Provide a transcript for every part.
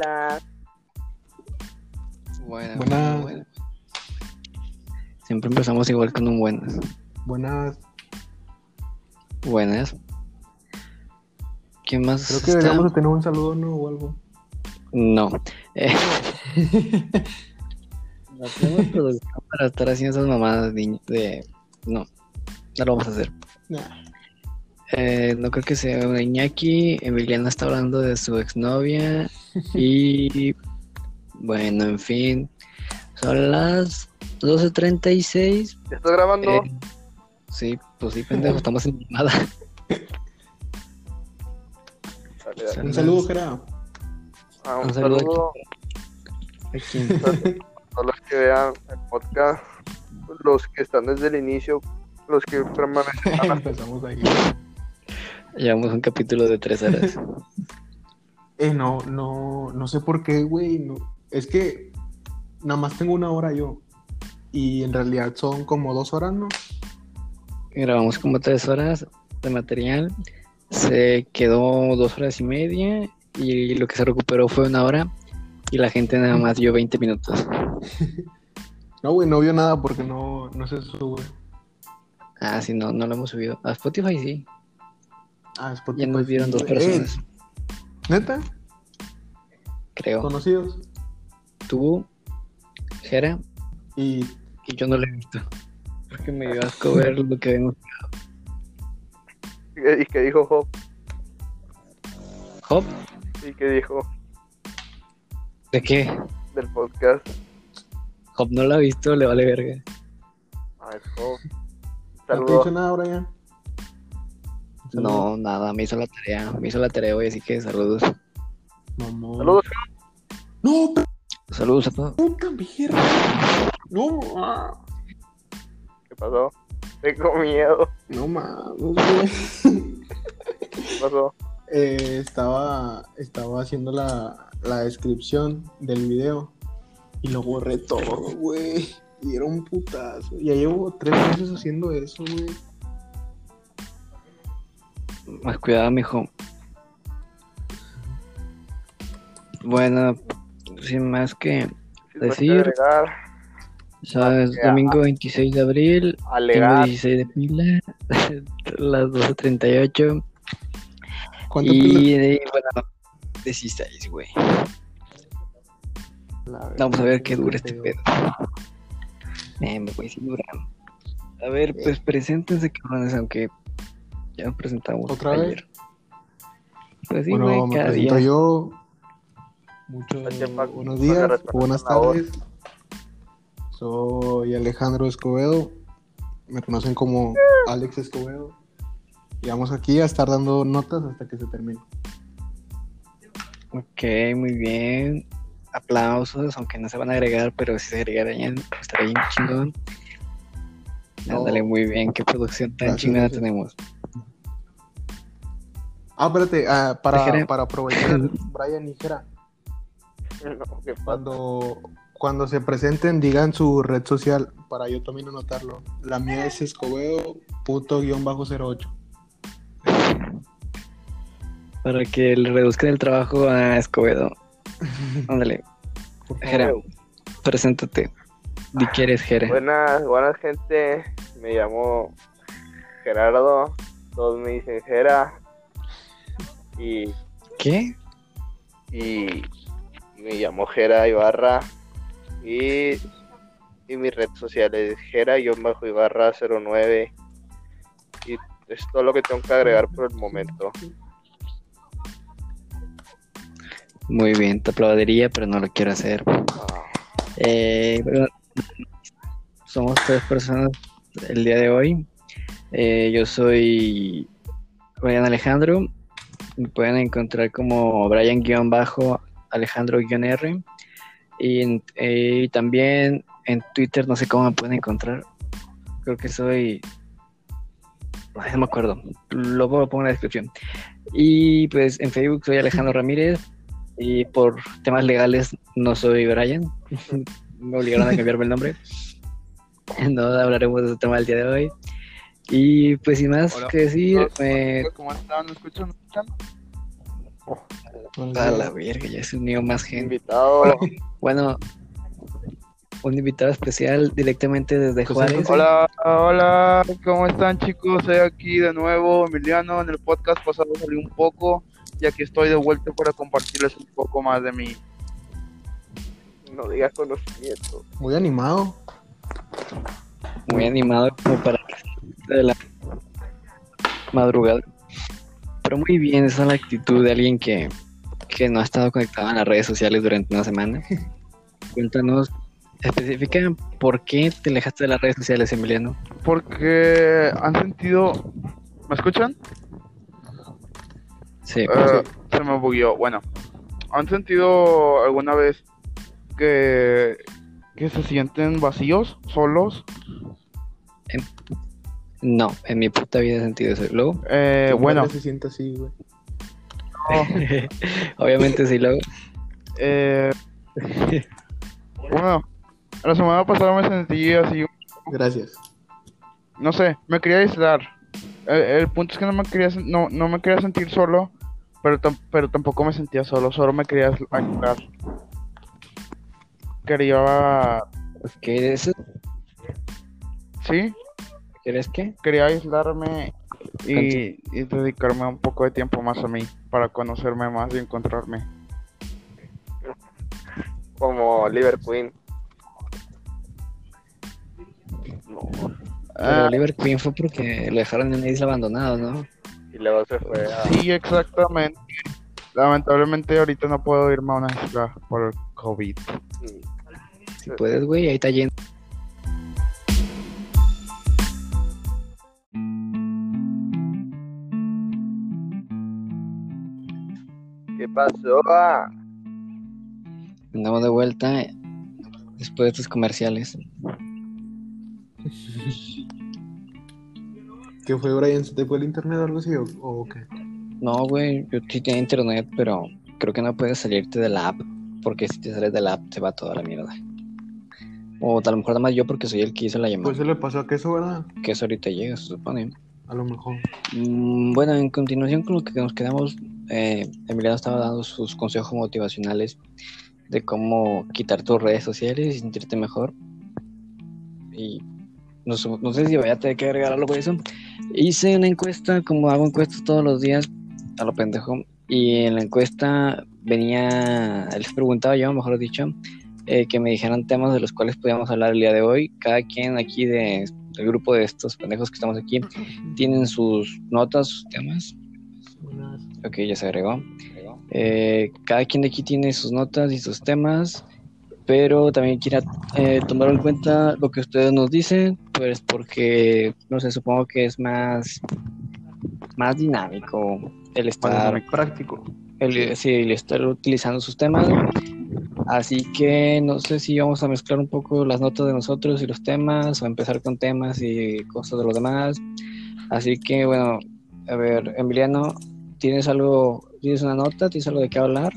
Hola. Bueno, Buenas. bueno. Siempre empezamos igual con un buenas. Buenas. Buenas. ¿Quién más? Creo que está? deberíamos de tener un saludo, ¿no? O algo. No. Eh, no tenemos producción para estar haciendo esas mamadas de, de- No, no lo vamos a hacer. Nah. Eh, no creo que sea una Iñaki. Emiliana está hablando de su exnovia. Y. Bueno, en fin. Son las 12.36. ¿Ya estás grabando? Eh, sí, pues sí, pendejo, estamos en nada. Dale, dale. Un saludo, Jera. Ah, un, un saludo saludo ¿A quién? a todos los que vean el podcast, los que están desde el inicio, los que permanecen Empezamos ahí. Llevamos un capítulo de tres horas. Eh, no, no, no sé por qué, güey. No. Es que nada más tengo una hora yo. Y en realidad son como dos horas, ¿no? Grabamos como tres horas de material. Se quedó dos horas y media. Y lo que se recuperó fue una hora. Y la gente nada más dio 20 minutos. No, güey, no vio nada porque no, no se sube. Ah, sí, no, no lo hemos subido. A Spotify sí. Ah, Spotify. Ya nos vieron dos Eh, personas, ¿Neta? creo. ¿Conocidos? Tú, Jera, Y y yo no lo he visto. Porque me dio asco ver lo que vemos. ¿Y qué dijo Job? Hop, ¿Y qué dijo ¿de qué? del podcast? Hop no lo ha visto, le vale verga. Ah, es Job. ¿no te he dicho nada, Brian? No, nada, me hizo la tarea. Me hizo la tarea hoy, así que saludos. Mamón. Saludos. No, Saludos a todos. puta mierda. No, ah. ¿Qué pasó? Tengo miedo. no mames. ¿Qué pasó? Eh, estaba, estaba haciendo la, la descripción del video y lo borré todo, güey. Y era un putazo. Ya llevo tres meses haciendo eso, güey. Más cuidado, mijo. Bueno, sin más que Si te Decir- domingo 26 de abril, tengo alegar. 16 de pila, las 12.38 ¿Cuánto y de bueno, 16, güey. Vamos a ver qué dura te este pedo. Eh, me voy sin dura. A ver, pues preséntense, cabrones, aunque ya nos presentamos ¿Otra vez? Pues sí, bueno, güey, me cada presento día. yo. Paco, buenos días, buenas tardes. Soy Alejandro Escobedo. Me conocen como Alex Escobedo. Y vamos aquí a estar dando notas hasta que se termine. Ok, muy bien. Aplausos, aunque no se van a agregar, pero si se agregarían, estaría bien chingón. No. Ándale, muy bien. Qué producción tan Gracias, chingona gracias. tenemos. Ah, espérate, ah, para, Jera. para aprovechar, Brian y Jera, No, cuando, cuando se presenten, digan su red social para yo también anotarlo. La mía es Escobedo, puto guion bajo 08. Para que le reduzcan el trabajo a Escobedo. Ándale. Jera, preséntate. Di que eres Jera. Buenas, buenas gente. Me llamo Gerardo. Todos me dicen Gera. Y, ¿Qué? y, y me llamo Gera Ibarra. Y, y mi red social es Gera-Ibarra09. Y es todo lo que tengo que agregar por el momento. Muy bien, te aplaudiría, pero no lo quiero hacer. Ah, Eh, bueno, somos tres personas el día de hoy. Eh, yo soy Brian Alejandro. Me pueden encontrar como Brian-Alejandro-R. Y, eh, y también en Twitter, no sé cómo me pueden encontrar. Creo que soy. No me acuerdo. Lo pongo en la descripción. Y pues en Facebook soy Alejandro Ramírez. Y por temas legales no soy Brian. me obligaron a cambiarme el nombre. No hablaremos de ese tema el día de hoy. Y pues sin más Hola. que decir, eh, ¿Cómo están? ¿Me escuchan? ¿Me escuchan? A la verga, ya se unió más gente. Invitado. Bueno, un invitado especial directamente desde Juárez. Hola, hola, ¿cómo están chicos? Soy aquí de nuevo, Emiliano. En el podcast pasado salí un poco y aquí estoy de vuelta para compartirles un poco más de mí. No digas conocimiento. Muy animado. Muy animado como para que de la madrugada. Pero muy bien, esa es la actitud de alguien que, que no ha estado conectado en las redes sociales durante una semana. Cuéntanos, especifica por qué te alejaste de las redes sociales, Emiliano. Porque han sentido... ¿Me escuchan? Sí, Eh, se me bugueó. Bueno, ¿han sentido alguna vez que, que se sienten vacíos, solos? No, en mi puta vida he sentido eso. Luego, Eh, bueno, se siente así, güey. obviamente sí, luego. eh, bueno, la semana pasada me sentí así Gracias. no sé, me quería aislar. El, el punto es que no me quería, no, no me quería sentir solo, pero, tam- pero tampoco me sentía solo, solo me quería ais- aislar. Quería, ¿Qué es? sí, ¿Quieres qué? quería aislarme y, y dedicarme un poco de tiempo más a mí, para conocerme más y encontrarme. Como Liverpool. No. Pero Ah, Oliver Queen fue porque lo dejaron en una isla abandonada, ¿no? Y luego se fue a. sí, exactamente. Lamentablemente ahorita no puedo irme a una isla por el COVID. Si puedes, güey, ahí está lleno. ¿Qué pasó? Andamos de vuelta eh, después de estos comerciales. ¿Qué fue, Brian? ¿Se te fue el internet o algo así o, o qué? No, güey, yo sí tengo internet, pero creo que no puedes salirte de la app, porque si te sales de la app te va toda la mierda. O a lo mejor nada más yo porque soy el que hizo la llamada, Pues se le pasó a queso, ¿verdad? que eso ahorita llega, se supone. A lo mejor. Mm, Bueno, en continuación con lo que nos quedamos, eh, Emiliano estaba dando sus consejos motivacionales de cómo quitar tus redes sociales y sentirte mejor. Y no, sé- no sé si vaya a tener que agregar algo de eso. Hice una encuesta, como hago encuestas todos los días, a lo pendejo, y en la encuesta venía, les preguntaba yo, mejor dicho, eh, que me dijeran temas de los cuales podíamos hablar el día de hoy. Cada quien aquí de, del grupo de estos pendejos que estamos aquí tienen sus notas, sus temas. Ok, ya se agregó. Eh, cada quien de aquí tiene sus notas y sus temas, pero también quiero eh, tomar en cuenta lo que ustedes nos dicen, pues porque, no sé, supongo que es más, más dinámico el estar, Práctico. el, sí, el estar utilizando sus temas. Así que no sé si vamos a mezclar un poco las notas de nosotros y los temas, o empezar con temas y cosas de los demás. Así que bueno, a ver, Emiliano, ¿tienes algo, tienes una nota, tienes algo de qué hablar?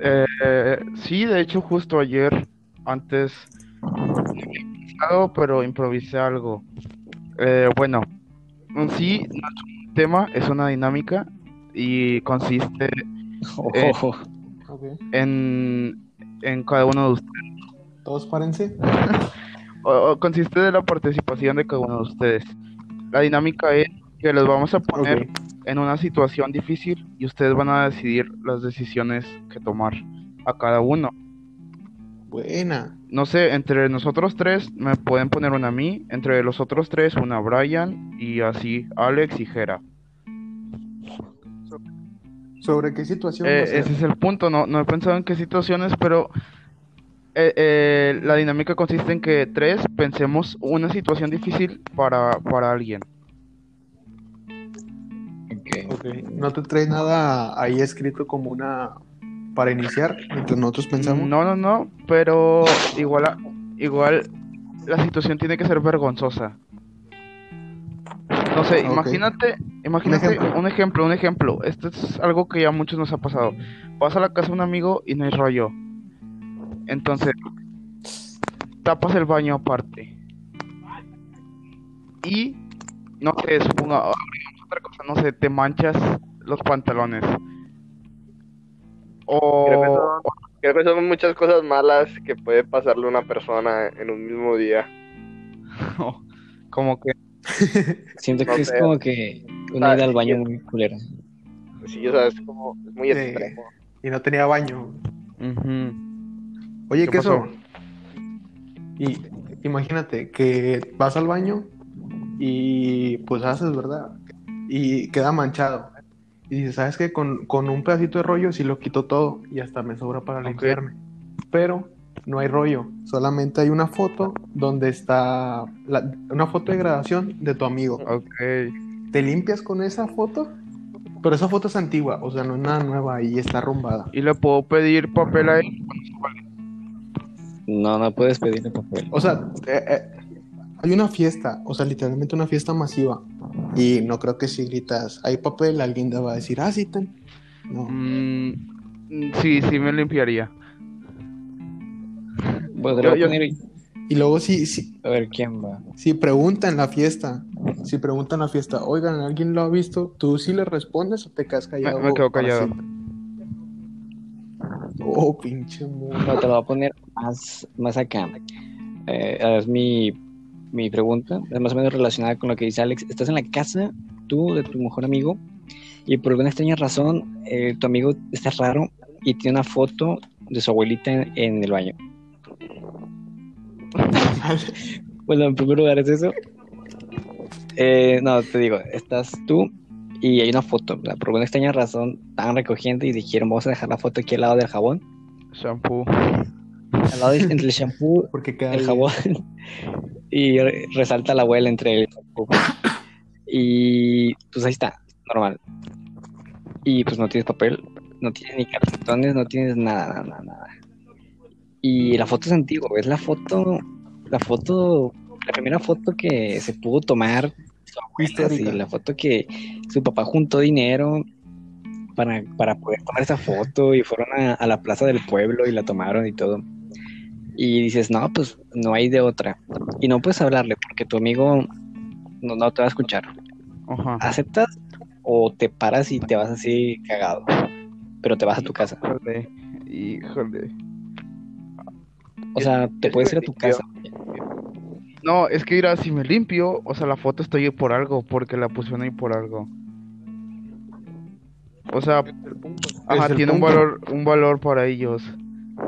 Eh, sí, de hecho, justo ayer, antes, no había pensado, pero improvisé algo. Eh, bueno, en sí, nuestro tema es una dinámica y consiste Eh. Oh, en, en cada uno de ustedes, Todos párense. o- o consiste de la participación de cada uno de ustedes. La dinámica es que les vamos a poner en una situación difícil y ustedes van a decidir las decisiones que tomar a cada uno. Buena. No sé, entre nosotros tres me pueden poner una a mí, entre los otros tres una a Brian y así Alex y Jera. ¿Sobre qué situación Eh, ese es el punto, no, no he pensado en qué situaciones, pero eh, eh, la dinámica consiste en que tres pensemos una situación difícil para, para alguien. Ok. Ok. ¿No te traes nada ahí escrito como una... para iniciar mientras nosotros pensamos? No, no, no, pero igual, a- igual la situación tiene que ser vergonzosa. No sé, Ok. imagínate, imagínate ejemplo. un ejemplo, un ejemplo. Esto es algo que ya a muchos nos ha pasado. Vas a la casa de un amigo y no hay rollo. Entonces, tapas el baño aparte. Y, no sé, supongo, ah, otra cosa, no sé, te manchas los pantalones. Creo que, O, son, creo que son muchas cosas malas que puede pasarle a una persona en un mismo día. o como que Siento No que es como que una ida al baño muy culera. Sí, o sea, es como, es muy Sí. extremo. Y no tenía baño. Oye, ¿Qué ¿qué pasó? eso? Y imagínate que vas al baño y pues haces, ¿verdad? Y queda manchado. Y dices, ¿sabes qué? Con, con un pedacito de rollo sí lo quito todo y hasta me sobra para limpiarme. Pero no hay rollo, solamente hay una foto donde está la- una foto de grabación de tu amigo. Ok. Te limpias con esa foto, pero esa foto es antigua, o sea, no es nada nueva y está arrumbada. Y le puedo pedir papel a él. No, no puedes pedirle papel. O sea, eh, eh, hay una fiesta, o sea, literalmente una fiesta masiva. Y no creo que si gritas, hay papel, alguien te va a decir, ah, sí, ten. No. Mm, sí, sí me limpiaría. Te Yo- yo- poner Y luego si, si, a ver quién va. si pregunta en la fiesta, si pregunta en la fiesta, oigan, ¿alguien lo ha visto? ¿Tú sí le respondes o te quedas callado? me quedo para callado. Oh, pinche mundo. No, te lo voy a poner más, más acá. Eh, ver, mi, mi pregunta es más o menos relacionada con lo que dice Alex. Estás en la casa, tú, de tu mejor amigo, y por alguna extraña razón, eh, tu amigo está raro y tiene una foto de su abuelita en, en el baño. Bueno, en primer lugar es eso. Eh, no, te digo, estás tú y hay una foto. Por alguna extraña razón, estaban recogiendo y dijeron, vamos a dejar la foto aquí al lado del jabón. Shampoo. Al lado de- entre el shampoo Porque el jabón y re- resalta la abuela entre el y pues ahí está, normal. Y pues no tienes papel, no tienes ni cartones, no tienes nada, nada, nada. Y la foto es antigua, es la foto, la foto, la primera foto que se pudo tomar su abuela, sí, la foto que su papá juntó dinero para, para poder tomar esa foto y fueron a, a la plaza del pueblo y la tomaron y todo. Y dices, no, pues no hay de otra. Y no puedes hablarle porque tu amigo no, no te va a escuchar. Ajá. ¿Aceptas o te paras y te vas así cagado? Pero te vas a tu casa. Híjole. Híjole. O sea, te Es puedes ir a tu casa. No, es que mira, si me limpio, o sea, la foto está ahí por algo, porque la pusieron ahí por algo. O sea, ajá, tiene un valor, un valor para ellos.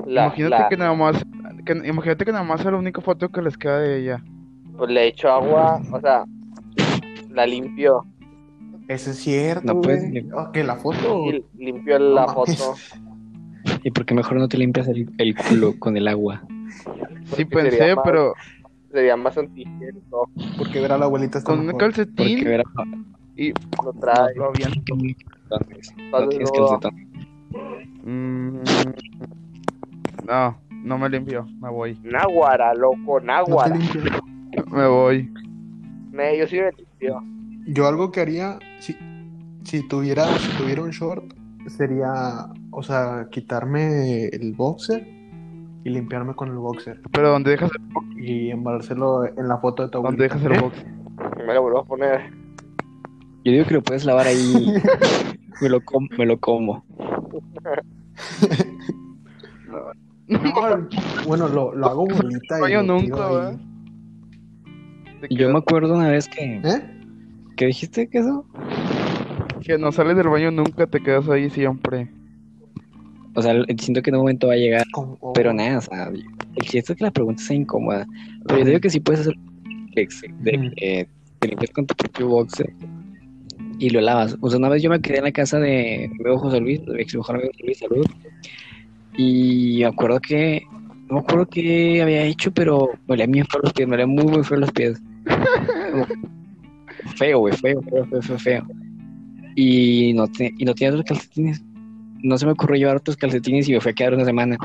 La, imagínate la- que nada más, que, imagínate que nada más es la única foto que les queda de ella. pues le echo agua, o sea, la limpio Eso es cierto, No puedes Ah, que la foto. y limpio la No foto. ¿Y por qué mejor no te limpias el, el culo con el agua? Sí Porque pensé, sería más- pero Sería más antihigiénico, Porque ver a la abuelita está con un. Porque calcetín y lo trae. lo aviento. no tienes. Mm, no, no me limpio, me voy. Náguara, loco, No náguara. limpias. Me voy. Me, yo sí me limpio. Yo algo que haría, si, si tuviera, si tuviera un short, sería, o sea, quitarme el boxer y limpiarme con el boxer. Pero ¿dónde dejas el, Y embarrárselo en la foto de tu dónde dejas el ¿Eh? box? Me lo vuelvo a poner. Yo digo que lo puedes lavar ahí. me, lo com- me lo como. No, bueno, lo, lo hago bolita y Baño lo nunca, Y yo me acuerdo una vez que... ¿Eh? ¿Qué dijiste que eso? Que no sales del baño nunca, te quedas ahí siempre. O sea, siento que en un momento va a llegar Como- Pero nada, o sea, el chiste es que la pregunta sea incómoda. Pero yo digo que sí puedes hacer de que te limpias con tu propio boxer y lo lavas. O sea, una vez yo me quedé en la casa de mi José Luis, de mi ex mejor amigo José Luis, salud. Y me acuerdo que, no me acuerdo qué había hecho, pero me olía bien feo los pies, me olía muy, muy feo los pies. Feo, güey, feo, feo, feo, feo, feo. Y no, y no tenía otros calcetines. No se me ocurrió llevar otros calcetines y me fui a quedar una semana.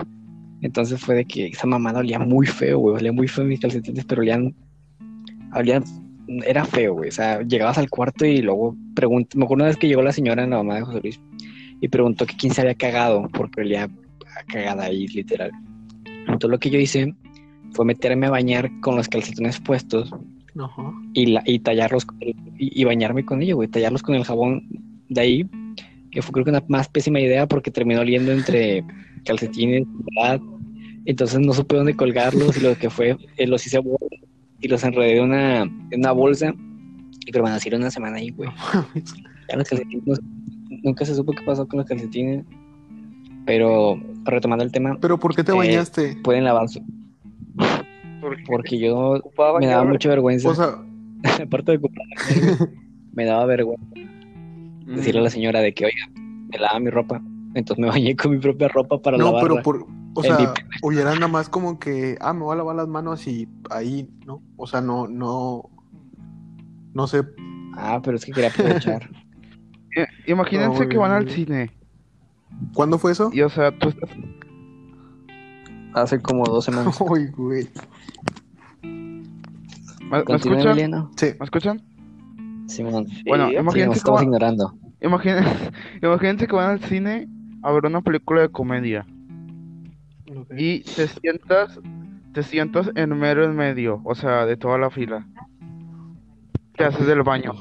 Entonces fue de que esa mamada olía muy feo, güey. Olía muy feo mis calcetines, pero olían. olían era feo, güey. O sea, llegabas al cuarto y luego pregunté. Me acuerdo una vez que llegó la señora, la mamá de José Luis, y preguntó que quién se había cagado, porque olía cagada ahí, literal. Entonces lo que yo hice fue meterme a bañar con los calcetines puestos Ajá. y, la, y tallarlos y, y bañarme con ellos, güey. Tallarlos con el jabón de ahí que fue creo que una más pésima idea porque terminó oliendo entre calcetines, ¿verdad? entonces no supe dónde colgarlos y lo que fue, eh, los hice bola y los enredé en una, en una bolsa y permanecieron una semana ahí, güey. Ya los calcetines, nunca se supo qué pasó con los calcetines, pero retomando el tema, Pero ¿por qué te Eh, bañaste? pueden lavarse Porque porque yo ocupaba me daba mucha vergüenza, O sea, aparte de ocupar, me daba vergüenza decirle a la señora de que, oiga, me lava mi ropa. Entonces me bañé con mi propia ropa para no, lavarla. pero por, o sea, hubiera nada más como que, ah, me voy a lavar las manos y ahí, ¿no? O sea, no, no, no sé. Ah, pero es que quería aprovechar. Eh, Imagínense No, que van al cine ¿Cuándo fue eso? y, o sea, tú estás... Hace como dos semanas. Uy, güey. ¿Me, me escuchan? Emiliano. Sí. ¿Me escuchan? Simón. Sí, Bueno. Sí, imagínense nos que estamos van- ignorando. Imagínense, imagínense que van al cine a ver una película de comedia y te sientas, te sientas en mero en medio, o sea, de toda la fila. ¿Qué haces del baño?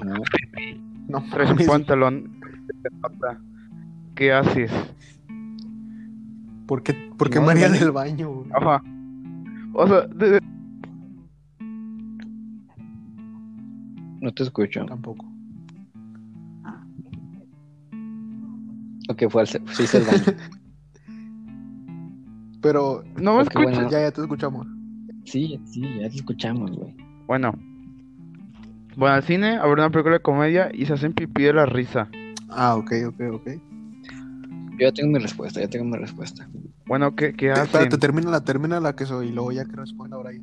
No, Traes un pantalón. ¿Qué haces? ¿por qué, por qué No, María del del baño? güey? Ajá. O sea, de- de- No te escucho. Tampoco. Ok, fue al, sí, hice el baño. Pero no me escuchas. bueno. ya, ya te escuchamos. Sí, sí, ya te escuchamos, güey. Bueno. Van al cine a ver una película de comedia y se hacen pipí de la risa. Ah, ok, ok, ok. Yo ya tengo mi respuesta, ya tengo mi respuesta. Bueno, ¿qué, qué Te- hacen? Espérate, termina la, termina la que soy y luego ya que responda ahora ahí.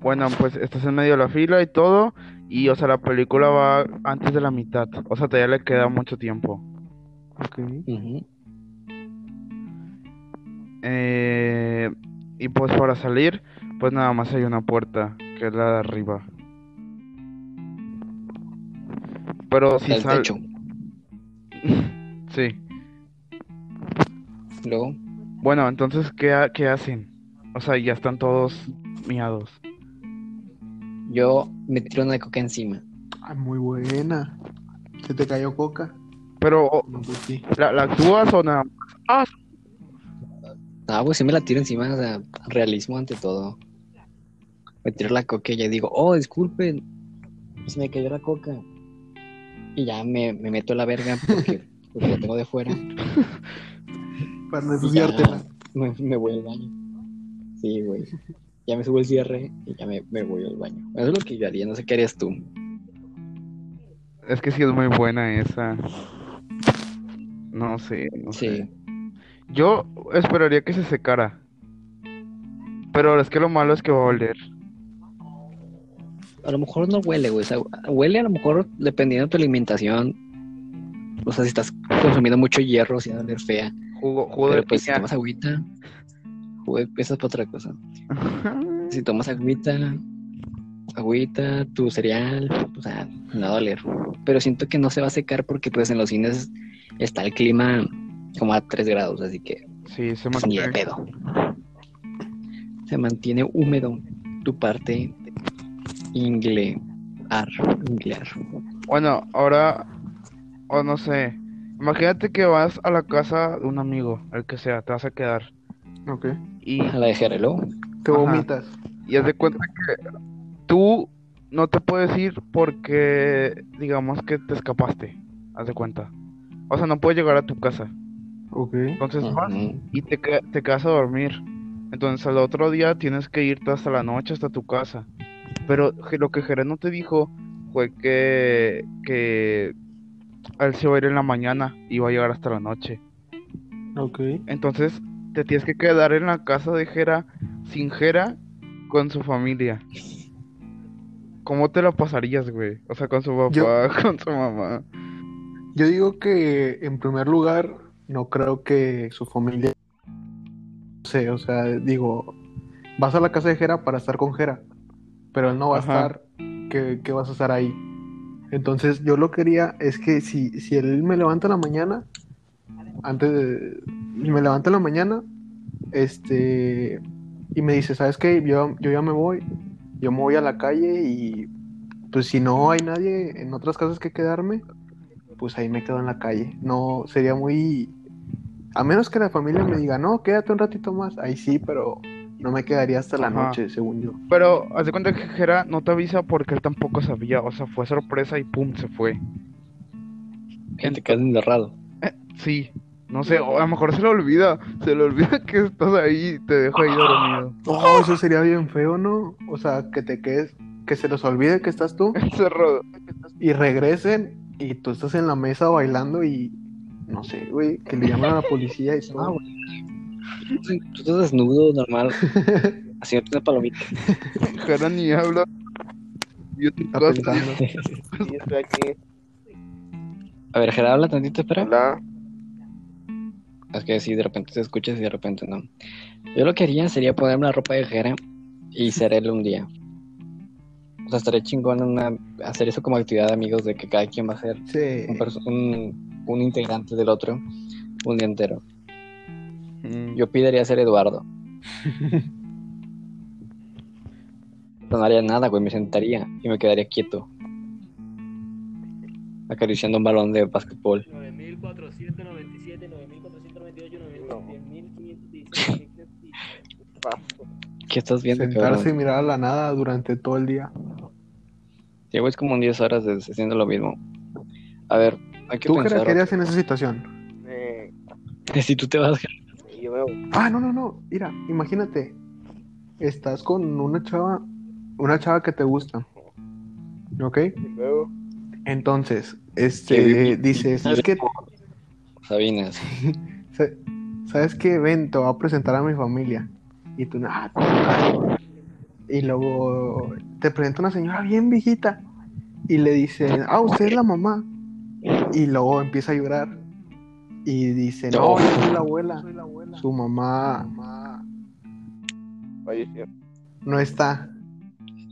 Bueno, pues estás en medio de la fila y todo. Y, o sea, la película va antes de la mitad. O sea, todavía le queda mucho tiempo. Ok. Eh, y pues para salir, pues nada más hay una puerta, que es la de arriba. Pero si El sal... techo. Sí. Luego, Bueno, entonces, ¿qué, ha- qué hacen? O sea, ya están todos miados. yo me tiro una coca encima. Ah, muy buena. ¿Se te cayó coca? Pero, No, pues sí. ¿la, la actúas o nada? Ah, pues sí me la tiro encima, o sea, realismo ante todo. Me tiro la coca y ya digo, oh, disculpen, se me cayó la coca. Y ya me, me meto la verga porque, porque la tengo de fuera. Para no ensuciártela. me, me voy al baño. Sí, güey. Ya me subo el cierre y ya me, me voy al baño. Eso es lo que yo haría, no sé qué harías tú. Es que sí es muy buena esa. No sé, no sé. Sí. Yo esperaría que se secara. Pero es que lo malo es que va a oler. A lo mejor no huele, güey. O sea, huele a lo mejor dependiendo de tu alimentación. O sea, si estás consumiendo mucho hierro, si a oler fea. Jugo, jugo de Pero pues si piña. tomas agüita, jugo de- eso es para otra cosa. Si tomas agüita, agüita, tu cereal, o sea, no va a doler. Pero siento que no se va a secar porque pues en los cines está el clima como a 3 grados, así que Sí, se pues, ni de mantiene. pedo. Se mantiene húmedo tu parte inglear, inglear. Bueno, ahora, o no sé. Imagínate que vas a la casa de un amigo, el que sea, te vas a quedar. Ok. Y, A la de Jerelo. Te Ajá. vomitas. y haz de cuenta que tú no te puedes ir porque, digamos que te escapaste. Haz de cuenta. O sea, no puedes llegar a tu casa. Ok. Entonces vas Ujú. y te, te quedas a dormir. Entonces al otro día tienes que irte hasta la noche, hasta tu casa. Pero lo que Jerez no te dijo fue que, que él se va a ir en la mañana y va a llegar hasta la noche. Ok. Entonces te tienes que quedar en la casa de Jera, sin Jera, con su familia. ¿Cómo te la pasarías, güey? O sea, con su papá, Yo- con su mamá. Yo digo que en primer lugar, no creo que su familia. No sé, o sea, digo, vas a la casa de Jera para estar con Jera, pero él no va a estar, que, que vas a estar ahí. Entonces, yo lo que quería es que si, si él me levanta en la mañana, antes de. Me levanta en la mañana, este. Y me dice, ¿sabes qué? Yo, yo ya me voy, yo me voy a la calle y. Pues si no hay nadie en otras casas que quedarme, pues ahí me quedo en la calle. No, sería muy... A menos que la familia me diga, no, quédate un ratito más. Ahí sí, pero no me quedaría hasta la Ajá. noche, según yo. Pero haz de cuenta que Jera no te avisa porque él tampoco sabía. O sea, fue sorpresa y pum, se fue. Que te quedas encerrado. Sí, no sé, o a lo mejor se le olvida. Se le olvida que estás ahí y te deja ahí dormido. Oh, eso sería bien feo, ¿no? O sea, que te quedes, que se les olvide que estás tú Cerrado. y regresen y tú estás en la mesa bailando y no sé, güey, que le llaman a la policía y todo. Ah, güey. Tú estás desnudo, normal. Haciendo una palomita. Jera ni habla. Yo te. Sí, estoy aquí. A ver, Gerard, habla tantito, espera. Hola. Es que sí, de repente te escuchas y de repente no. Yo lo que haría sería ponerme la ropa de Jera y ser él un día. O sea, estaría chingón una, hacer eso como actividad de amigos de que cada quien va a ser Sí. un, un, un integrante del otro un día entero. Mm, Yo pediría ser Eduardo. No haría nada, güey, me sentaría y me quedaría quieto. Acariciando un balón de básquetbol. 9497, 9498, No. 10516. Paso. ¿Qué estás viendo, Sentarse y mirar a la nada durante todo el día. Llevo es como un 10 horas de, haciendo lo mismo. A ver, hay que ¿Tú qué pensar. querías en esa situación? Eh, Si tú te vas, yo. Ah, no, no, no. Mira, imagínate. Estás con una chava, una chava que te gusta. ¿Ok? Y luego, Entonces, este, dices, es que, Sabinas. sa- ¿sabes qué? Ven, te voy a presentar a mi familia. Y tú, ah, no". Y luego te presenta una señora bien viejita. Y le dicen, ah, usted es la mamá. Y luego empieza a llorar. Y dice, no, No. yo soy la abuela. Su mamá falleció. no está.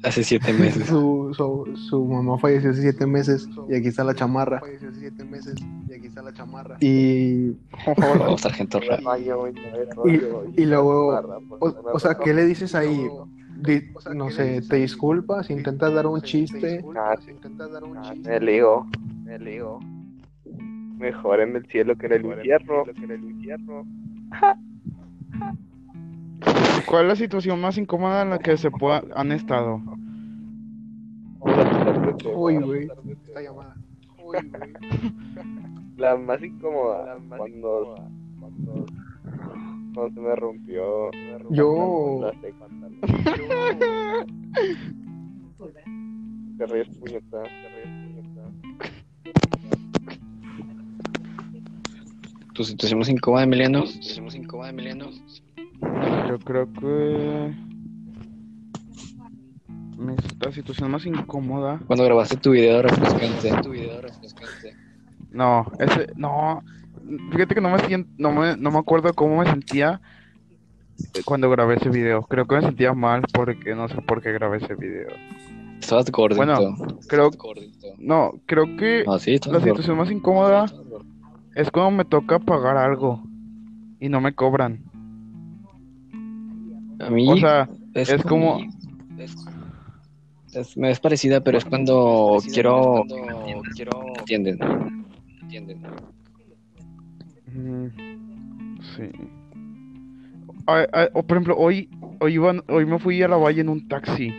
Hace siete meses. Su, su, su mamá falleció hace siete meses. Y aquí está la chamarra. Falleció hace siete meses. Y aquí está la chamarra. Y Oh, sargento y Y- y luego, O, o sea. ¿qué le dices ahí? Di- no sé, te disculpas, intentas dar un chiste. Ah, Ah, me ligo, me ligo. Mejor en el cielo que en el infierno. ¿Cuál es la situación más incómoda en la que se pueda, han estado? Uy, güey. Esta llamada. Uy, güey. La más incómoda. cuando, cuando, cuando se me rompió. me rompió Yo- la. Te ríes puñeta, te ríes ¿Tu situación más incómoda, Emiliano? ¿Tu situación más incómoda, Emiliano? Yo creo que. mi- La situación más incómoda. Cuando grabaste tu video refrescante. Tu video refrescante. No, ese. No. Fíjate que no me, sien- no me, no me acuerdo cómo me sentía cuando grabé ese video. Creo que me sentía mal porque no sé por qué grabé ese video. Estabas gordito. Bueno, Creo. gordito. No, creo que No, sí, la situación más incómoda es cuando me toca pagar algo y no me cobran. A mí O sea, es, es como- Es, es- me es parecida, pero es cuando quiero... quiero... ¿Entienden? ¿Entienden? Mm, Sí. Ay, ay, o por ejemplo, hoy, hoy, iban, hoy me fui a la valle en un taxi.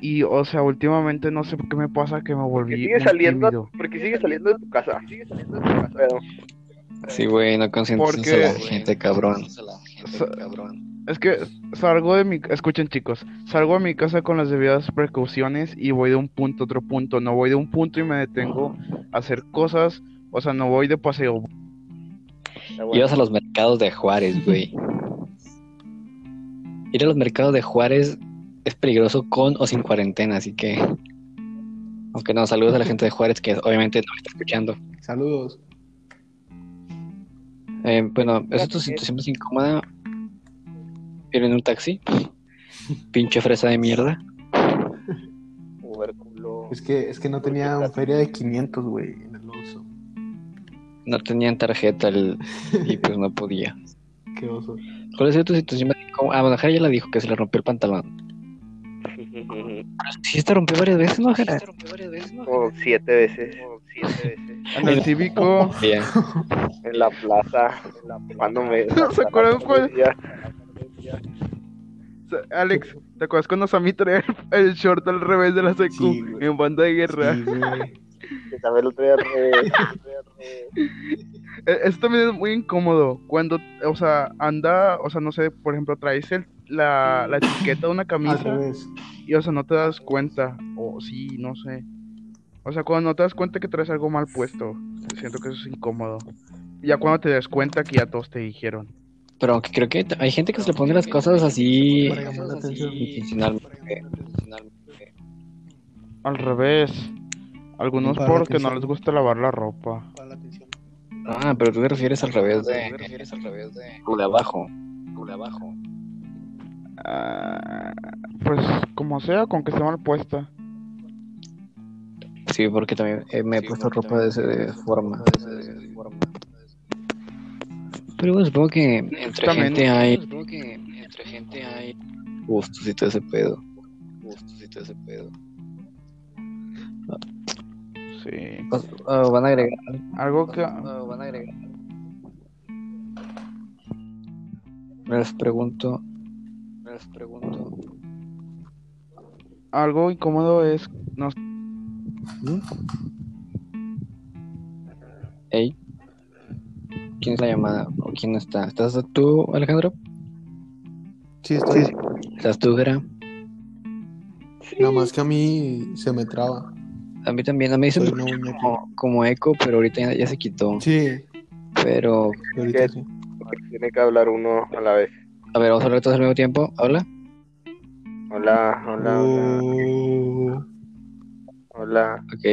Y, o sea, últimamente no sé por qué me pasa que me ¿Por volví sigues muy saliendo? tímido. ¿Por qué sigues saliendo de tu casa? Sigues saliendo de tu casa. Pero, Sí, güey, no consientes Porque- a la gente, cabrón. Sa- Es que salgo de mi... Escuchen, chicos. Salgo de mi casa con las debidas precauciones y voy de un punto a otro punto. No voy de un punto y me detengo a hacer cosas. O sea, no voy de paseo. bueno. Ibas a los mercados de Juárez, güey. Ir a los mercados de Juárez es peligroso con o sin cuarentena, así que... Aunque no, saludos a la gente de Juárez que obviamente no me está escuchando. Saludos. Eh, bueno, ¿esa es tu situación más incómoda? Ir en un taxi. Pinche fresa de mierda. Es que, es que no tenía feria de 500, güey, en el Oxxo. No tenían tarjeta el- y pues no podía. Qué oso. ¿Cuál es tu situación más incómoda? Ah, bueno, ya la dijo que se le rompió el pantalón. Sí, te rompió varias veces, ¿no? Como siete veces. siete veces. En el cívico. Bien. En la plaza. Cuando me. ¿Se acuerdan cuál? Alex, ¿te acuerdas cuando Sammy traía el, short al revés de la secu Sí, en banda de guerra? Sí. Que también lo traía al revés. Eh, Eso también es muy incómodo. Cuando, o sea, anda, o sea, no sé, por ejemplo, traes el, la, la etiqueta de una camisa y, o sea, no te das cuenta. O sí, no sé. O sea, cuando no te das cuenta que traes algo mal puesto, siento que eso es incómodo. Ya cuando te das cuenta que ya todos te dijeron. Pero aunque creo que hay gente que se le pone las cosas así intencionalmente. Al revés. Algunos porque no les gusta lavar la ropa. Ah, pero tú te refieres al revés de. De abajo. Lo de abajo. Ah, pues como sea, con que esté mal puesta. Sí, porque también eh, me he puesto ropa de esa forma. Pero bueno, supongo que entre También- gente hay. Supongo que entre gente hay. Gustos y todo ese pedo. Gustos y todo ese pedo. Sí. Ah, van a agregar. Algo que... van a agregar. Les pregunto. Les pregunto. Algo incómodo es... No, Hey. ¿Quién es la llamada? ¿O quién está? ¿Estás tú, Alejandro? Sí, estoy. ¿Estás tú, Gera? Nada más que a mí se me traba. A mí también, a mí se me como, como eco, pero ahorita ya, ya se quitó. Sí, Pero, ahorita sí. Tiene que hablar uno a la vez. A ver, vamos a hablar todos al mismo tiempo. Hola, hola, hola. Uh, Hola. Ok,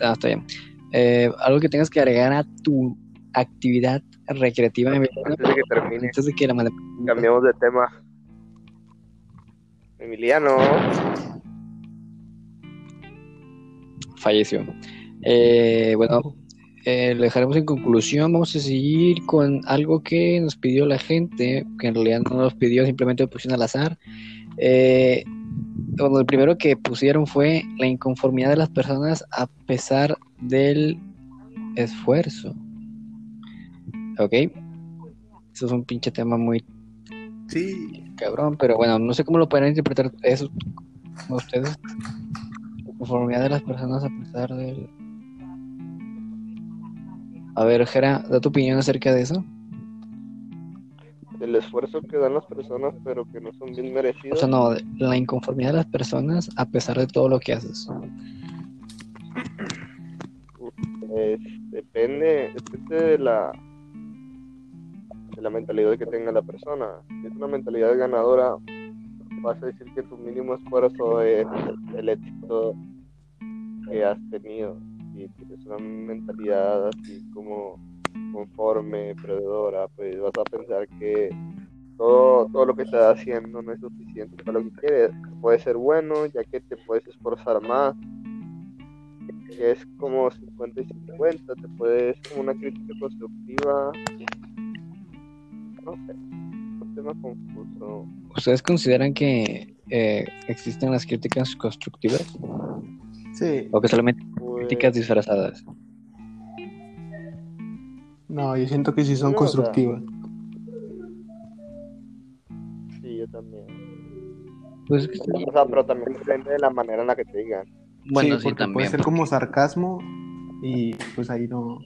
ah, está bien. Eh, algo que tengas que agregar a tu actividad recreativa Emiliano, Antes de que termine, antes de que la cambiamos de tema. Emiliano. falleció. Eh, bueno, eh, lo dejaremos en conclusión. Vamos a seguir con algo que nos pidió la gente, que en realidad no nos pidió, simplemente lo pusieron al azar. Eh, bueno, el primero que pusieron fue la inconformidad de las personas a pesar del esfuerzo. ¿Ok? Eso es un pinche tema muy sí, cabrón, pero bueno, no sé cómo lo pueden interpretar eso ustedes. La conformidad de las personas a pesar del... A ver, Jera, da tu opinión acerca de eso. El esfuerzo que dan las personas, pero que no son bien O merecidos. sea, no, la inconformidad de las personas a pesar de todo lo que haces. Es- depende, depende de la de la mentalidad que tenga la persona. Si es una mentalidad ganadora, vas a decir que tu mínimo esfuerzo es el éxito que has tenido. Si tienes una mentalidad así como conforme, perdedora, pues vas a pensar que todo, todo lo que estás haciendo no es suficiente para lo que quieres. Puede ser bueno, ya que te puedes esforzar más es como 50 y 50, te puedes como una crítica constructiva. No sé, un tema confuso. ¿Ustedes consideran que eh, existen las críticas constructivas? Sí. ¿O que solamente Pues, críticas disfrazadas? No, yo siento que sí son No, o sea, constructivas. sí, yo también. Pues, O sea, pero también depende de la manera en la que te digan. bueno, sí, sí, porque también. puede ser como sarcasmo y pues ahí no.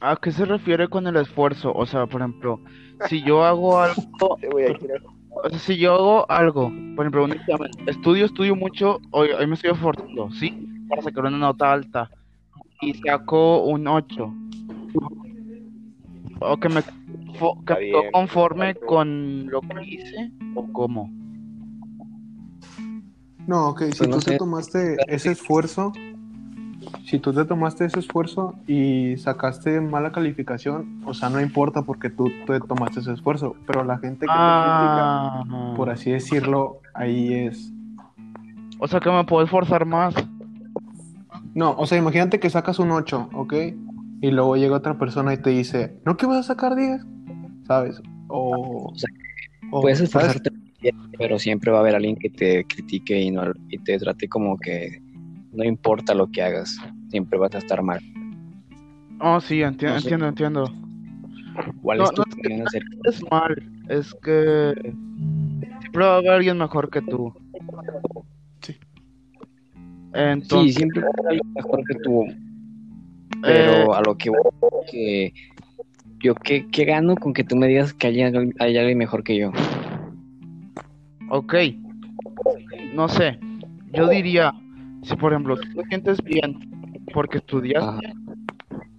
¿A qué se refiere con el esfuerzo? O sea, por ejemplo, si yo hago algo, Te voy a decir eso. O sea, si yo hago algo, por ejemplo, un examen, estudio, estudio mucho, hoy, hoy me estoy esforzando, ¿sí? Para sacar una nota alta y saco un 8. O que me, que conforme con lo que hice o cómo. No, ok, si Pues no tú te tomaste ese esfuerzo, si tú te tomaste ese esfuerzo y sacaste mala calificación, o sea, no importa porque tú te tomaste ese esfuerzo, pero la gente que te Ah, critica, por así decirlo, ahí es. o sea que me puedo esforzar más. No, o sea, imagínate que sacas un 8, ¿ok? Y luego llega otra persona y te dice, ¿no que vas a sacar 10? ¿Sabes? O... O sea, o, Puedes ¿sabes? esforzarte pero siempre va a haber alguien que te critique y, no, y te trate como que no importa lo que hagas, siempre vas a estar mal. Oh, sí, enti- No sé. entiendo, entiendo. ¿Cuál No, es tu no es que-? Es mal, es que siempre va a haber alguien mejor que tú. Sí. Sí, Entonces, siempre va a haber alguien mejor que tú, eh, pero a lo que voy, que yo qué, qué gano con que tú me digas que hay, alguien- hay alguien mejor que yo. ok, no sé, yo diría, si por ejemplo tú te sientes bien porque estudiaste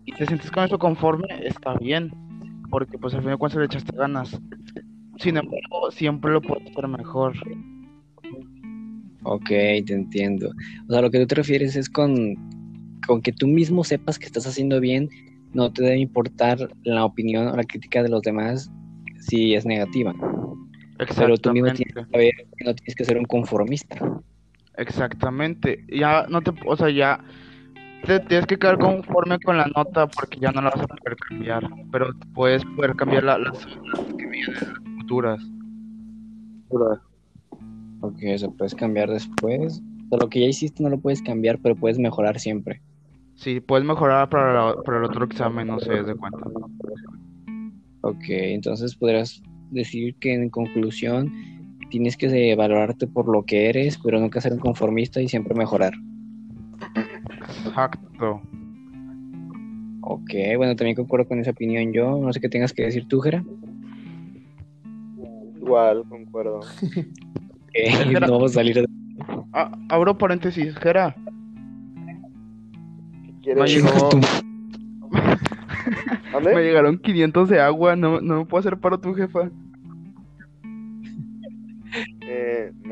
y te sientes con eso conforme, está bien, porque pues al fin de cuentas le echaste ganas. Sin embargo, siempre lo puedes hacer mejor. Ok, te entiendo. O sea, lo que tú te refieres es con, con que tú mismo sepas que estás haciendo bien, no te debe importar la opinión o la crítica de los demás si es negativa. Pero tú mismo tienes que saber que no tienes que ser un conformista. Exactamente. Ya no te, o sea, ya te tienes que quedar conforme con la nota porque ya no la vas a poder cambiar, pero puedes poder cambiar la- las, las que vienen, las futuras. Ok, eso puedes cambiar después. O sea, lo que ya hiciste no lo puedes cambiar, pero puedes mejorar siempre. Sí, puedes mejorar para, la- para el otro examen, no sé, de cuenta. Ok, entonces podrías decir que en conclusión tienes que valorarte por lo que eres, pero nunca ser un conformista y siempre mejorar. Exacto. Ok, bueno, también concuerdo con esa opinión yo. No sé qué tengas que decir tú, Jera. Igual, concuerdo. Jera. no vamos a salir de... Ah, abro paréntesis, Jera. ¿Qué Me quieres? llegó, me llegaron 500 de agua, no, no me puedo hacer paro tu jefa.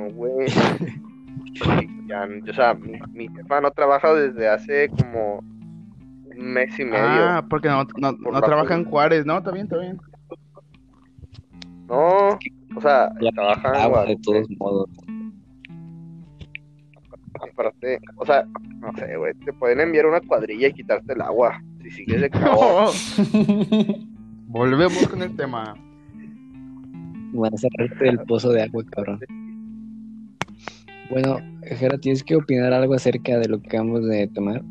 No, güey. Ya, o sea, mi, mi jefa no trabaja desde hace como un mes y medio. Ah, porque no, no, Por no trabaja en. Juárez, ¿no? Está bien, está bien. No, o sea, Ya trabaja en agua de todos modos. Aparte, o sea, no sé, güey, te pueden enviar una cuadrilla y quitarte el agua si sigues de calor. Volvemos con el tema. Van a cerrarte del pozo de agua, cabrón. Bueno, Jera, ¿tienes que opinar algo acerca de lo que acabamos de tomar?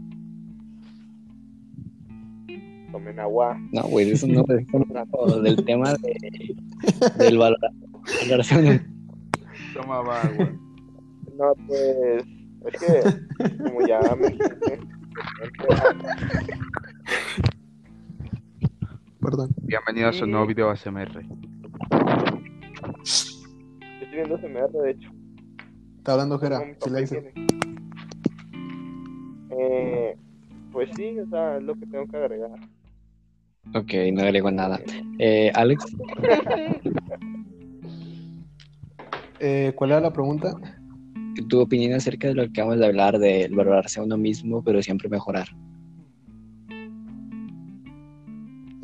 Tomen agua. No, güey, de eso no, eso no, del tema de, del valor. Tomaba agua. No, pues, es que, como ya me Perdón. Bienvenido a su nuevo video ASMR. yo estoy viendo SMR, de hecho. Está hablando Jera. Silencio. tiene. Eh, pues sí, o sea, es lo que tengo que agregar. Ok, no agrego nada. Eh, Alex, Eh, ¿Cuál era la pregunta? tu opinión acerca de lo que acabamos de hablar, de valorarse a uno mismo, pero siempre mejorar.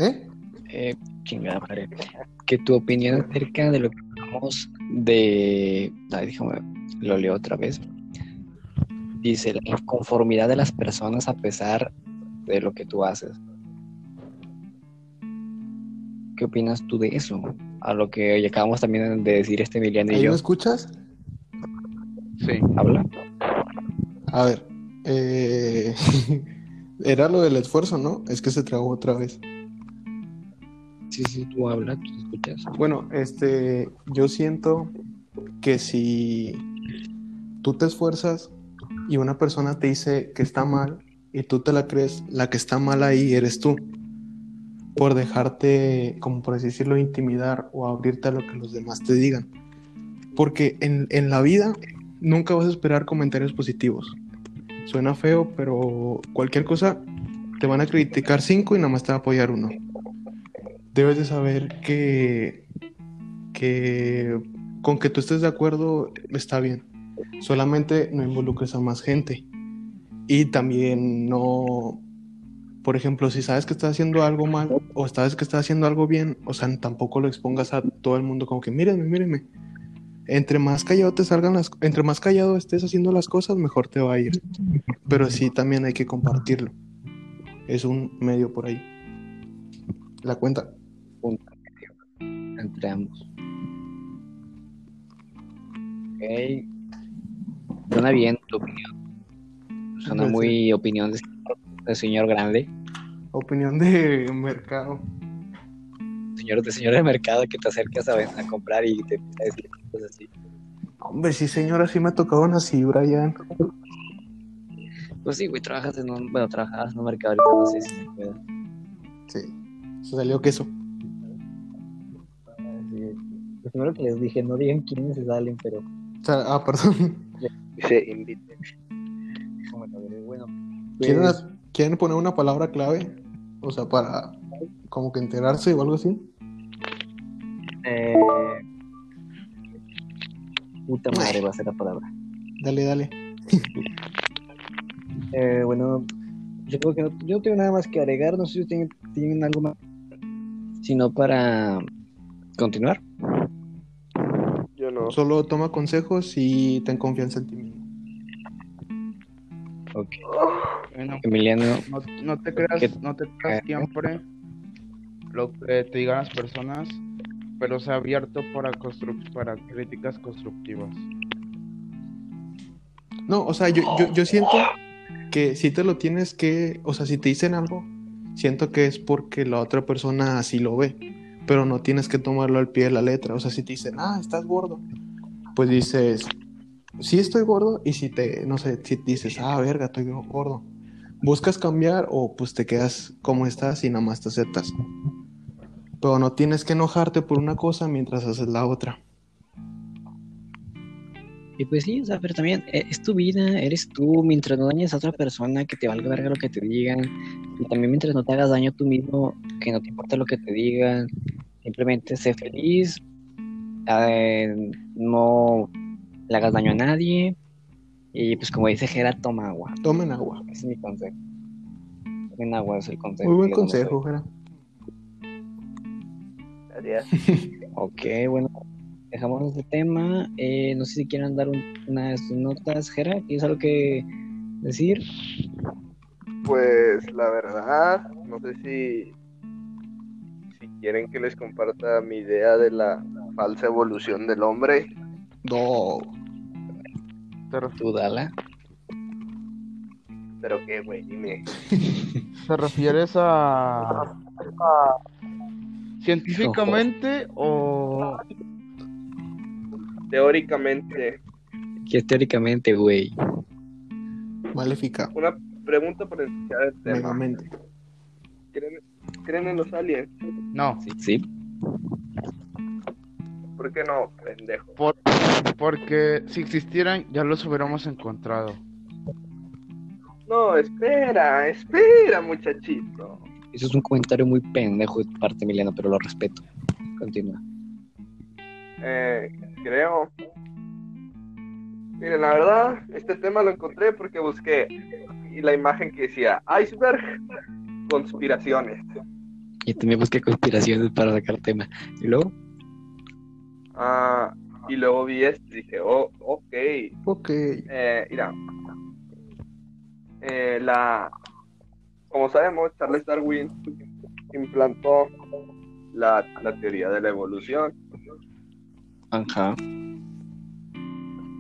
¿Eh? Eh, chingada madre. Que tu opinión acerca de lo que hablamos de. Ay, déjame, lo leo otra vez. Dice, la inconformidad de las personas a pesar de lo que tú haces. ¿Qué opinas tú de eso? A lo que acabamos también de decir este Emiliano y ¿Ahí yo. me escuchas? Sí. ¿Habla? A ver. eh, Era lo del esfuerzo, ¿no? Es que se trabó otra vez. Sí, sí, tú hablas, tú te escuchas. Bueno, este, yo siento que si tú te esfuerzas y una persona te dice que está mal y tú te la crees, la que está mal ahí eres tú. Por dejarte, como por decirlo, intimidar o abrirte a lo que los demás te digan. Porque en, en la vida nunca vas a esperar comentarios positivos. Suena feo, pero cualquier cosa te van a criticar cinco y nada más te va a apoyar uno debes de saber que, que con que tú estés de acuerdo está bien. Solamente no involucres a más gente. Y también no, por ejemplo, si sabes que estás haciendo algo mal o sabes que estás haciendo algo bien, o sea, tampoco lo expongas a todo el mundo como que mírenme, mírenme. Entre más callado te salgan las, entre más callado estés haciendo las cosas, mejor te va a ir. Pero sí también hay que compartirlo. Es un medio por ahí. La cuenta. Entre ambos. Ok. Suena bien tu opinión. Suena muy opinión de, de señor grande. Opinión de mercado. Señor de señor de mercado que te acercas a, a comprar y te empieza a decir cosas así. Hombre, sí, señora, sí me ha tocado una así, Brian. Pues sí, güey, trabajas en un. Bueno, trabajabas en un mercado ahorita, no sé si se puede. Sí. Se salió queso. Lo primero que les dije, no digan quiénes se salen, pero. Ah, perdón. Dice, invite. Bueno, bueno. ¿Quieren, pues, ¿Quieren poner una palabra clave? O sea, para como que enterarse o algo así. eh, Puta madre va a ser la palabra. Dale, dale. Eh, bueno, yo creo que no, yo no tengo nada más que agregar. No sé si tienen, tienen algo más. Sino para continuar. Solo toma consejos y ten confianza en ti mismo. Ok. Bueno, Emiliano, no, no te creas, no te creas siempre lo que te digan las personas, pero sea abierto para constru- para críticas constructivas. No, o sea, yo, yo, yo siento que si te lo tienes que, o sea, si te dicen algo, siento que es porque la otra persona así lo ve, pero no tienes que tomarlo al pie de la letra. O sea, si te dicen, ah, estás gordo, pues dices, sí estoy gordo, y si te, no sé, si dices, ah, verga, estoy gordo, buscas cambiar o pues te quedas como estás y nada más te aceptas. Pero no tienes que enojarte por una cosa mientras haces la otra. Y pues sí, o sea, pero también eh, es tu vida, eres tú, mientras no dañes a otra persona, que te valga verga lo que te digan, y también mientras no te hagas daño tú mismo, que no te importa lo que te digan, simplemente sé feliz, eh, no le hagas daño a nadie, y pues como dice Jera, toma agua, Tomen agua. ese es mi consejo. Tomen agua es el consejo. Muy buen consejo, Jera. Gracias. Ok, bueno, dejamos este tema. Eh, no sé si quieran dar un- unas notas, Jera, ¿tienes algo que decir? Pues la verdad, no sé si, si quieren que les comparta mi idea de la falsa evolución del hombre. No. ¿Te, ref- Tú, Dala. Pero qué, güey, dime. te refieres a, a- científicamente o Teóricamente, Que es teóricamente, güey. Maléfica. una pregunta por iniciar el tema. Megamente. ¿Creen, creen en los aliens? no? Sí, sí. ¿Por qué no, pendejo? Por- porque si existieran ya los hubiéramos encontrado. No, espera, espera, muchachito. Eso es un comentario muy pendejo de tu parte, Emiliano, pero lo respeto. Continúa. Eh, creo. Miren, la verdad, este tema lo encontré porque busqué y la imagen que decía iceberg, conspiraciones. Y también busqué conspiraciones para sacar tema. Y luego, Ah, y luego vi esto y dije, oh, ok. Ok. Eh, mira, Eh, la, como sabemos, Charles Darwin implantó la, la teoría de la evolución. Ajá.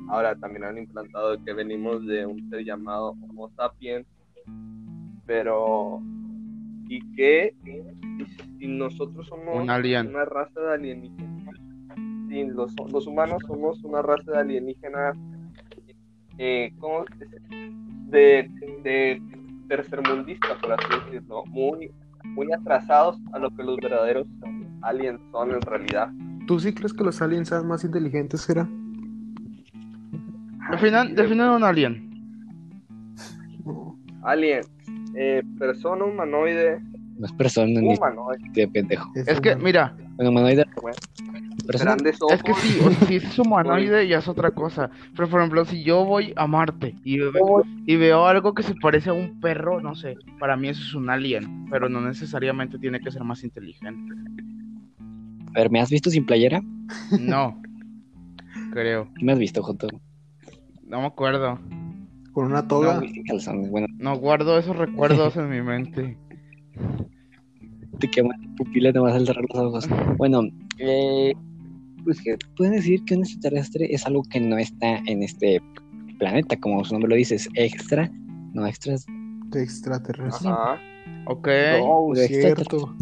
Ahora también han implantado que venimos de un ser llamado Homo sapiens, pero ¿y qué si nosotros somos Un alien. una raza de alienígenas? Si los, los humanos somos una raza de alienígenas, eh, ¿cómo? de, de tercermundista, por así decirlo, muy, muy atrasados a lo que los verdaderos aliens son en realidad. ¿Tú sí crees que los aliens sean más inteligentes, Jera? Definan, definan un alien. Alien, eh, persona humanoide, No es persona ni humanoide, de pendejo. Es que, mira, Bueno, humanoide. Bueno. Persona. grandes ojos. es que sí, o sea, si es humanoide ya es otra cosa. Pero por ejemplo, si yo voy a Marte y, ve- y veo algo que se parece a un perro, no sé, para mí eso es un alien, pero no necesariamente tiene que ser más inteligente. A ver, ¿me has visto sin playera? No, creo. ¿Sí me has visto, Joto? No me acuerdo. Con una toga. No, sin calzones. Bueno, No guardo esos recuerdos en mi mente. te queman la pupila, te vas a cerrar los ojos. Bueno, eh, pues que pueden decir que un extraterrestre es algo que no está en este planeta, como su nombre lo dice, es extra, no extras. De extraterrestre. Ajá. Ok. Oh, de cierto.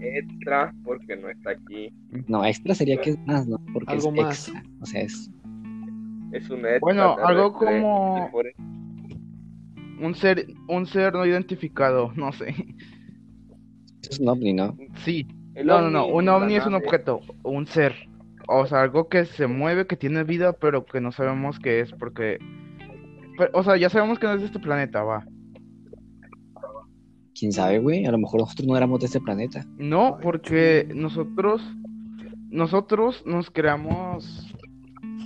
Extra porque no está aquí. No, extra sería que es más, ¿no? Porque Algo es más. extra. O sea, es. Es un extra. Bueno, algo como- Un ser, un ser no identificado, no sé. Es un ovni, ¿no? Sí. el No, no, no. Un ovni es un objeto, un ser. O sea, algo que se mueve, que tiene vida, pero que no sabemos qué es, porque. pero, o sea, ya sabemos que no es de este planeta, va. Quién sabe, güey. A lo mejor nosotros no éramos de este planeta. No, porque nosotros. Nosotros nos creamos.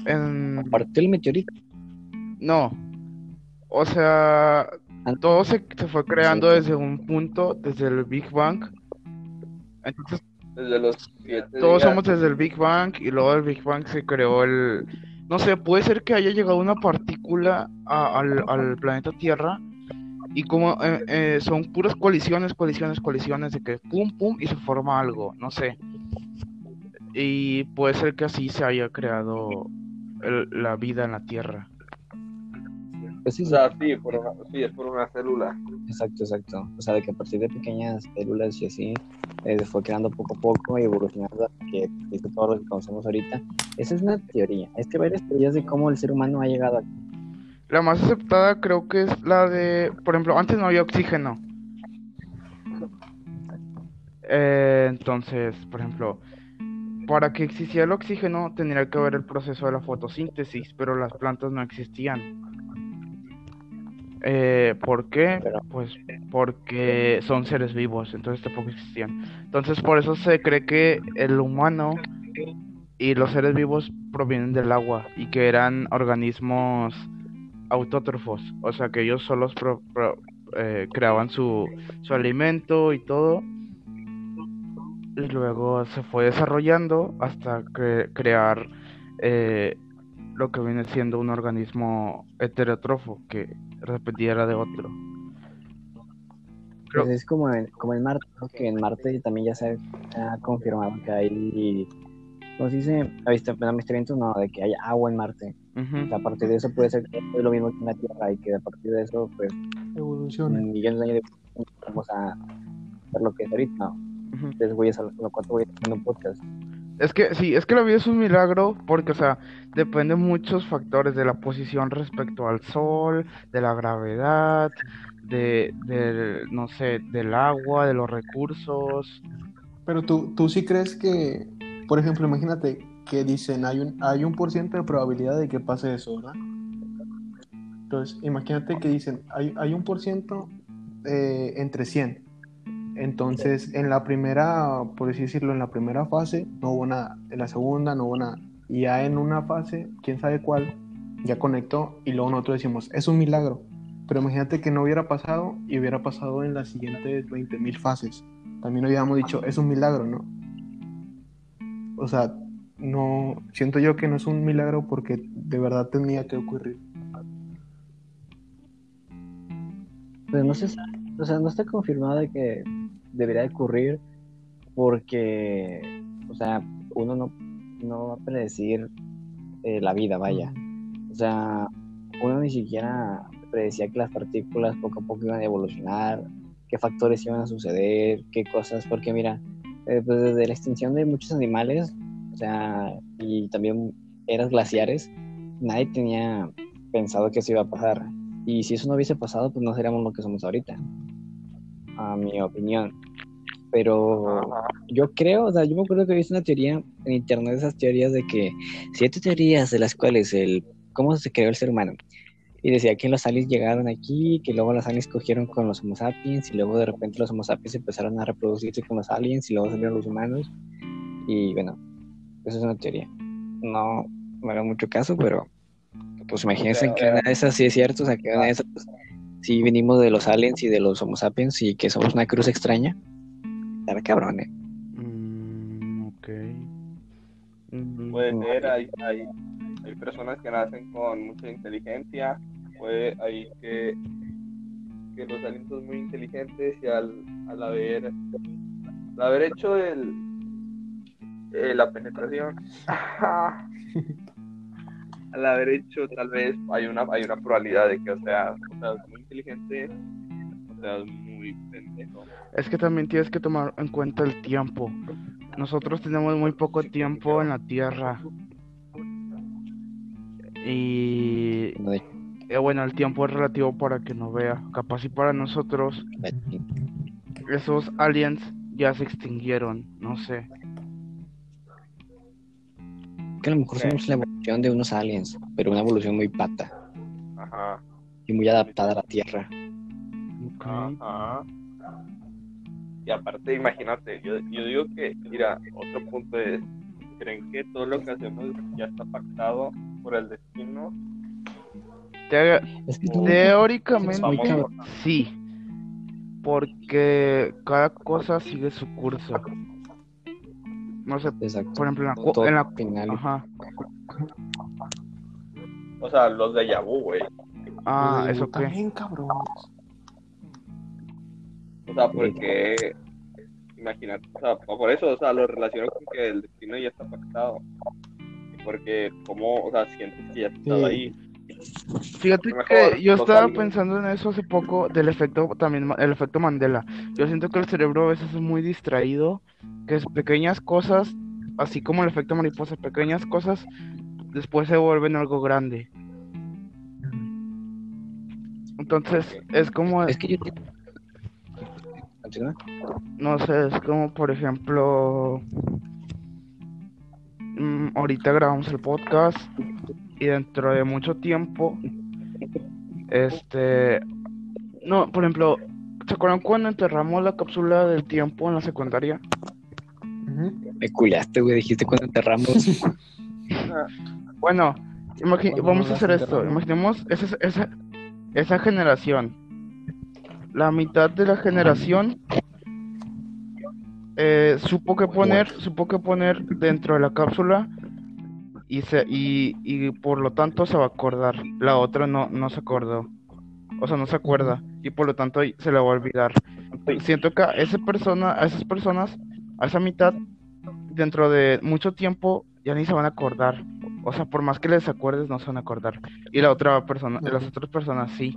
En. Aparte del meteorito. No. O sea, Ah, todo se, se fue creando Sí. desde un punto, desde el Big Bang. Entonces, Desde los siete todos días. somos desde el Big Bang y luego del Big Bang se creó el... No sé, puede ser que haya llegado una partícula a- al, al planeta Tierra y como eh, eh, son puras colisiones, colisiones, colisiones de que pum, pum y se forma algo, no sé. Y puede ser que así se haya creado el- la vida en la Tierra. Pues sí, O sea, sí, por una- sí, es por una célula. Exacto, exacto. O sea, de que a partir de pequeñas células y así, eh, se fue creando poco a poco y evolucionando hasta que todo lo que conocemos ahorita. Esa es una teoría. Es que hay varias teorías de cómo el ser humano ha llegado aquí. La más aceptada creo que es la de, por ejemplo, antes no había oxígeno. Eh, entonces, por ejemplo, para que existiera el oxígeno tendría que haber el proceso de la fotosíntesis, pero las plantas no existían. Eh, ¿por qué? Pues porque son seres vivos, entonces tampoco existían. Entonces por eso se cree que el humano y los seres vivos provienen del agua y que eran organismos autótrofos, o sea que ellos solos pro- eh, creaban su, su alimento y todo y luego se fue desarrollando hasta cre- crear eh, lo que viene siendo un organismo heterótrofo que dependiera de otro. Pues es como en, como en Marte, que en Marte también ya se ha confirmado que hay, ¿cómo se dice? Avista- Avistamientos, no, de que hay agua en Marte. Ujú. O sea, a partir de eso puede ser que es lo mismo que en la Tierra y que a partir de eso, pues, Evoluciona. en millones de años de vamos a ver lo que es ahorita. ¿no? Ujú. Entonces, güeyes, a los cuatro voy haciendo un podcast. Es que sí, es que la vida es un milagro porque, o sea, depende de muchos factores de la posición respecto al sol, de la gravedad, de, del, no sé, del agua, de los recursos. Pero tú, tú sí crees que, por ejemplo, imagínate que dicen hay un, hay un por ciento de probabilidad de que pase eso, ¿verdad? Entonces, imagínate que dicen hay, hay un por ciento eh, entre 100. Entonces, en la primera, por así decirlo, en la primera fase no hubo nada. En la segunda no hubo nada. Y ya en una fase, quién sabe cuál, ya conectó y luego nosotros decimos, es un milagro. Pero imagínate que no hubiera pasado y hubiera pasado en las siguientes 20.000 fases. También hubiéramos dicho, es un milagro, ¿no? O sea, no, siento yo que no es un milagro porque de verdad tenía que ocurrir. Pues no se sabe, o sea, no está confirmado de que debería de ocurrir porque, o sea, uno no, no va a predecir eh, la vida, vaya. O sea, uno ni siquiera predecía que las partículas poco a poco iban a evolucionar, qué factores iban a suceder, qué cosas, porque mira, eh, pues desde la extinción de muchos animales, o sea, y también eras glaciares, nadie tenía pensado que eso iba a pasar. Y si eso no hubiese pasado, pues no seríamos lo que somos ahorita, a mi opinión. Pero yo creo, o sea, yo me acuerdo que he visto una teoría en internet, esas teorías de que siete teorías de las cuales el cómo se creó el ser humano. Y decía que los aliens llegaron aquí, que luego los aliens cogieron con los Homo sapiens, y luego de repente los Homo sapiens empezaron a reproducirse con los aliens, y luego salieron los humanos. Y bueno, eso es una teoría. No me haga mucho caso, pero pues imagínense que una de esas sí es cierto, o sea, que una de esas pues, sí venimos de los aliens y de los Homo sapiens y que somos una cruz extraña. Está cabrón, eh. Mm, ok. Mm, Puede ser, hay, hay, hay personas que nacen con mucha inteligencia, puede, hay que, que los aliens son muy inteligentes y al, al haber al haber hecho el, eh, la penetración. Al haber hecho, tal vez hay una, hay una probabilidad de que, o sea, o sea, es muy inteligente, o sea, es muy pendejo. Es que también tienes que tomar en cuenta el tiempo. Nosotros tenemos muy poco tiempo en la Tierra. Y eh, bueno, el tiempo es relativo para que no vea. Capaz y para nosotros, esos aliens ya se extinguieron. No sé. que a lo mejor somos la evolución de unos aliens, pero una evolución muy pata Ajá, y muy adaptada a la Tierra. Ajá. Y aparte, imagínate, yo, yo digo que, mira, otro punto es, ¿creen que todo lo que hacemos ya está pactado por el destino? Te- Es que no- Teóricamente sí, porque cada cosa sigue su curso. No sé, Exacto. por ejemplo, en la, No cu- todo en la- final. ajá. o sea, los de Yabu, güey. Ah, eso qué. También, cabrón. O sea, porque, imagínate, o sea, por eso, o sea, lo relaciono con que el destino ya está pactado. Porque, como, o sea, sientes que ya has estado Sí. ahí. Fíjate Mejor, que yo estaba pensando en eso hace poco del efecto también el efecto Mandela. Yo siento que el cerebro a veces es muy distraído, que es pequeñas cosas, así como el efecto mariposa, pequeñas cosas después se vuelven algo grande. Entonces, es como Es que yo. No sé, es como por ejemplo, mm, ahorita grabamos el podcast y dentro de mucho tiempo, este, no, por ejemplo, ¿se acuerdan cuando enterramos la cápsula del tiempo en la secundaria? Me culiaste, güey. Dijiste cuando enterramos. Bueno, imagi- Cuando vamos a hacer esto, imaginemos esa, esa, esa generación. La mitad de la generación eh, supo que poner, supo que poner dentro de la cápsula y se y, y por lo tanto se va a acordar. La otra no, no se acordó. O sea, no se acuerda y por lo tanto se le va a olvidar. Siento que a esa persona, a esas personas, a esa mitad, dentro de mucho tiempo ya ni se van a acordar. O sea, por más que les acuerdes, no se van a acordar. Y la otra persona, las otras personas sí.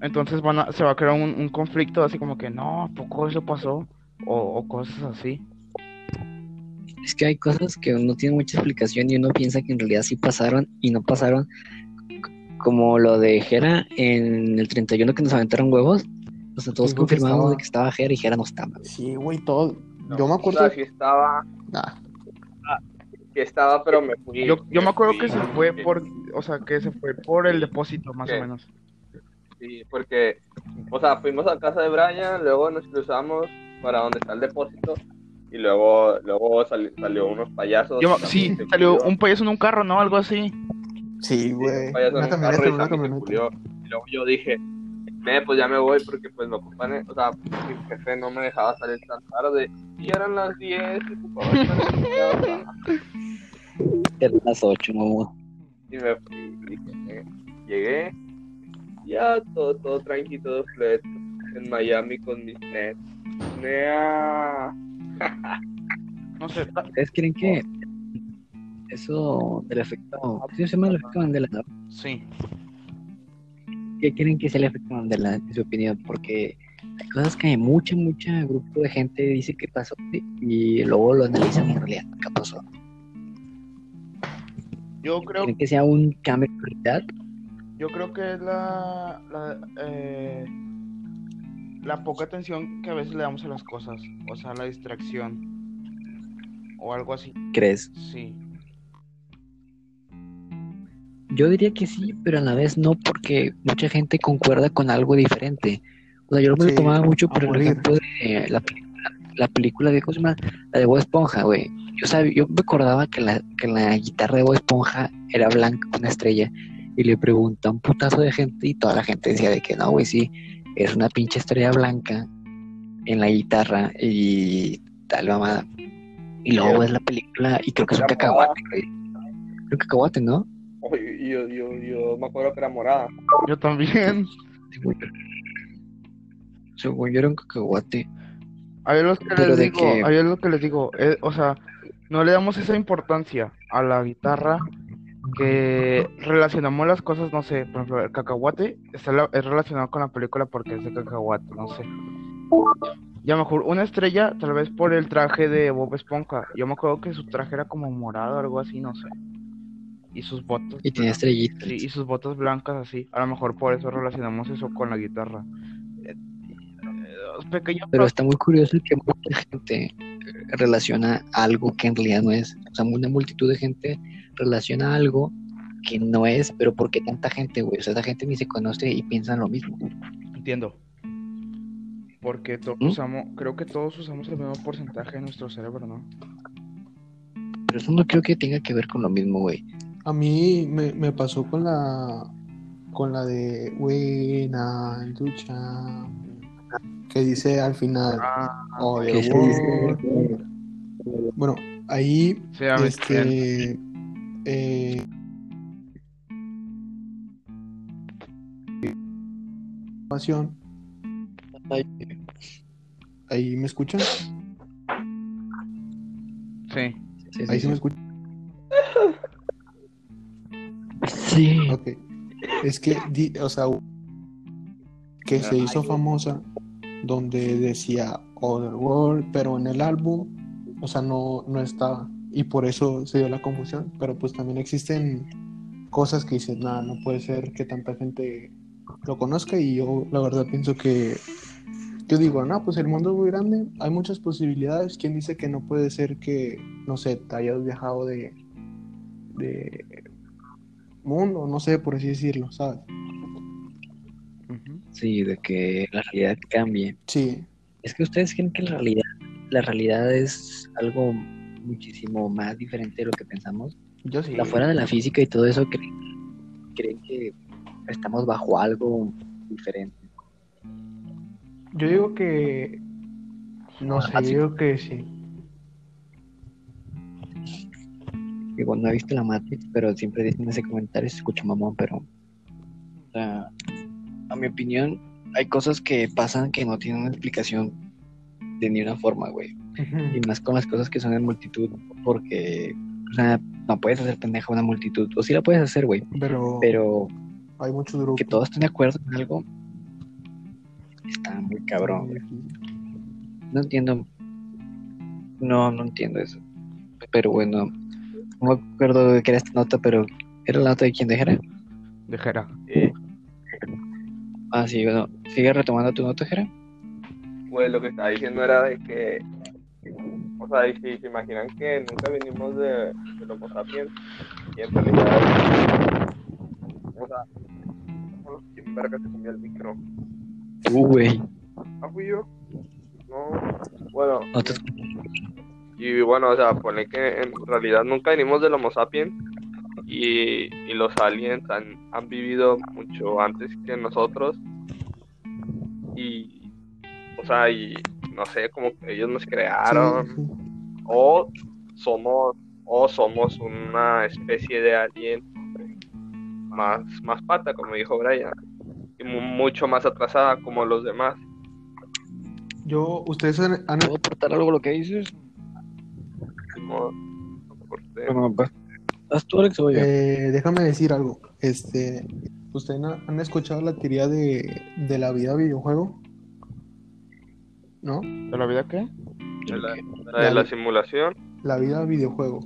Entonces van a, se va a crear un, un conflicto así como que no, ¿a poco eso pasó? O, o cosas así. Es que hay cosas que no tienen mucha explicación y uno piensa que en realidad sí pasaron y no pasaron. Como lo de Jera en el 31 que nos aventaron huevos. O sea, todos que confirmamos estaba- de que estaba Jera y Jera no estaba. Sí, güey, todo. No, Yo me O acuerdo. sea, sí estaba, Nah, que estaba, pero me fui. Yo, yo me acuerdo fui, que se fue que- por, o sea, que se fue por el depósito más ¿Qué? o menos. Sí, porque, o sea, fuimos a casa de Brian, luego nos cruzamos para donde está el depósito y luego, luego sali- salió unos payasos. Yo, sí, salió culió. un payaso en un carro, ¿no? Algo así. sí, Sí, güey. un payaso en Una un camioneta, carro y una camioneta. Y luego yo dije, "Me, pues ya me voy porque pues me ocupan, eh, o sea, mi jefe no me dejaba salir tan tarde y eran las 10 y ocupaba. Eran las 8, mamá. Y me fui, y llegué, llegué, ya todo, todo tranquilo, todo flat, en Miami con mis nets. Nea. No sé. ¿Ustedes creen que eso del efecto. ¿Qué se llama el efecto Mandela? no? Sí. ¿Qué creen que es el efecto Mandela, en su opinión? Porque hay cosas que mucha, mucha grupo de gente dice que pasó y luego lo analizan en realidad nunca pasó. Yo creo ¿Creen que sea un cambio de realidad? Yo creo que es la, la, eh, la poca atención que a veces le damos a las cosas, o sea, la distracción o algo así. ¿Crees? Sí, Yo diría que sí, pero a la vez no, porque mucha gente concuerda con algo diferente. O sea, yo me lo Sí, tomaba mucho por el ejemplo de la película, la película de, ¿cómo se llama? La de Bob Esponja, güey. Yo sabía, yo me acordaba que la, que la guitarra de Bob Esponja era blanca con una estrella. Y le pregunté a un putazo de gente y toda la gente decía de que no, güey, sí, es una pinche estrella blanca en la guitarra y tal mamada. Y luego ves la película y creo que es un cacahuate, güey. Creo que cacahuate, ¿no? Yo, yo, yo me acuerdo que era morada. yo también. Según yo, era un cacahuate. Ahí es lo que Pero les de digo, que- ahí es lo que les digo, eh, o sea, no le damos esa importancia a la guitarra que relacionamos las cosas, no sé, por ejemplo, el cacahuate está la- es relacionado con la película porque es de cacahuate, no sé. Ya mejor, una estrella, tal vez por el traje de Bob Esponja. Yo me acuerdo que su traje era como morado, algo así, no sé. Y sus botas. Y tiene estrellitas. Sí, y sus botas blancas así. A lo mejor por eso relacionamos eso con la guitarra. Eh, eh, pequeño Pero está muy curioso que mucha gente relaciona algo que en realidad no es. O sea, una multitud de gente relaciona algo que no es, pero ¿por qué tanta gente, güey? O sea, esa gente ni se conoce y piensan lo mismo. Entiendo. Porque todos ¿Mm? usamos, creo que todos usamos el mismo porcentaje de nuestro cerebro, ¿no? Pero eso no creo que tenga que ver con lo mismo, güey. A mí me, me pasó con la con la de buena lucha que dice al final Ah, "Oh, Que the sí, world". Bueno, ahí sí, este eh, información. ahí me escuchan Sí. Sí, sí, ahí sí sí. me escuchan Sí. Ok. Es que, di- o sea, que se hizo famosa donde decía Otherworld, pero en el álbum, o sea, no, no estaba. Y por eso se dio la confusión. Pero pues también existen cosas que dicen, nada, no puede ser que tanta gente lo conozca. Y yo, la verdad, pienso que. Yo digo, no, pues el mundo es muy grande, hay muchas posibilidades. ¿Quién dice que no puede ser que, no sé, te hayas viajado de, de mundo, no sé, por así decirlo, ¿sabes? Sí, de que la realidad cambie. Sí, Es que ustedes creen que la realidad, la realidad es algo muchísimo más diferente de lo que pensamos. yo sí. La fuera de la física y todo eso, creen, creen que estamos bajo algo diferente. Yo digo que. No sé, yo digo que sí. Digo, no he visto la Matrix, pero siempre dicen ese comentario, se escucha mamón, pero. o sea, a mi opinión, hay cosas que pasan que no tienen una explicación de ni una forma, güey. Y más con las cosas que son en multitud, porque, o sea, no puedes hacer pendeja una multitud. O sí la puedes hacer, güey, Pero, pero hay muchos grupos. que todos estén de acuerdo en algo está muy cabrón, güey. No entiendo. No, no entiendo eso. Pero bueno, no me acuerdo de qué era esta nota, pero ¿era la nota de quién dejara? De Jera. Ah, sí, bueno, sigue retomando tu nota, Jera. Pues lo que estaba diciendo era de que, o sea, y si se imaginan que nunca venimos de, de Homo sapiens, y en realidad, o sea, ¿quién verga se comió el micro? Uh, güey. ¿Ah, fui yo? No, bueno, No te y bueno, o sea, pone que en realidad nunca venimos del Homo sapiens, y, y los aliens han, han vivido mucho antes que nosotros, y, o sea, y no sé, como que ellos nos crearon. Sí, sí. o somos o somos una especie de alien más más pata como dijo Brian y mu- mucho más atrasada como los demás Yo, ustedes han, han- puedo aportar algo a lo que dices. Como- porque- Bueno, pues, ¿haz tú, Alex, o yo? eh, déjame decir algo. Este, ¿ustedes han, han escuchado la teoría de, de la vida videojuego? ¿No? ¿De la vida qué? de la, la de la simulación La vida videojuego.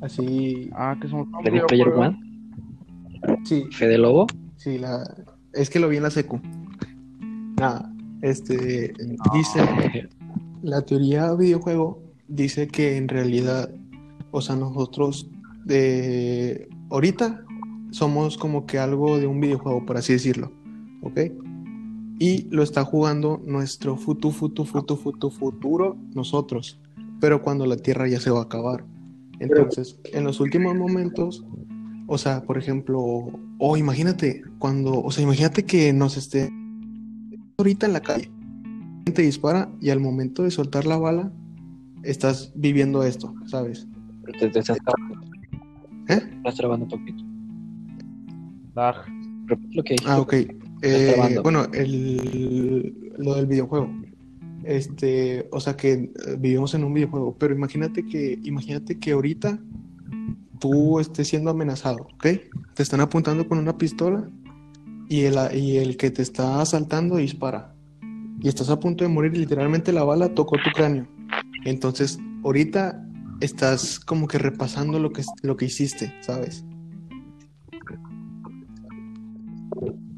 Así, Ah, que un ¿Ready Player. One? sí, ¿Fede Lobo? Sí, la... es que lo vi en la secu. Nada, este, dice, la teoría videojuego dice que en realidad, o sea, nosotros de ahorita somos como que algo de un videojuego, por así decirlo, ¿ok? Y lo está jugando nuestro futu, futu, futu, futu, futuro, nosotros, pero cuando la Tierra ya se va a acabar. Entonces, en los últimos momentos, o sea, por ejemplo, o imagínate cuando, o sea, imagínate que nos esté ahorita en la calle, te dispara y al momento de soltar la bala estás viviendo esto, ¿sabes? Te, te estás trabando. ¿Eh? Estás trabando un poquito. Lag. Repite lo que dijiste. Ah, ok. Eh, bueno, el, lo del videojuego. este, o sea que eh, vivimos en un videojuego, pero imagínate que, imagínate que ahorita tú estés siendo amenazado, ¿ok? Te están apuntando con una pistola y el, y el que te está asaltando dispara. Y estás a punto de morir, literalmente la bala tocó tu cráneo. Entonces, ahorita estás como que repasando lo que, lo que hiciste, ¿sabes?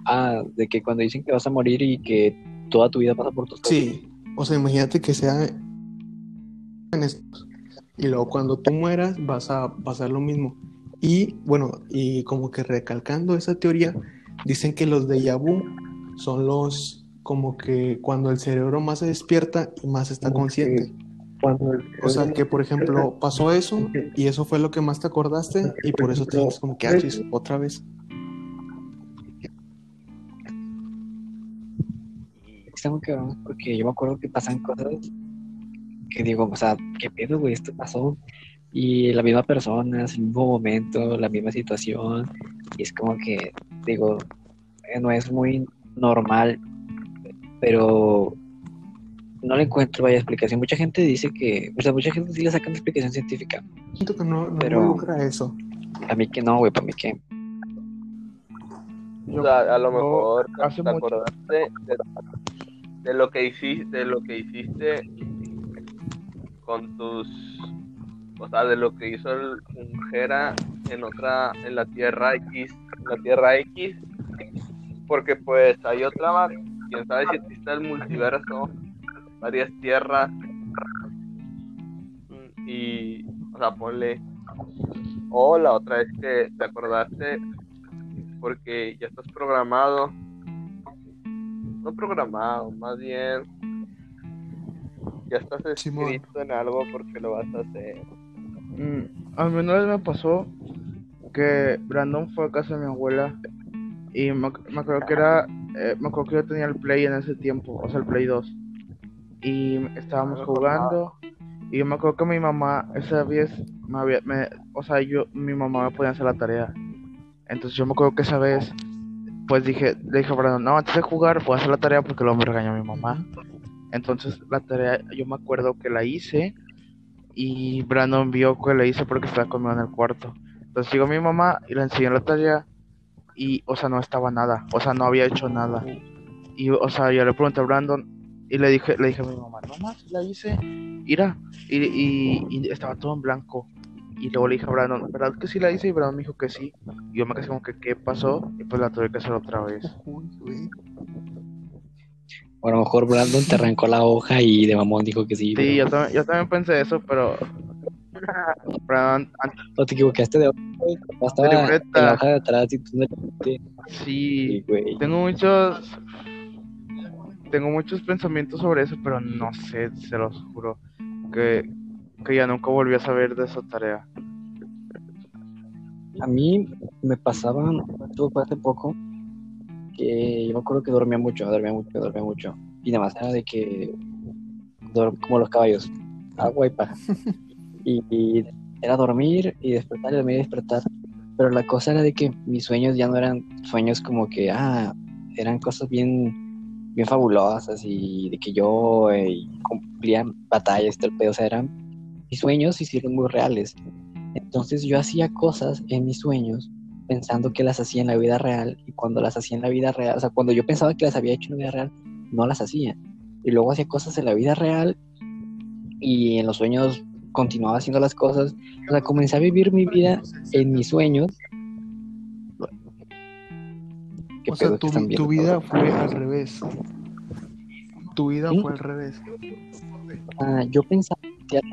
Ah, de que cuando dicen que vas a morir y que toda tu vida pasa por tus Sí, o sea, imagínate que sea en estos. Y luego cuando tú mueras vas a pasar lo mismo. Y bueno, y como que recalcando esa teoría, dicen que los de vu son los como que cuando el cerebro más se despierta y más está Como consciente. Cuando el- O sea, que por ejemplo pasó eso y eso fue lo que más te acordaste y por eso te dices como que haces otra vez. Está muy cabrón, porque yo me acuerdo que pasan cosas que digo, o sea, ¿qué pedo, güey? Esto pasó. Y la misma persona, es el mismo momento, la misma situación. Y es como que, digo, eh, no es muy normal, pero no le encuentro vaya explicación. Mucha gente dice que, o sea, mucha gente sí le sacan explicación científica. Siento que no, no Pero- involucra eso. A mí que no, güey, para mí que. O sea, a lo mejor hace te mucho- acordaste de, de lo que hiciste, de lo que hiciste con tus, o sea, de lo que hizo el Jera en otra, en la Tierra X, en la Tierra X, porque pues hay otra, quién sabe si existe el multiverso, varias tierras mm, y, o sea, ponle, o la otra es que te acordaste porque ya estás programado. No programado, más bien ya estás Simón. escrito en algo porque lo vas a hacer. Mm, a mí una vez me pasó que Brandon fue a casa de mi abuela y me, me acuerdo que era, eh, me acuerdo que yo tenía el Play en ese tiempo, o sea, el Play 2. Y estábamos jugando y yo me acuerdo que mi mamá esa vez me había, me- o sea, yo, mi mamá me podía hacer la tarea. Entonces yo me acuerdo que esa vez, pues dije, le dije a Brandon, no, antes de jugar voy a hacer la tarea porque luego me regañó mi mamá. Entonces la tarea, yo me acuerdo que la hice y Brandon vio que la hice porque estaba conmigo en el cuarto. Entonces llegó mi mamá y le enseñó la tarea y, o sea, no estaba nada, o sea, no había hecho nada. Y, o sea, yo le pregunté a Brandon y le dije, le dije a mi mamá, no más, la hice, mira, y, y, y estaba todo en blanco. Y luego le dije a Brandon, ¿verdad que sí la hice? Y Brandon me dijo que sí. Y yo me quedé como que, ¿qué pasó? Y pues la tuve que hacer otra vez. O a lo mejor Brandon te arrancó la hoja y de mamón dijo que sí. Sí, pero- yo también, yo también pensé eso, pero Brandon, antes, O te equivocaste de hoja, güey. Estaba en la hoja de atrás y tú no le sí, Sí, güey. tengo muchos, tengo muchos pensamientos sobre eso, pero no sé, se los juro, que, que ya nunca volví a saber de esa tarea. A mí me pasaban, esto fue hace poco, que yo me acuerdo que dormía mucho, dormía mucho, dormía mucho. Y nada más era de que, como los caballos, agua y paja. Y, y era dormir y despertar y dormir y despertar. Pero la cosa era de que mis sueños ya no eran sueños como que, ah, eran cosas bien, bien fabulosas y de que yo eh, cumplía batallas y el pedo. Eran, mis sueños se hicieron muy reales. Entonces yo hacía cosas en mis sueños pensando que las hacía en la vida real y cuando las hacía en la vida real, o sea, cuando yo pensaba que las había hecho en la vida real, no las hacía. Y luego hacía cosas en la vida real y en los sueños continuaba haciendo las cosas. O sea, comencé a vivir mi vida en mis sueños. ¿Qué O sea, tu, están tu vida fue al revés. Tu vida ¿Sí? fue al revés. Ah, yo pensaba que hacía-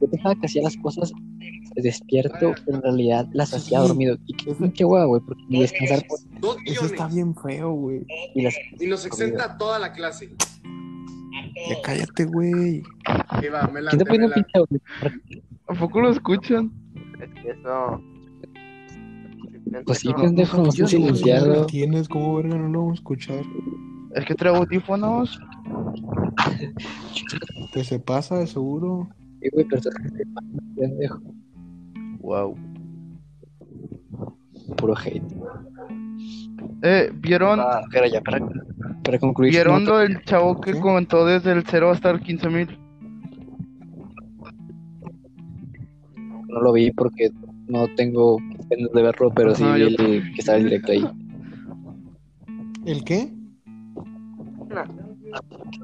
yo pensaba que hacía las cosas despierto, pero en realidad las hacía Sí. dormido. Y qué pinche hueva, güey, porque ni descansar por- Dos Eso está bien feo, güey. y las Y nos exenta toda la clase. Ya cállate, güey. Ahí va, me la ¿Quién te pone un pinche audio? ¿A poco lo escuchan? Es que eso. Pues sí, pendejo, no sé silenciado. qué tienes, ¿cómo verga no lo vamos a escuchar? Es que traigo audífonos. Que se pasa, de seguro. Sí, güey, pero estás pendejo. Wow. Puro hate. Eh, ¿vieron? Ah, Pero ya, para. para concluir. ¿Vieron no lo del chavo que ¿Qué? comentó desde el 0 hasta el 15 mil? no lo vi porque no tengo ganas de verlo, pero sí Ajá, vi yo el que estaba en directo ahí. ¿El qué?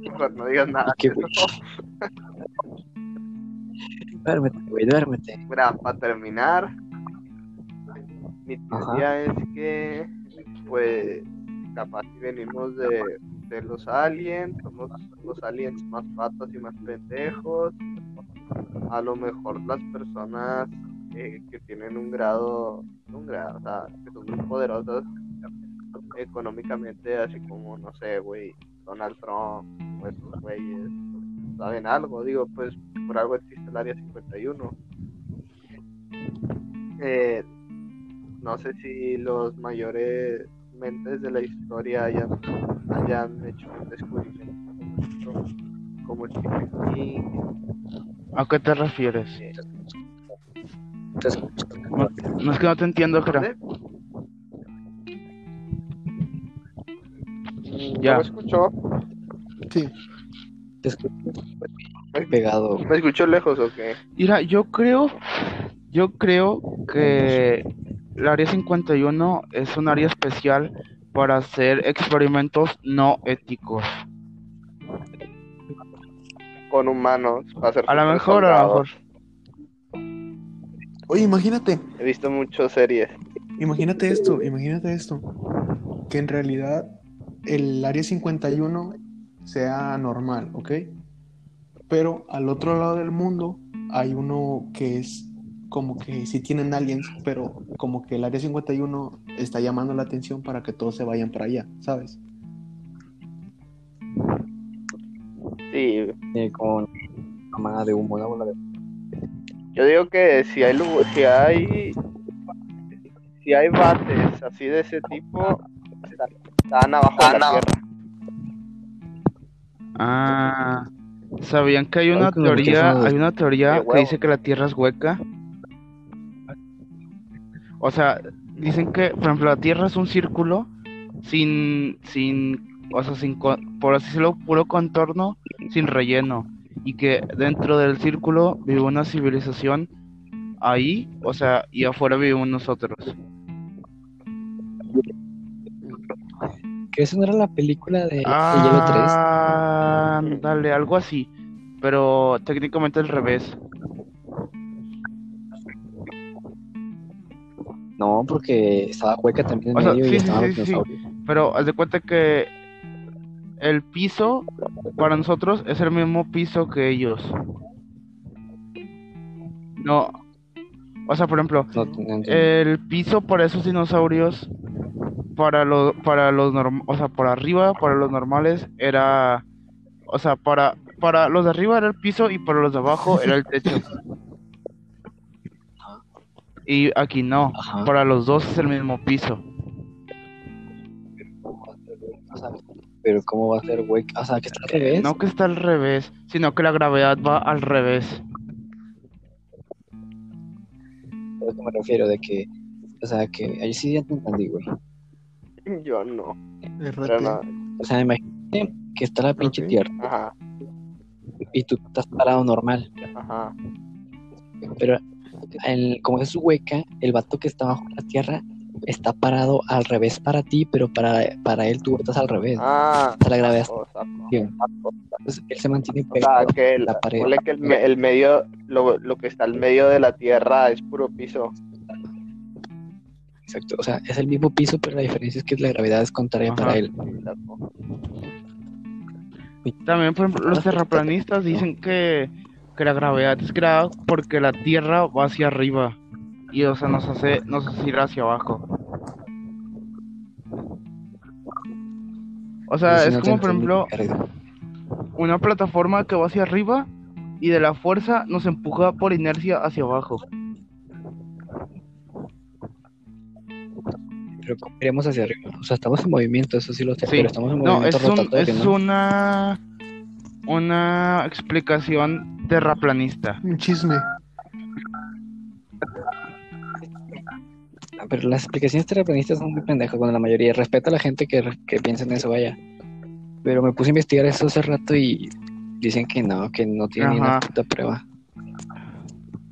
Mejor no digas nada. ¿Qué, güey? Duérmete, güey, duérmete. Mira, para terminar, mi Ajá. teoría es que, pues, capaz si venimos de, de los aliens, somos los aliens más patos y más pendejos. A lo mejor las personas eh, que tienen un grado, un grado, o sea, que son muy poderosas económicamente, así como, no sé, güey, Donald Trump, o esos güeyes, saben algo, digo, pues por algo existe el área 51. Eh, no sé si los mayores mentes de la historia hayan, hayan hecho un descubrimiento como Stephen King. ¿A qué te refieres? eh, Te escucho. No, no es que no te entiendo, Jera. ¿vale? Ya. ¿No me escuchó? Sí. Te escucho. Pegado. ¿Me escuchó lejos o qué? Mira, yo creo, yo creo que el área 51 es un área especial para hacer experimentos no éticos. Con humanos. para hacer A lo mejor, a lo mejor. Oye, imagínate, He visto muchas series. imagínate esto, imagínate esto. Que en realidad el área 51 sea normal, ¿ok? Pero al otro lado del mundo hay uno que es como que sí tienen aliens, pero como que el área 51 está llamando la atención para que todos se vayan para allá, ¿sabes? Sí, eh, con una manga de humo, una bola de Yo digo que si hay si hay si hay bases así de ese tipo están abajo de la tierra. Ah, ¿sabían que hay una teoría, hay una teoría que dice que la Tierra es hueca? O sea, dicen que, por ejemplo, la Tierra es un círculo sin, sin, o sea, sin, co- por así decirlo, puro contorno, sin relleno, y que dentro del círculo vive una civilización ahí, o sea, y afuera vivimos nosotros. Que esa no era la película de, de Hielo 3. Ah, dale, algo así, pero técnicamente al revés. No, porque estaba hueca también en O sea, medio sí, y sí, dinosaurios. Pero haz de cuenta que el piso para nosotros es el mismo piso que ellos. No. O sea, por ejemplo, No, no entiendo. el piso para esos dinosaurios, para los, para los norm- o sea, por arriba, para los normales, era, o sea, para, para los de arriba era el piso y para los de abajo era el techo. Y aquí no, Ajá. para los dos es el mismo piso. Pero ¿cómo va a ser hueca? O sea, que está al revés. No que está al revés, sino que la gravedad va al revés. A eso me refiero, de que, o sea, que ahí sí ya te entendí, güey. Yo no. Pero no. O sea, imagínate que está la pinche tierra Ajá, y tú estás parado normal, ajá. pero el- como es hueca, el vato que está bajo la tierra está parado al revés para ti, pero para, para él tú estás al revés. Ah, O sea, la gravedad o. Entonces, él se mantiene O sea, pegado. que la la pared. ponle que el, me- el medio, lo, lo que está al medio de la tierra es puro piso. Exacto. O sea, es el mismo piso, pero la diferencia es que la gravedad es contraria Ajá. para él. También, por ejemplo, los terraplanistas dicen que, que la gravedad es creada porque la Tierra va hacia arriba y, o sea, nos hace, nos hace ir hacia abajo. O sea, es no como, por ejemplo, una plataforma que va hacia arriba y de la fuerza nos empuja por inercia hacia abajo. Pero ¿cómo iremos hacia arriba? O sea, estamos en movimiento, eso sí lo sé, Sí. pero estamos en No, movimiento es, un, rotatorio, es ¿no? una, una explicación terraplanista. Un chisme. Pero las explicaciones terraplanistas son muy pendejas, bueno, la mayoría. Respeto a la gente que, que piensa en eso, vaya. Pero me puse a investigar eso hace rato y dicen que no, que no tiene ni una puta prueba.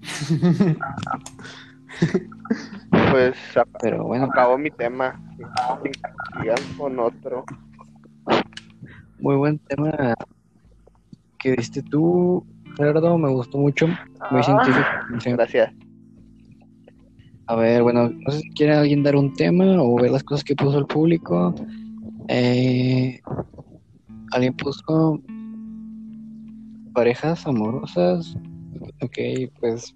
Pues Pero bueno, acabó mi tema. Sigan con otro. muy buen tema que diste tú, Gerardo, me gustó mucho, muy Ah, científico. Gracias. A ver, bueno, no sé si quiere alguien dar un tema o ver las cosas que puso el público. Eh, alguien puso parejas amorosas. Ok, pues,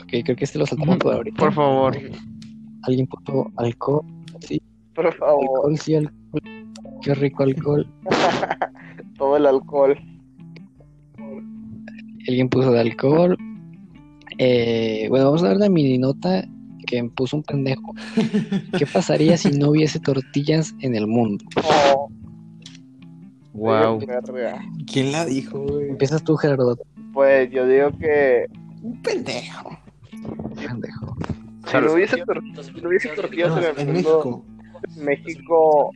ok, creo que este lo saltamos por ahorita. Por favor. Alguien puso alcohol, sí, Por favor, alcohol, sí, alcohol. Qué rico alcohol. todo el alcohol. Alguien puso de alcohol. Eh, bueno, vamos a dar la mini nota que me puso un pendejo. ¿Qué pasaría si no hubiese tortillas en el mundo? Oh, Wow. ¿Quién la dijo, güey? Empiezas tú, Gerardo, Pues yo digo que Un pendejo. pendejo. si no hubiese, tor- si no hubiese tortillas No, en el en mundo, México. México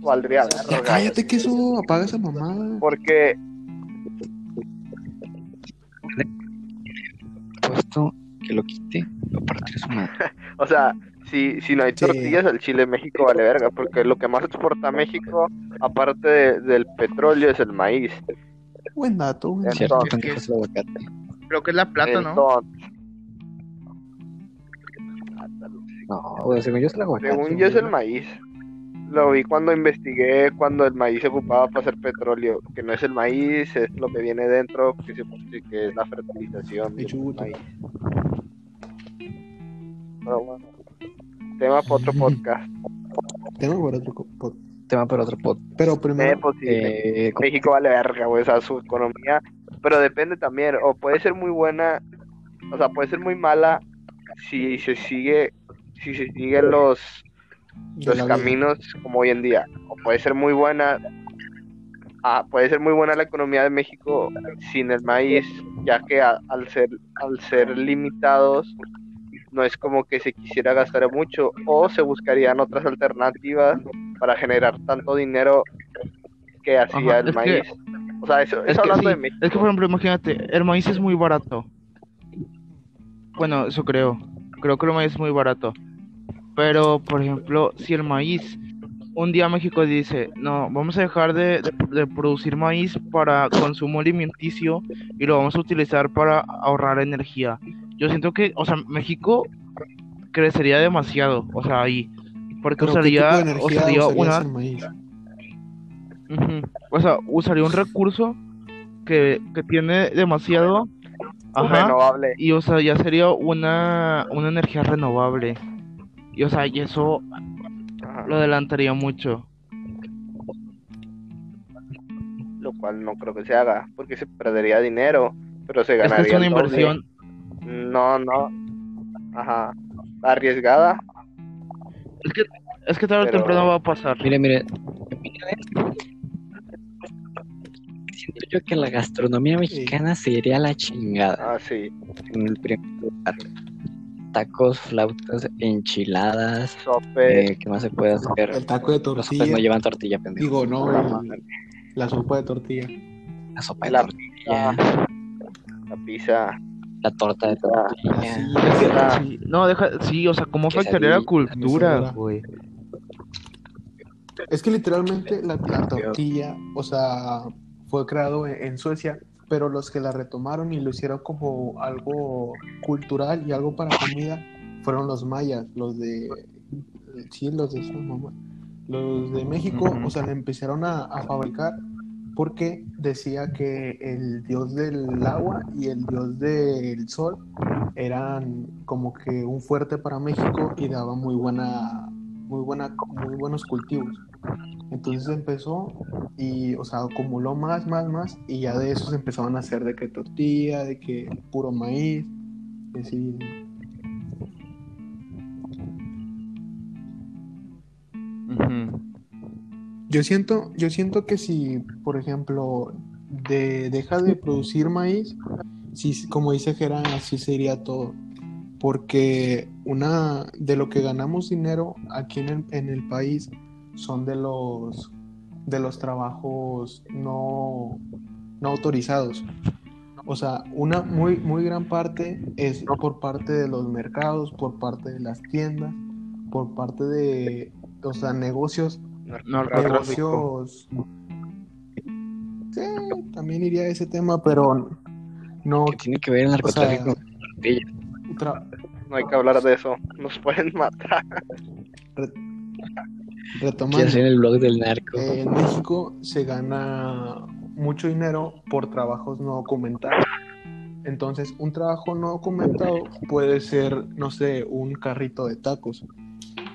valdría Ya verga. cállate que eso apaga esa mamada. Porque Puesto que lo quite, lo partiré su madre. O sea, si, si no hay Sí. tortillas, el chile México vale verga, porque lo que más exporta México, aparte de- del petróleo, es el maíz. Buen dato. Entonces, Cierto, es pendejo es el aguacate. Creo que es la plata, ¿no? Entonces, No, bueno, según yo es el aguacate. según yo es el maíz. Lo vi cuando investigué cuando el maíz se ocupaba para hacer petróleo, que no es el maíz, es lo que viene dentro, que, se, que es la fertilización El del maíz. Pero bueno, tema para otro podcast. Tengo por otro co- po- Tema para otro pod. Pero Eh, primero, pues, sí, Eh, ¿cómo- México vale verga, güey, o sea, su economía, pero depende también, o puede ser muy buena, o sea, puede ser muy mala si se sigue, si se siguen los, de los vida. caminos como hoy en día, o puede ser muy buena, ah, puede ser muy buena la economía de México sin el maíz, ya que a- al ser, al ser limitados, no es como que se quisiera gastar mucho, o se buscarían otras alternativas para generar tanto dinero que hacía Ajá, el que- maíz. O sea, eso, Es que, hablando sí, de México. es que, por ejemplo, imagínate, el maíz es muy barato. Bueno, eso creo. Creo que el maíz es muy barato. Pero, por ejemplo, si el maíz, un día México dice, no, vamos a dejar de, de- de producir maíz para consumo alimenticio y lo vamos a utilizar para ahorrar energía. Yo siento que, o sea, México crecería demasiado, o sea, ahí. Porque Pero ¿qué usaría, usaría una, maíz? O sea, usaría un recurso que, que tiene demasiado. Ajá. renovable. Y o sea, ya sería una, una energía renovable. Y o sea, y eso lo adelantaría mucho. lo cual no creo que se haga, porque se perdería dinero, pero se Es que ganaría es una inversión. No, no. Ajá. Arriesgada. Es que, es que tarde o Pero- temprano va a pasar. Mire, mire. Siento yo que la gastronomía mexicana sería la chingada Ah, sí. en el primer lugar. Tacos, flautas, enchiladas. Sope. Eh, ¿Qué más se puede hacer? El taco de Los tortilla. no llevan tortilla, pendejo. Digo, no, la sopa de tortilla. La sopa de La tortilla, La pizza. la torta de tortilla. Así, Es que- Ah. sí, no, deja, sí, o sea, ¿cómo afectaría la cultura, güey? Es que literalmente la, la tortilla, o sea, fue creado en, en Suecia, pero los que la retomaron y lo hicieron como algo cultural y algo para comida fueron los mayas, los de, sí, los de esa mamá. Los de México, o sea, la empezaron a, a fabricar porque decía que el dios del agua y el dios del sol eran como que un fuerte para México y daba muy buena, muy buena, muy buenos cultivos. Entonces empezó y, o sea, acumuló más, más, más y ya de eso se empezaron a hacer de que tortilla, de que puro maíz, y así. Yo siento, yo siento que si, por ejemplo, de, deja de producir maíz, sí, como dice Gerán, así sería todo. Porque una de lo que ganamos dinero aquí en el, en el país son de los de los trabajos no, no autorizados. O sea, una muy, muy gran parte es por parte de los mercados, por parte de las tiendas, por parte de, o sea, negocios, negocios. Sí, también iría a ese tema, pero no. ¿Qué tiene que ver el narcotráfico? Tra- No hay que hablar de eso. Nos pueden matar. retomando. Quiero hacer el blog del narco. Eh, en México se gana mucho dinero por trabajos no documentados. Entonces, un trabajo no documentado puede ser, no sé, un carrito de tacos.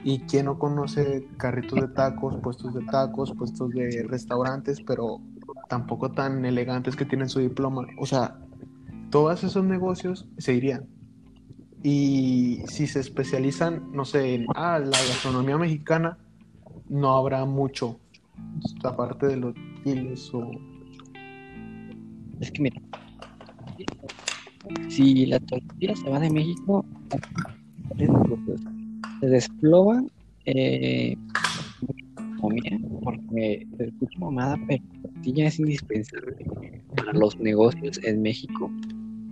Y quien no conoce carritos de tacos, puestos de tacos, puestos de restaurantes, pero tampoco tan elegantes que tienen su diploma. O sea, todos esos negocios se irían. Y si se especializan, no sé, en ah, la gastronomía mexicana, no habrá mucho. Aparte de los chiles o... Es que mira, si la tortilla se va de México, se desploma eh, porque se escucha mamada, pero la tortilla es indispensable para los negocios en México,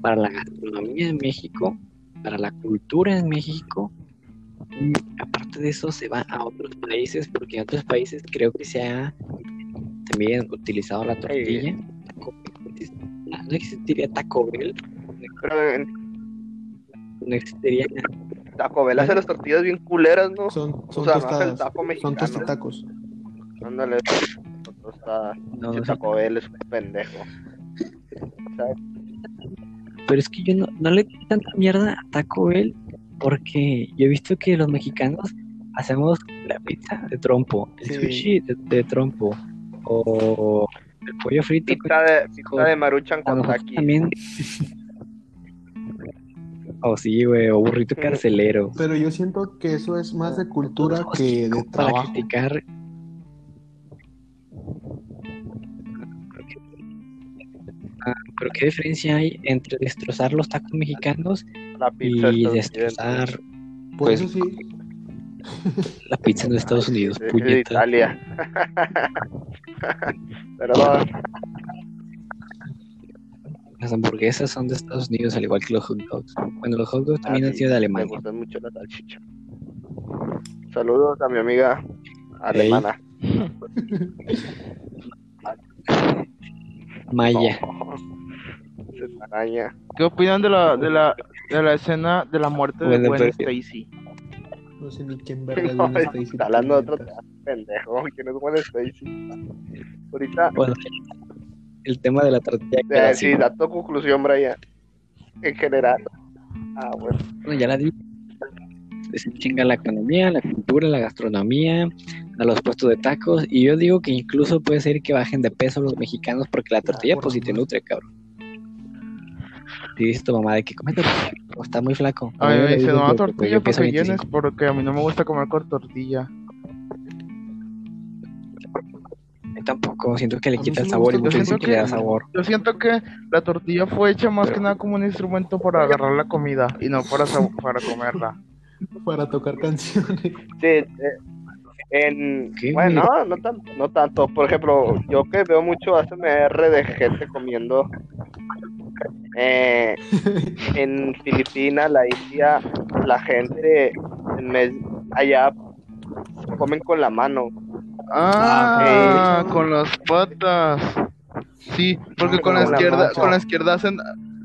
para la gastronomía en México, para la cultura en México. Y aparte de eso, se va a otros países, porque en otros países creo que se ha también utilizado la tortilla. No existiría Taco Bell, Pero no existiría Taco Bell hace las tortillas bien culeras, ¿no? Son, son O sea, no el taco son mexicano. tostitacos. Ándale. Tostadas. No, no. Taco Bell es un pendejo. Pero es que yo no, no le doy tanta mierda a Taco Bell porque yo he visto que los mexicanos hacemos la pizza de trompo, el Sí. sushi de, de trompo o el pollo frito. Pizza de, pizza de maruchan con taqui. también. O sí, güey, o burrito carcelero. Pero yo siento que eso es más de cultura que de como para trabajo. criticar. Pero qué diferencia hay entre destrozar los tacos mexicanos La pizza y destrozar Pues, sí. la pizza en Estados Unidos? De puñeta. Italia. Perdón. Las hamburguesas son de Estados Unidos, al igual que los hot dogs. Bueno, los hot dogs también Ah, han sí, sido de Me Alemania. gustan mucho la salchicha. Saludos a mi amiga alemana. Maya. No. Araña. ¿Qué opinan de la, de la, de la escena de la muerte de Gwen pero- Stacy? No sé ni quién verga No, Gwen Stacy. está hablando de otro tema, pendejo. ¿Quién es Gwen Stacy? Ahorita, Bueno, el tema de la era sí, da tu conclusión, Brian. En general. Ah, bueno. Bueno, ya la di. Se chinga la economía, la cultura, la gastronomía, a los puestos de tacos. Y yo digo que incluso puede ser que bajen de peso los mexicanos porque la tortilla, por pues sí te nutre, cabrón. Y dice tu mamá de que come tortilla, o está muy flaco. A mí me digo no, que, tortilla porque llenes, 25. porque a mí no me gusta comer con tortilla. Yo tampoco, siento que le quita el sabor y siento que le da sabor. Yo siento que la tortilla fue hecha más que nada como un instrumento para agarrar la comida y no para, para comerla. Para tocar canciones. Sí, eh, en, ¿Qué, bueno, no, no, tan- no tanto. Por ejemplo, yo que veo mucho ASMR de gente comiendo eh, en Filipinas, la India, la gente en mes- allá comen con la mano. Ah, ok. con las patas. Sí, porque con la izquierda, con la izquierda hacen,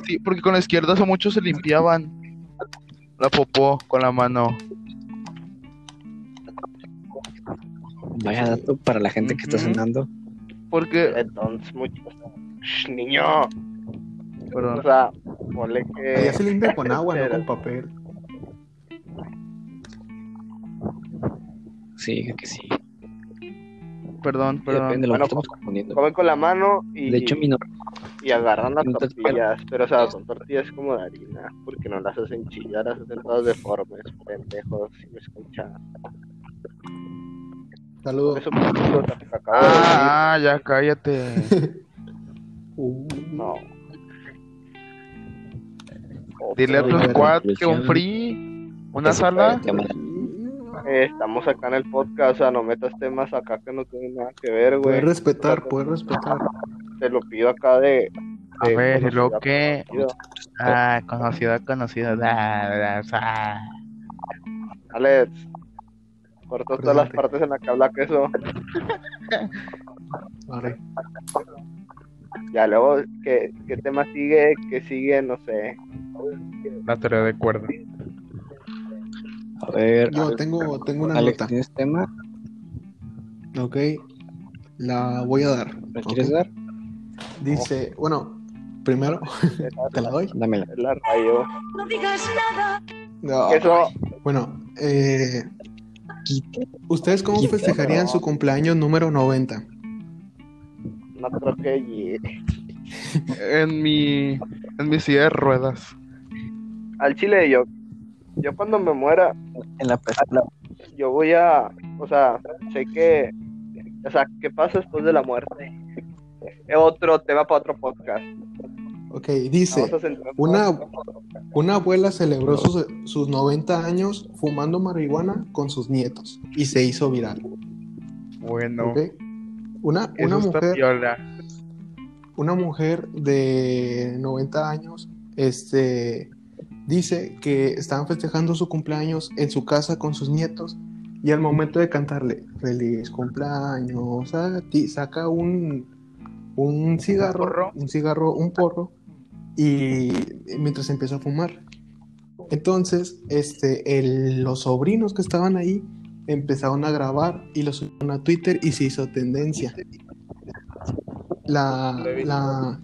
sí, porque con la izquierda hace muchos se limpiaban la popó con la mano. Vaya dato para la gente que está cenando. Porque, Entonces, muchos. Shh, niño, o sea, ponle que. Allá se limpia con agua, no con papel. Sí, que sí. perdón, perdón. Depende de lo Bueno, que estamos confundiendo. Comen con la mano y, De hecho, mi no- y agarran las tortillas, pero o sea, son tortillas como de harina, porque no las hacen chillar, las hacen todas deformes, pendejos, si me escuchan. Saludos. eso pues, de Ah, ah, ya cállate. Uh, no. Dile a tu squad que un free, una sala. eh, estamos acá en el podcast, o sea, no metas temas acá que no tienen nada que ver, güey. Puedes respetar, puedes respetar. Te lo pido acá de. A ver, ¿y luego conocida, qué? conocida. Ah, conocido, conocido. da, da, da. Alex, corto todas las partes en las que habla queso. Vale. Ya luego, ¿qué, qué tema sigue? ¿Qué sigue? No sé. La teoría de cuerda. A ver, Yo tengo, tengo una Alex, nota. ¿tienes tema? Ok. La voy a dar. ¿La quieres dar? Dice, bueno, primero, ¿te la doy? Dámela. La rayo. No. Queso, Bueno, eh, ¿ustedes cómo festejarían su cumpleaños número 90? no creo que. En mi, en mi silla de ruedas. Al chile yo, yo cuando me muera, En la pesada. yo voy a, o sea, sé que, o sea, ¿qué pasa después de la muerte? Es otro tema para otro podcast. Ok, dice, una, una abuela celebró sus, sus 90 años fumando marihuana con sus nietos y se hizo viral. Bueno. Una, una mujer una mujer de 90 años este, dice que estaban festejando su cumpleaños en su casa con sus nietos y al momento de cantarle feliz cumpleaños a ti, saca un, un cigarro, un cigarro, un porro y mientras empieza a fumar. Entonces, este, el- los sobrinos que estaban ahí empezaron a grabar y lo subieron a Twitter y se hizo tendencia. La, la-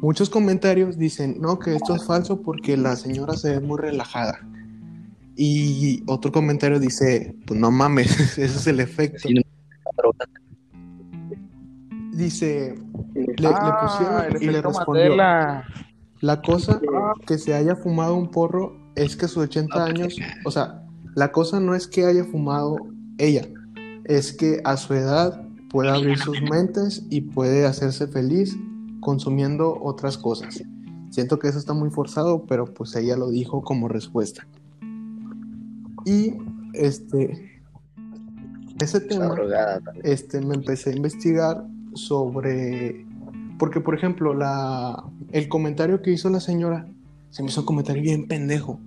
muchos comentarios dicen, no, que esto es falso porque la señora se ve muy relajada. Y otro comentario dice, pues no mames, ese es el efecto. Sí, no- Dice, le, le Ah, pusieron y le respondió, Mandela. la cosa que se haya fumado un porro es que a sus 80 años, o sea, la cosa no es que haya fumado ella, es que a su edad puede abrir sus mentes y puede hacerse feliz consumiendo otras cosas. Siento que eso está muy forzado, pero pues ella lo dijo como respuesta. Y este ese tema este, me empecé a investigar sobre, porque por ejemplo, la, el comentario que hizo la señora se me hizo un comentario bien pendejo,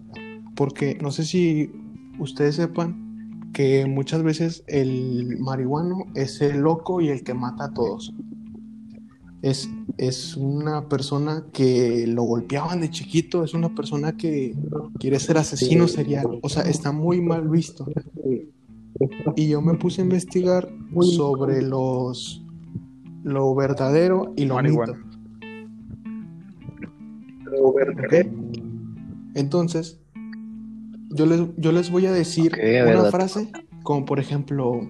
porque no sé si ustedes sepan que muchas veces el marihuano es el loco y el que mata a todos. Es, es una persona que lo golpeaban de chiquito, es una persona que quiere ser asesino serial, o sea, está muy mal visto. Y yo me puse a investigar sobre los lo verdadero y lo Marihuana. mito. ¿ok? Entonces, yo les, yo les voy a decir una frase, como por ejemplo,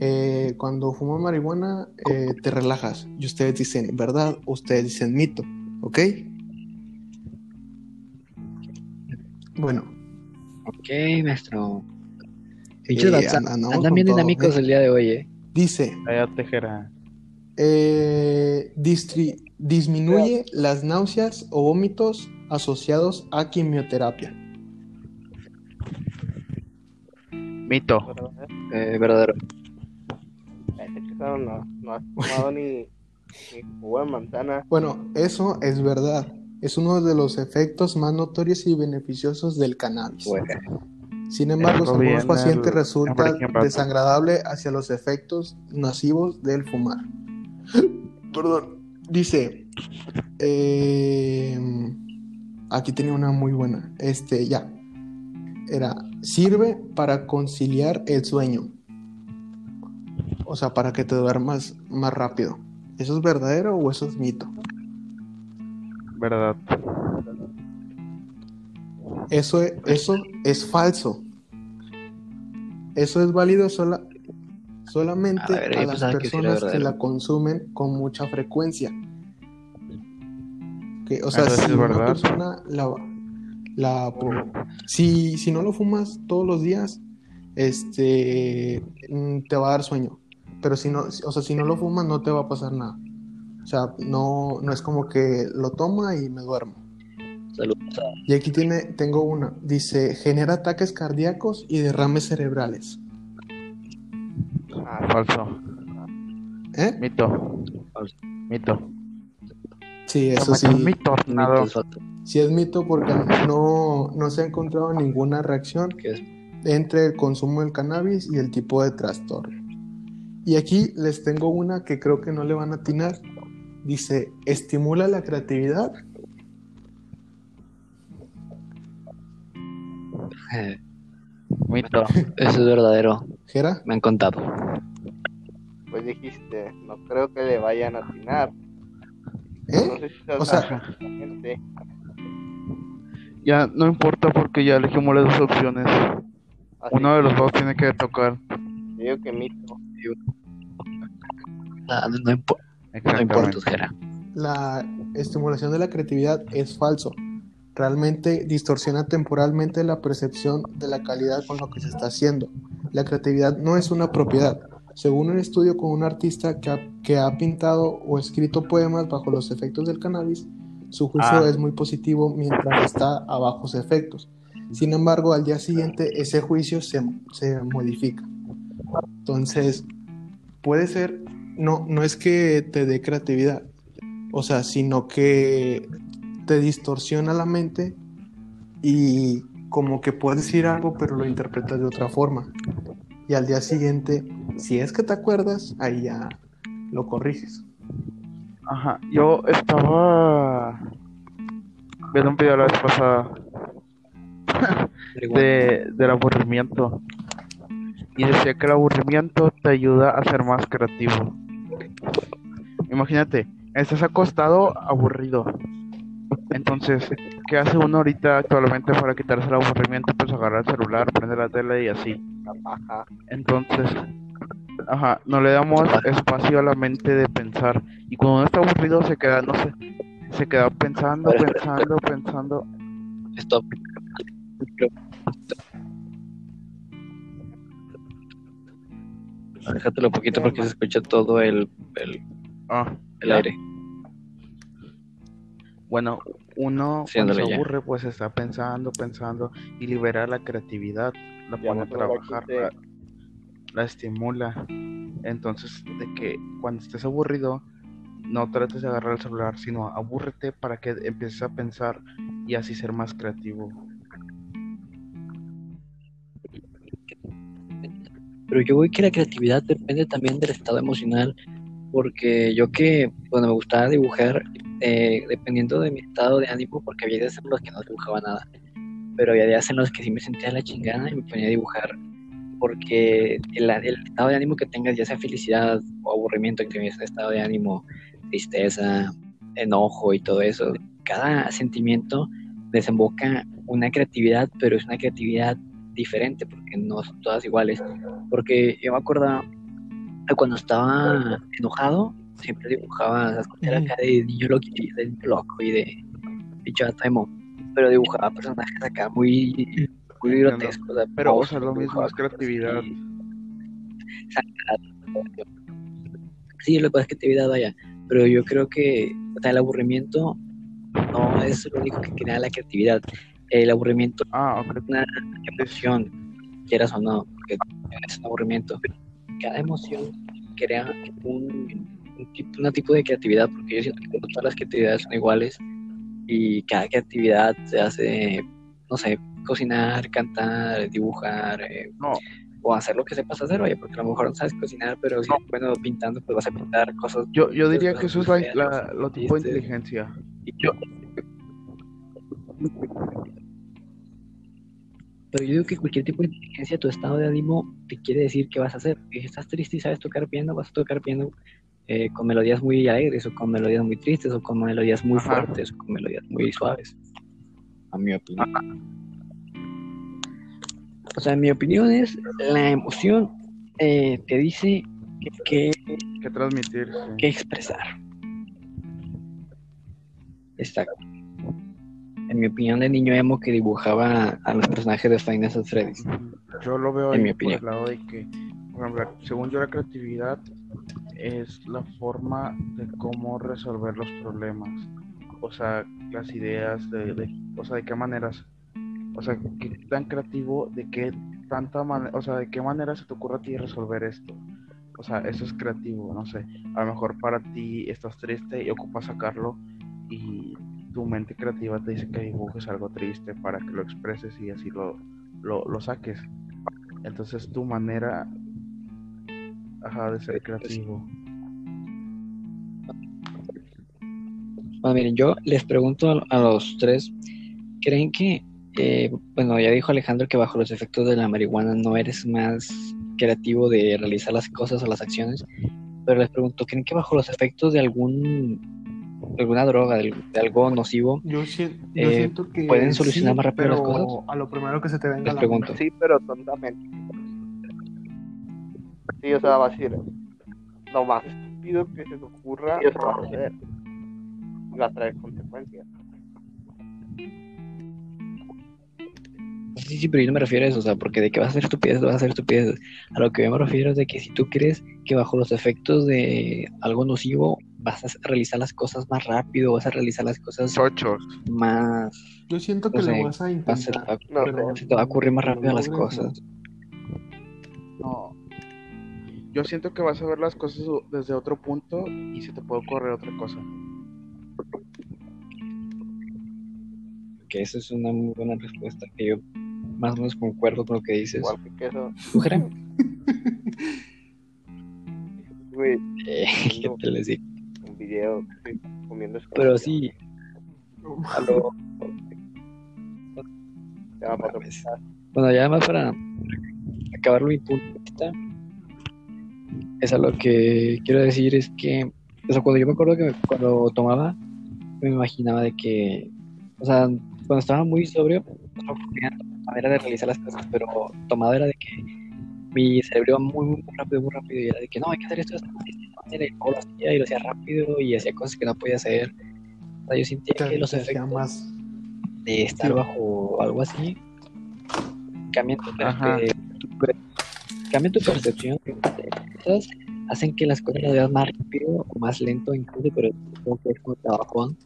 eh, cuando fumas marihuana eh, te relajas. Y ustedes dicen verdad, ustedes dicen mito, ¿ok? Bueno, Ok, maestro. Sí, andamos andan con bien dinámicos ¿eh? el día de hoy, eh. dice, tejera. eh, distri- disminuye las náuseas o vómitos asociados a quimioterapia. Mito. Eh, verdadero. No, no has fumado ni, ni jugo de manzana. Bueno, eso es verdad. Es uno de los efectos más notorios y beneficiosos del cannabis. Bueno, Sin embargo, Esto algunos pacientes el- resulta desagradable hacia los efectos nocivos del fumar. Perdón. Dice, eh, aquí tenía una muy buena. Este, ya. Era, sirve para conciliar el sueño. O sea, para que te duermas más rápido. ¿Eso es verdadero o eso es mito? Verdad. Eso es, eso es falso. Eso es válido sola, solamente A ver, a yo las que sí personas que la consumen con mucha frecuencia. Que, o sea, Entonces, si ¿es una verdad? persona la, la si, si no lo fumas todos los días, este mm, te va a dar sueño. Pero si no, o sea, si no lo fumas, no te va a pasar nada. O sea, no, no es como que lo toma y me duermo. A Y aquí tiene, tengo una. Dice, genera ataques cardíacos y derrames cerebrales. Ah, Falso. ¿Eh? Mito. Falso. Mito. Sí, eso sí. Un mito, falsos, Sí es mito porque no, no se ha encontrado ninguna reacción es entre el consumo del cannabis y el tipo de trastorno. Y aquí les tengo una que creo que no le van a atinar. Dice, estimula la creatividad. eh, Mito. eso es verdadero. Jera, Me han contado. pues dijiste, no creo que le vayan a atinar. No ¿eh? sé si seas O sea- gente. Ya no importa porque ya elegimos las dos opciones. Así Uno de los que dos tiene que tocar. yo digo que mito. Ah, no, no impo- no importa. La estimulación de la creatividad es falso. Realmente distorsiona temporalmente la percepción de la calidad con lo que se está haciendo. La creatividad no es una propiedad. Según un estudio con un artista que ha, que ha pintado o escrito poemas bajo los efectos del cannabis, su juicio Ah. es muy positivo mientras está a bajos efectos. Sin embargo, al día siguiente ese juicio se, se modifica. Entonces, puede ser, no, no es que te dé creatividad, o sea, sino que te distorsiona la mente y como que puedes decir algo, pero lo interpretas de otra forma. Y al día siguiente, si es que te acuerdas, ahí ya lo corriges. Ajá, yo estaba viendo un video la vez pasada de, del aburrimiento y decía que el aburrimiento te ayuda a ser más creativo. Imagínate, estás acostado aburrido. Entonces, ¿qué hace uno ahorita actualmente para quitarse el aburrimiento? Pues agarrar el celular, prender la tele y así. Entonces, ajá, no le damos espacio a la mente de pensar. Y cuando uno está aburrido se queda, no sé, se queda pensando, pensando, pensando. Stop. Déjatelo un poquito porque se escucha todo el, el, Ah, el aire. Bueno, uno cuando se ya. aburre, pues está pensando, pensando y libera la creatividad, la Ya pone a trabajar, la estimula. Entonces, de que cuando estés aburrido, no trates de agarrar el celular, sino abúrrete para que empieces a pensar y así ser más creativo. Pero yo voy que la creatividad depende también del estado emocional, porque yo que, bueno, me gustaba dibujar, eh, dependiendo de mi estado de ánimo, porque había días en los que no dibujaba nada, pero había días en los que sí me sentía la chingada y me ponía a dibujar, porque el, el estado de ánimo que tengas, ya sea felicidad o aburrimiento, que tengas estado de ánimo, tristeza, enojo y todo eso, cada sentimiento desemboca una creatividad, pero es una creatividad diferente, porque no son todas iguales. Porque yo me acuerdo cuando estaba enojado, siempre dibujaba las cosas acá de niño loco, de niño loco y de bicho pero dibujaba personajes acá muy, muy grotescos. o sea, Pero, monstruos, sea, lo mismo es creatividad. Sí, lo que pasa es que creatividad, vaya, pero yo creo que o sea, el aburrimiento no es lo único que crea la creatividad. El aburrimiento Ah, ok. una emoción, quieras o no, porque es un aburrimiento. Cada emoción crea un, un tipo, un tipo de creatividad, porque yo siento que no todas las creatividades son iguales y cada creatividad se hace, no sé, cocinar, cantar, dibujar, eh, No, o hacer lo que sepas hacer, oye, porque a lo mejor no sabes cocinar, pero si eres bueno pintando, pues vas a pintar cosas. yo, yo diría que eso es la, la- lo tipo de inteligencia. Y yo- Pero yo digo que cualquier tipo de inteligencia, tu estado de ánimo te quiere decir qué vas a hacer. Si estás triste y sabes tocar piano, vas a tocar piano eh, con melodías muy alegres, o con melodías muy tristes, o con melodías muy Ajá. fuertes, o con melodías muy suaves. A mi opinión. O sea, mi opinión es, la emoción eh, te dice que, Que transmitir. sí. que expresar. Exacto. En mi opinión de niño emo que dibujaba a los personajes de Five Nights at Freddy's. Ujú. Yo lo veo En mi por opinión. el lado de que, por según yo, la creatividad es la forma de cómo resolver los problemas. o sea, las ideas, de, de- o sea, de qué maneras, o sea, qué tan creativo, de qué tanta manera, o sea, de qué manera se te ocurre a ti resolver esto. O sea, eso es creativo, no sé. A lo mejor para ti estás triste y ocupas sacarlo y tu mente creativa te dice que dibujes algo triste para que lo expreses y así lo, lo, saques. Entonces tu manera ajá, de ser creativo. Bueno, miren, yo les pregunto a, los tres, ¿creen que, eh, bueno, ya dijo Alejandro que bajo los efectos de la marihuana no eres más creativo de realizar las cosas o las acciones? Pero les pregunto, ¿creen que bajo los efectos de algún alguna droga, de, de algo nocivo, Yo, Eh, siento que. ¿pueden solucionar más rápido las pero cosas? A lo primero que se te venga les la pregunto? mente. Sí, pero tontamente. Sí, o sea, va a decir, lo más estúpido que se te ocurra, lo vas a hacer. Y va a traer consecuencias. Sí, sí, pero yo no me refiero a eso, o sea, porque de que vas a hacer estupidez, vas a hacer estupidez. A lo que yo me refiero es de que si tú crees que bajo los efectos de algo nocivo vas a realizar las cosas más rápido, vas a realizar las cosas Chochos. más... Yo siento que No sé, lo vas a vas a- intentar. No, pero se te va a ocurrir más rápido las cosas. No. Yo siento que vas a ver las cosas desde otro punto y se te puede ocurrir otra cosa. Que esa es una muy buena respuesta, que yo más o menos concuerdo con lo que dices. igual que. Güey, Eh, ¿Qué te les digo? Video que estoy comiendo Pero sí, a lo- Ya, para mames. Bueno, ya más para acabar mi punto ahorita, es a lo que quiero decir es que, o sea, cuando yo me acuerdo que cuando tomaba, me imaginaba de que, o sea, cuando estaba muy sobrio, no me manera de realizar las cosas, pero tomado era de que mi cerebro iba muy, muy, rápido, muy rápido, y era de que no, hay que hacer esto de esta manera, y lo hacía, y lo hacía rápido, y hacía cosas que no podía hacer. O sea, yo sentía que los efectos más. de estar Sí. bajo algo así cambian tu, perspe- tu per- cambian tu percepción cosas, hacen que las cosas las veas más rápido o más lento incluso, pero como que es como trabajón.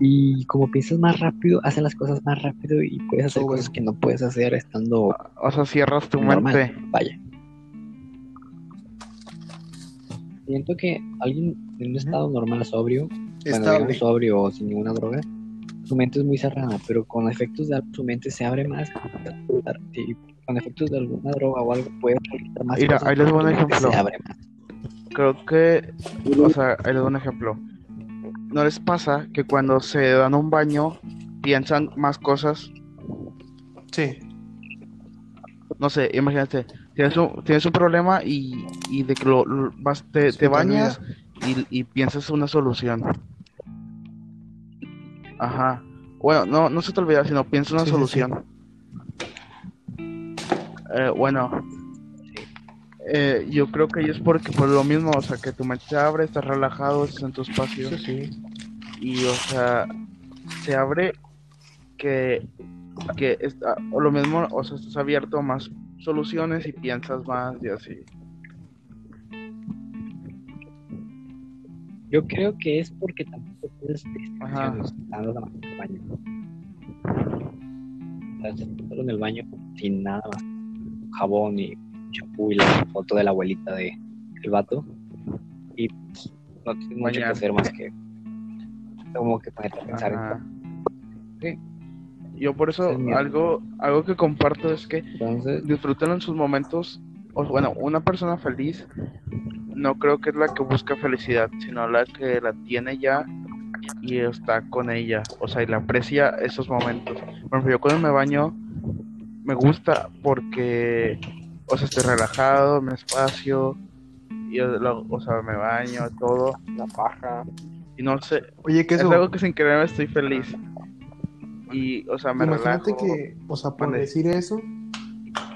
Y como piensas más rápido, hacen las cosas más rápido y puedes hacer Sobre. cosas que no puedes hacer estando O sea, cierras tu normal. mente. Vaya. Siento que alguien en un estado normal, sobrio, digamos sobrio o sin ninguna droga, su mente es muy cerrada, pero con efectos de algo su mente se abre más. Y con efectos de alguna droga o algo puede realizar más Mira, cosas ahí les doy un ejemplo. Se abre más. Creo que, o sea, ahí les doy un ejemplo. ¿No les pasa que cuando se dan un baño piensan más cosas? Sí. No sé, imagínate, tienes un, tienes un problema y, y de que lo, lo- vas, te, te bañas y, y piensas una solución. Ajá. Bueno, no, no se te olvida, sino piensas una Sí, sí, sí. solución. Eh, bueno, eh, yo creo que es porque por lo mismo, o sea, que tu mente se abre, estás relajado, estás en tu espacio Sí, sí. y, o sea, se abre que, que está, o lo mismo, o sea, estás abierto a más soluciones y piensas más y así. Yo creo que es porque tampoco tienes Ajá. distracciones el baño. O sea, estás solo en el baño sin nada más. Jabón y champú y la foto de la abuelita de el vato. Y pues, no tienes mucho que hacer más que como que ponerte a pensar en. Sí. Yo por eso algo, algo que comparto es que Entonces, disfruten en sus momentos. O, bueno, una persona feliz no creo que es la que busca felicidad, sino la que la tiene ya y está con ella. O sea, y la aprecia esos momentos. Por ejemplo, yo cuando me baño me gusta porque, o sea, estoy relajado, me espacio, y yo lo- o sea, me baño, todo. La paja. Y no sé, Oye, que es eso. algo que sin querer estoy feliz. Y, o sea, me Imagínate relajo. que, o sea, por decir eso,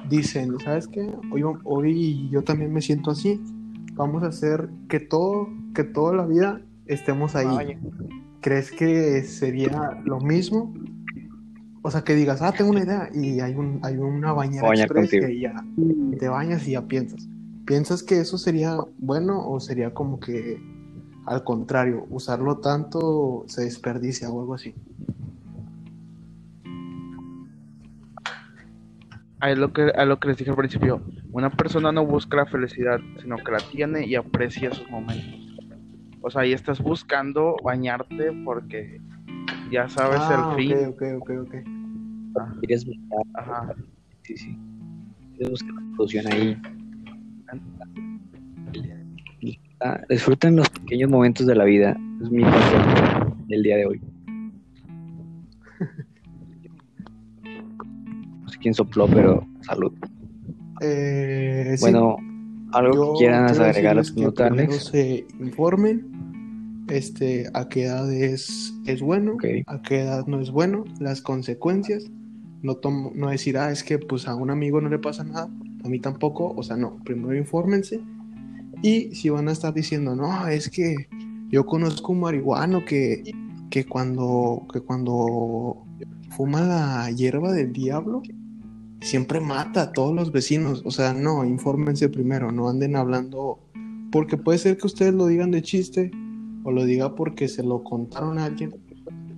dicen, ¿sabes qué? Hoy, hoy yo también me siento así. Vamos a hacer que todo, que toda la vida estemos ahí. ¿Crees que sería lo mismo? O sea, que digas, ah, tengo una idea y hay, un, hay una bañera express que ya te bañas y ya piensas. ¿Piensas que eso sería bueno o sería como que al contrario, usarlo tanto se desperdicia o algo así. A lo que, a lo que les dije al principio, una persona no busca la felicidad, sino que la tiene y aprecia sus momentos. O sea, ahí estás buscando bañarte porque ya sabes Ah, el fin. ok, ok, ok, ok. Quieres buscar, Ajá. sí, sí. Quieres buscar la solución ahí. Disfruta- Disfruten los pequeños momentos de la vida. Es mi pasión del día de hoy. No sé quién sopló, pero salud. Eh, sí. Bueno, algo Yo que quieran agregar a Alex. se informen este, a qué edad es, es bueno, a qué edad no es bueno, las consecuencias. No, tomo, no decir, ah, es que pues a un amigo no le pasa nada, a mí tampoco. O sea, no, primero infórmense. Y si van a estar diciendo, no, es que yo conozco un marihuano que, que, cuando, que cuando fuma la hierba del diablo, siempre mata a todos los vecinos. O sea, no, infórmense primero, no anden hablando. Porque puede ser que ustedes lo digan de chiste o lo diga porque se lo contaron a alguien,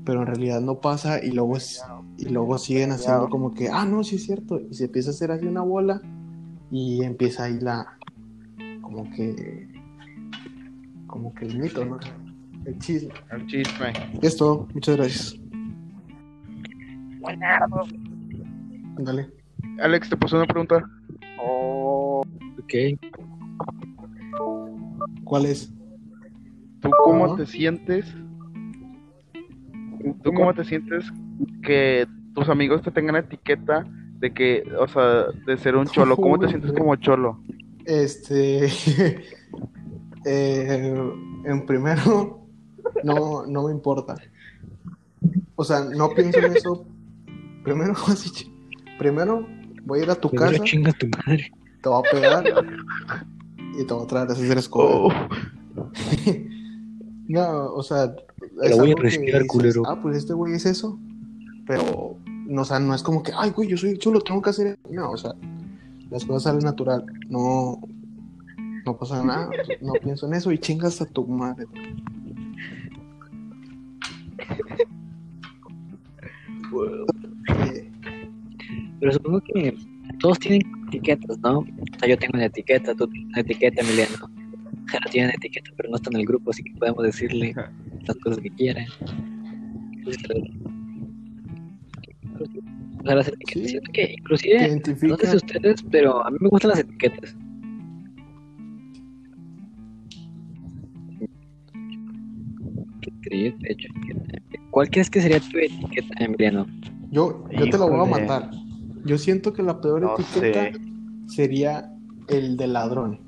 pero en realidad no pasa y luego, es- y luego siguen haciendo como que, ah, no, sí es cierto. Y se empieza a hacer así una bola y empieza ahí la. como que. como que el mito, ¿no? El chisme. El chisme. Es todo, muchas gracias. Ándale. Alex, te pasó una pregunta. Ok. ¿Cuál es? ¿Tú cómo te sientes? ¿Tú cómo te sientes que tus amigos te tengan etiqueta de que, o sea, de ser un cholo? ¿Cómo te sientes como cholo? Este. eh, en primero, no, no me importa. O sea, no pienso en eso. Primero, así, primero voy a ir a tu Primero casa, chinga tu madre. te voy a pegar y te voy a traer a hacer escoba. Oh, No, o sea, lo voy a algo que respirar, culero. Ah, pues este güey es eso. Pero, no, o sea, no es como que, ay, güey, yo soy chulo, tengo que hacer. eso". No, o sea, las cosas salen natural. No, no pasa nada. No pienso en eso y chingas a tu madre. Pero supongo que todos tienen etiquetas, ¿no? O sea, yo tengo una etiqueta, tú tienes una etiqueta, Emiliano. Jara tiene una etiqueta, pero no está en el grupo, así que podemos decirle las cosas que quieran. O sea, las etiquetas, Sí. siento que inclusive, no sé si ustedes, pero a mí me gustan las etiquetas. ¿cuál crees que sería tu etiqueta, Emiliano? Yo, yo te lo voy a matar. Yo siento que la peor no etiqueta sé. sería el de ladrón.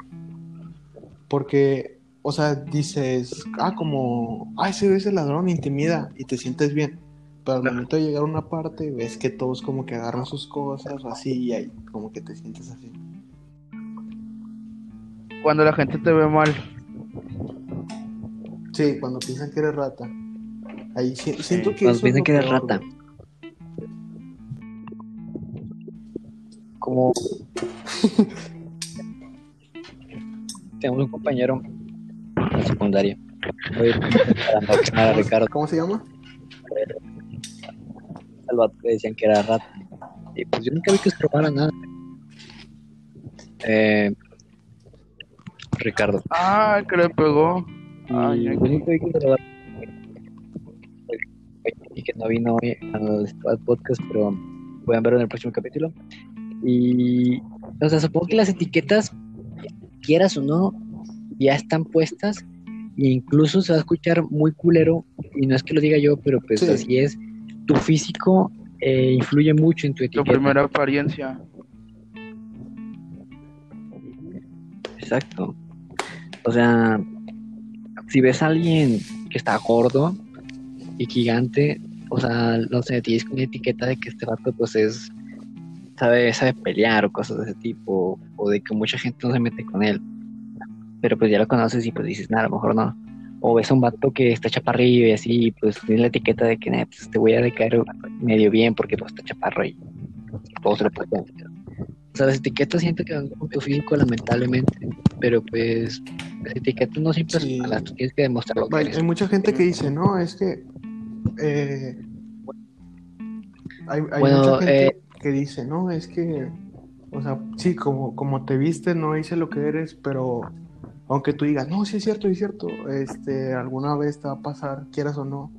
Porque, o sea, dices, ah, como, ay, se ve ese ladrón, intimida y te sientes bien. Pero al momento de llegar a una parte, ves que todos como que agarran sus cosas o así y ahí como que te sientes así. Cuando la gente te ve mal. Sí, cuando piensan que eres rata. Ahí si- siento que Cuando es piensan que eres peor, rata. güey. Como tenemos un compañero en la secundaria. Oye, para a Ricardo, ¿Cómo se llama? Al vato le decían que era rata. Y pues yo nunca vi que se robara nada. Eh, Ricardo. Ah, que le pegó. Y Ay, ay, yo nunca vi que se robara. Y que no vino hoy al, al podcast, pero pueden verlo en el próximo capítulo. Y, o sea, supongo que las etiquetas, quieras o no, ya están puestas. E incluso se va a escuchar muy culero. Y no es que lo diga yo, pero pues Sí. así es. Tu físico eh, influye mucho en tu Tu etiqueta. primera apariencia. Exacto. O sea, si ves a alguien que está gordo y gigante, o sea, no sé, tienes una etiqueta de que este vato pues es sabe, sabe pelear o cosas de ese tipo, o de que mucha gente no se mete con él. Pero pues ya lo conoces y pues dices, nada, a lo mejor no. O ves a un vato que está chaparrillo y así, pues tiene la etiqueta de que "Nah, pues, te voy a decaer medio bien porque pues está chaparro y todo se lo puede entender. O sea, las etiquetas siento que van con tu físico lamentablemente, pero pues las etiquetas no siempre Sí. son malas, tú tienes que demostrar lo que Hay, hay mucha gente que dice, no, es que. eh, hay hay Bueno, mucha gente eh, que dice, no, es que. O sea, sí, como, como te viste, no hice lo que eres, pero aunque tú digas, no, sí es cierto, es cierto, este, alguna vez te va a pasar, quieras o no,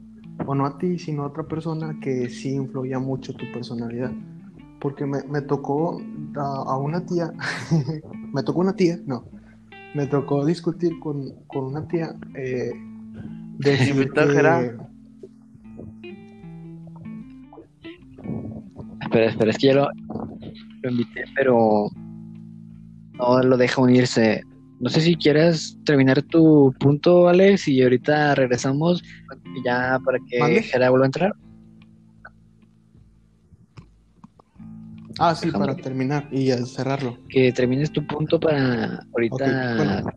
o no a ti, sino a otra persona que sí influya mucho tu personalidad. Porque me, me tocó a, a una tía, me tocó una tía, no, me tocó discutir con, con una tía eh, a que-. Espera, espera, es que ya lo, lo invité, pero no lo deja unirse. No sé si quieres terminar tu punto, Alex, y ahorita regresamos ya para que. Gerard vuelva a entrar. Ah, sí, para terminar y cerrarlo. Que termines tu punto para ahorita. Ok, bueno.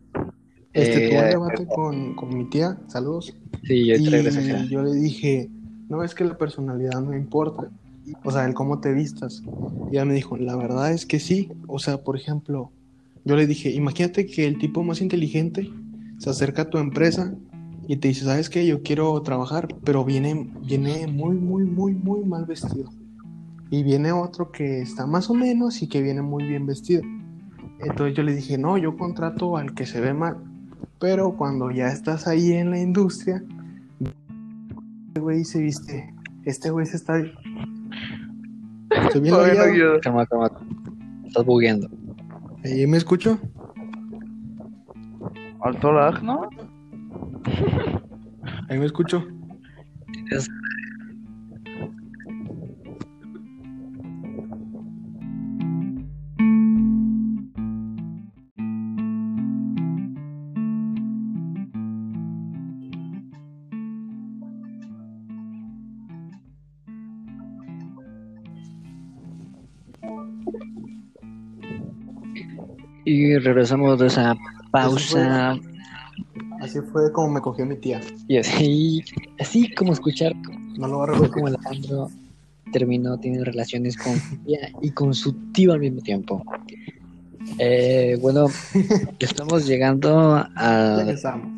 Este, eh, tuve un debate con, con mi tía, saludos. sí, regresa Y yo le dije, no, es que la personalidad no importa. O sea, el cómo te vistas. Y ella me dijo, la verdad es que sí. O sea, por ejemplo, yo le dije, imagínate que el tipo más inteligente se acerca a tu empresa y te dice, ¿sabes qué? Yo quiero trabajar, pero viene, viene muy, muy, muy, muy mal vestido. Y viene otro que está más o menos y que viene muy bien vestido. Entonces yo le dije, no, yo contrato al que se ve mal. Pero cuando ya estás ahí en la industria, este güey se viste, este güey se está... Estoy bien Todavía no. Calma, calma. Estás bugueando. ¿Ahí me escucho? Alto lag, ¿no? Ahí me escucho. Y regresamos de esa pausa. Así fue como me cogió mi tía. Y así, así como escuchar No lo a repetir. como Alejandro terminó teniendo relaciones con su tía y con su tío al mismo tiempo. Eh, bueno, estamos llegando a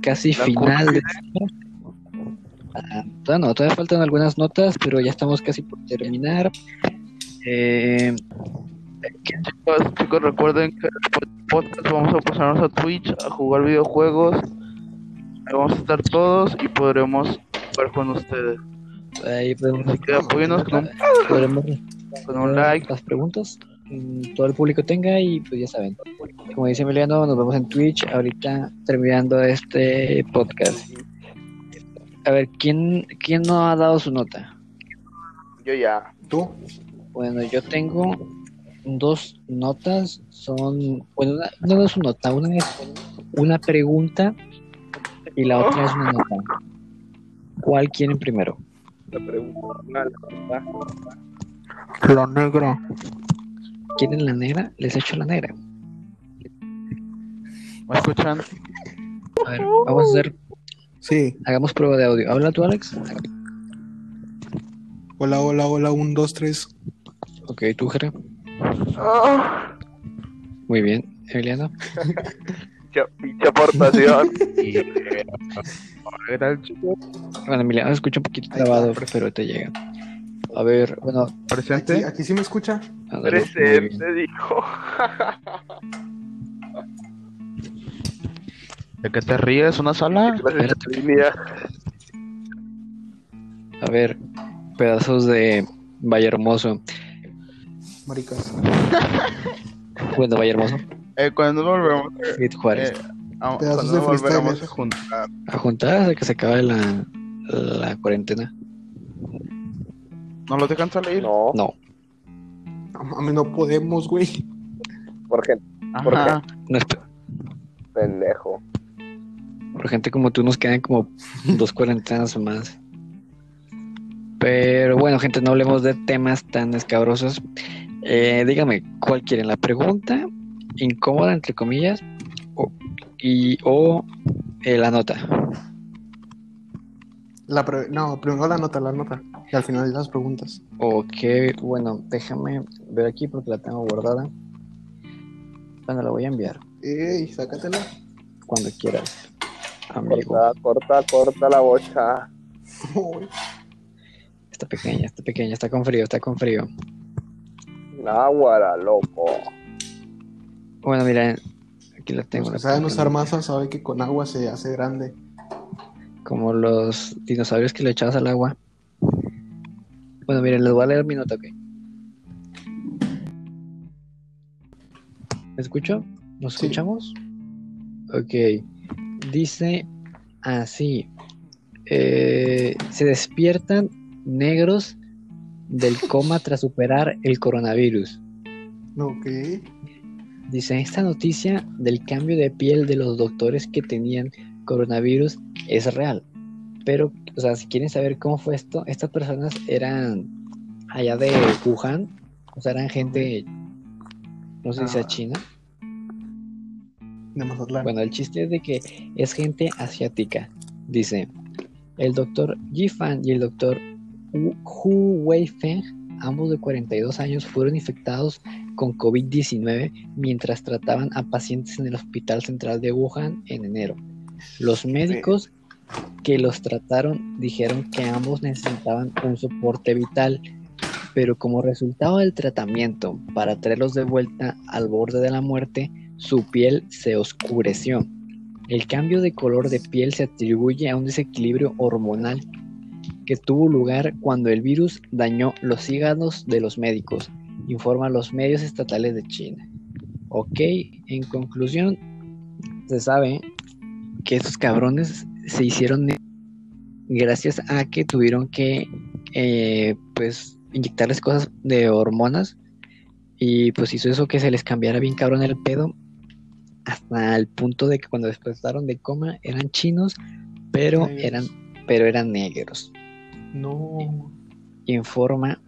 casi La final. de- Ah, todavía no, todavía faltan algunas notas, pero ya estamos casi por terminar. Eh, Chicos, chicos, recuerden que después del podcast vamos a pasarnos a Twitch a jugar videojuegos. Ahí vamos a estar todos y podremos jugar con ustedes. ahí podemos, Así que apóyenos con un, podremos con un like. las preguntas mm, todo el público tenga y pues ya saben. Como dice Emiliano, nos vemos en Twitch ahorita terminando este podcast. A ver, ¿quién, quién no ha dado su nota? Yo ya. ¿Tú? Bueno, yo tengo dos notas, son, bueno, una, una no es una nota, una es una pregunta y la otra es una nota. ¿Cuál quieren primero? La pregunta. la pregunta. La negra. ¿Quieren la negra? Les echo la negra. ¿Me escuchan? A ver, vamos a hacer, Sí. hagamos prueba de audio. ¿Habla tú, Alex? Hola, hola, hola. Un, dos, tres. Ok, tú, Jere. Muy bien, Emiliano. Pinche- Pinche aportación. Era el chico Bueno, Emiliano escucha un poquito trabado, pero te llega. A ver, bueno, Aquí, presente. aquí sí me escucha. ándale. Presente, dijo. ¿De qué te ríes? ¿Una sala? Espérate. A ver, pedazos de Valle Hermoso. Maricas. Bueno, Valle Hermoso. Eh, cuando nos volvemos, Fit Juárez. eh, a- cuando nos volveremos a juntar. A juntar hasta que se acabe la, la cuarentena. ¿No los dejan salir? No, No, No mames, no podemos, güey. por gente ¿por Ajá. no es pendejo. por gente como tú nos quedan como dos cuarentenas o más. Pero bueno, gente, no hablemos de temas tan escabrosos. Eh, dígame, ¿cuál quieren? ¿La pregunta incómoda, entre comillas? O, y, o eh, la nota. La pre- No, primero la nota, la nota. Y al final las preguntas. Ok, bueno, déjame ver aquí porque la tengo guardada. Bueno, la voy a enviar. Ey, sácatela. cuando quieras, amigo. Corta, corta, corta la bocha. Está pequeña, está pequeña, está con frío, está con frío. Náguara, loco. Bueno, mira, aquí la tengo. Los que la saben usar masa saben que con agua se hace grande. Como los dinosaurios que le echabas al agua. Bueno, miren, les voy a leer mi nota, ¿ok? ¿Me escucho? ¿Nos Sí. escuchamos? Ok. Dice así. eh, se despiertan negros del coma tras superar el coronavirus. Ok. Dice, esta noticia del cambio de piel de los doctores que tenían coronavirus es real. Pero, o sea, si quieren saber cómo fue esto, estas personas eran allá de Wuhan, o sea, eran gente, no sé si sea Ah. China. De Mazatlán. Bueno, el chiste es de que es gente asiática. Dice, el doctor Yifan y el doctor Hu Weifeng, ambos de 42 años, fueron infectados con COVID-19 mientras trataban a pacientes en el Hospital Central de Wuhan en enero. Los médicos que los trataron dijeron que ambos necesitaban un soporte vital, pero como resultado del tratamiento para traerlos de vuelta al borde de la muerte, su piel se oscureció. El cambio de color de piel se atribuye a un desequilibrio hormonal que tuvo lugar cuando el virus dañó los hígados de los médicos, informan los medios estatales de China. Ok, en conclusión, se sabe que estos cabrones se hicieron gracias a que tuvieron que eh, pues inyectarles cosas de hormonas y pues hizo eso que se les cambiara bien cabrón el pedo hasta el punto de que cuando despertaron de coma eran chinos pero Negros. eran pero eran negros No. informa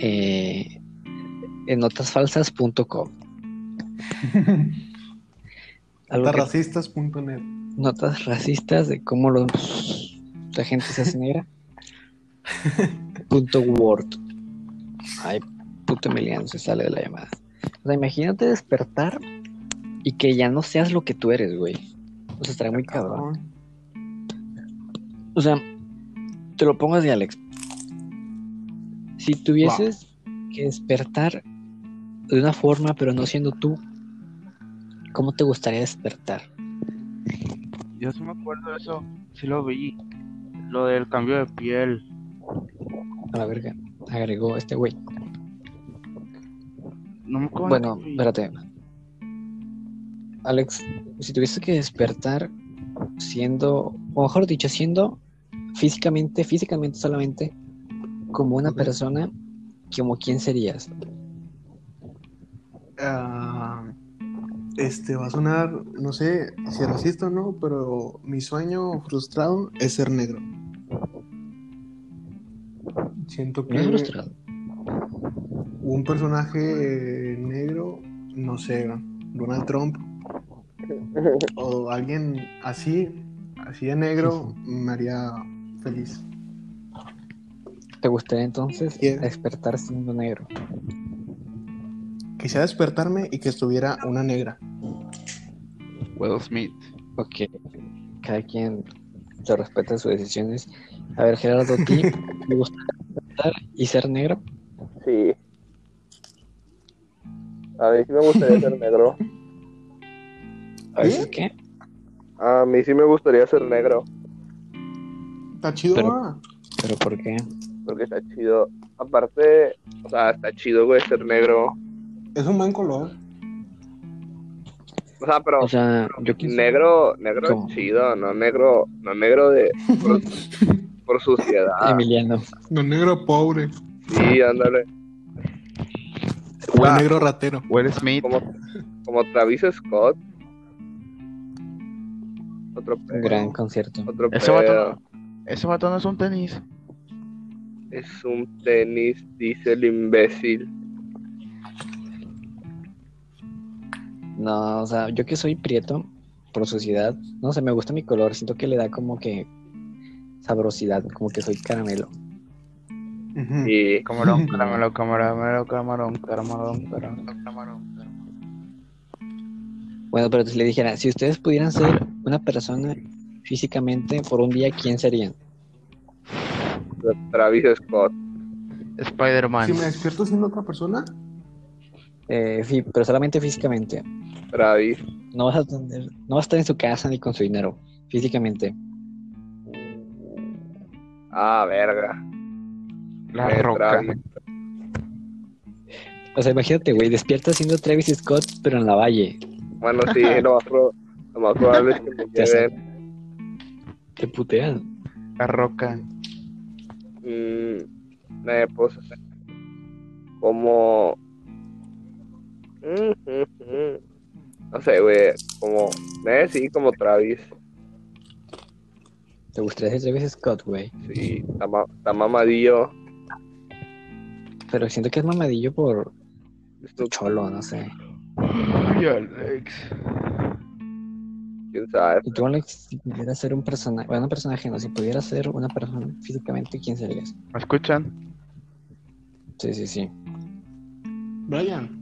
eh, en notasfalsas.com Algo que- Racistas.net. notas racistas de cómo los la gente se hace negra. punto word. Ay, puto Emiliano se sale de la llamada. O sea, imagínate despertar y que ya no seas lo que tú eres, güey. O sea, estaría muy cabrón. O sea, te lo pongas de Alex. Si tuvieses que despertar de una forma, pero no siendo tú, ¿cómo te gustaría despertar? Yo sí me acuerdo de eso, sí lo vi. Lo del cambio de piel. A la verga, agregó este güey. No me acuerdo. Bueno, espérate. Alex, si tuvieses que despertar siendo, o mejor dicho, siendo físicamente, físicamente solamente, como una persona, como quién serías? Ah, este va a sonar, no sé si es racista o no, pero mi sueño frustrado es ser negro. Siento No que frustrado. un personaje negro, no sé, Donald Trump o alguien así, así de negro, me haría feliz. ¿Te gustaría entonces Yeah. despertar siendo negro? Quisiera despertarme y que estuviera una negra. Will Smith. Ok, cada quien se respeta sus decisiones. A ver, Gerardo, ¿a ti te gustaría despertar y ser negro? Sí. A mí sí me gustaría ser negro. ¿A veces qué? A mí sí me gustaría ser negro. Está chido, Pero-. ¿Pero por qué? Porque está chido. Aparte, o sea, está chido, güey, ser negro. Es un buen color. O sea, pero O sea, yo quise... negro, negro ¿Cómo? es chido, no negro, no negro de por, por suciedad. Emiliano. No negro pobre. Sí, ándale. Buen Ah. negro ratero. Will Smith. Como, como Travis Scott. Otro pedo. Gran concierto. Otro Ese pedo. Ese vato no es un tenis. Es un tenis, dice el imbécil. No, o sea, yo que soy prieto por sociedad, no sé, me gusta mi color, siento que le da como que sabrosidad, como que soy caramelo. Y Camarón, caramelo, camarón, camarón, camarón, camarón, camarón, camarón. Bueno, pero si le dijera, si ustedes pudieran ser una persona físicamente por un día, ¿quién serían? Travis Scott. Spider-Man. Si me despierto siendo otra persona, Eh, sí, pero solamente físicamente. Travis. No vas a tener, no vas a estar en su casa ni con su dinero, físicamente. Ah, verga. La Eh, Roca. Travis. O sea, imagínate, güey, despiertas siendo Travis Scott, pero en la valle. Bueno, sí, lo más, probable es que me lleven. Te putean. La Roca. Mm, eh, pues, como. Mm, mm, mm. No sé, güey. Como. Eh, sí, como Travis. Te gustaría ser Travis Scott, güey. Sí, está, ma- está mamadillo. Pero siento que es mamadillo por cholo, no sé. Ay, Alex. Quién sabe. Y tú, Alex, si pudieras ser un personaje, bueno, un personaje, no, si pudieras ser una persona físicamente, ¿quién serías? ¿Me escuchan? Sí, sí, sí. Brian.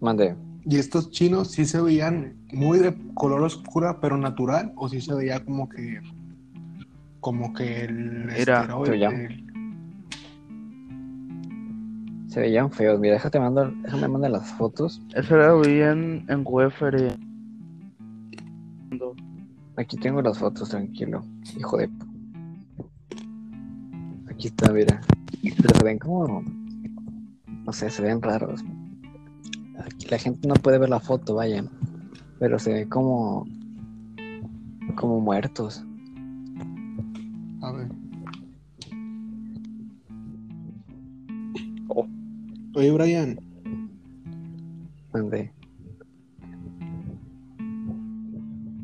Mande. ¿Y estos chinos sí se veían muy de color oscura, pero natural? ¿O sí se veía como que. como que el. Era- esteroide- Se veía. Se veían feos. Mira, déjate mando, déjame mandar las fotos. Eso lo vi en, en Wefere. Aquí tengo las fotos, tranquilo. Hijo de... Aquí está, mira. Pero se ven como... No sé, se ven raros. Aquí la gente no puede ver la foto, vaya. Pero se ve como... Como muertos. A ver. Oh. Oye, Brian. Mande.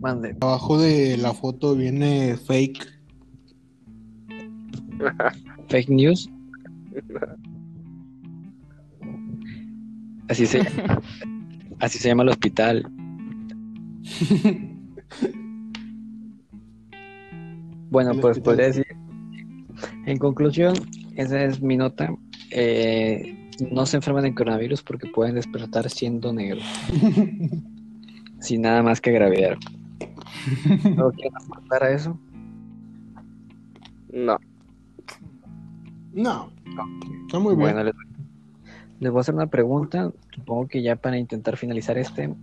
Mande. Abajo de la foto viene fake. Fake news. Así se Así se llama el hospital. Bueno, El pues hospital. podría decir, en conclusión, esa es mi nota. Eh, no se enferman de coronavirus porque pueden despertar siendo negros, sin nada más que gravedad. ¿No quieren aportar a eso? No. No. Está muy bien. Bueno, les, les voy a hacer una pregunta, supongo que ya para intentar finalizar este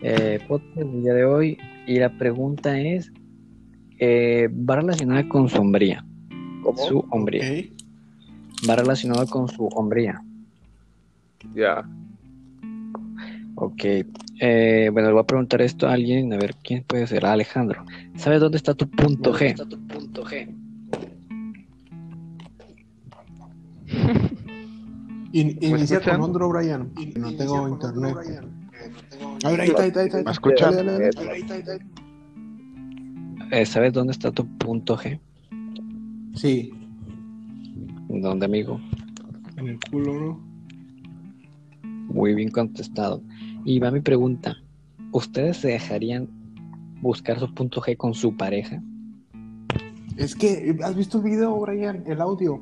eh, podcast del día de hoy. Y la pregunta es, eh, va relacionada con su hombría, ¿Cómo? su hombría, va relacionada con su hombría. Ya. Ok, eh, bueno, le voy a preguntar esto a alguien, a ver quién puede ser, a Alejandro. ¿Sabes dónde está tu punto G? In- ¿Me inicia con otro, Brian. que no tengo internet. A ver, ahí está, ahí está, ahí está. ¿Me escuchan? Dale, dale, dale. Ahí está, ahí está. Eh, ¿Sabes dónde está tu punto G? Sí, ¿Dónde, amigo? en el culo, ¿no? Muy bien contestado. Y va mi pregunta. ¿Ustedes se dejarían buscar su punto G con su pareja? Es que, ¿has visto el video, Brian? El audio.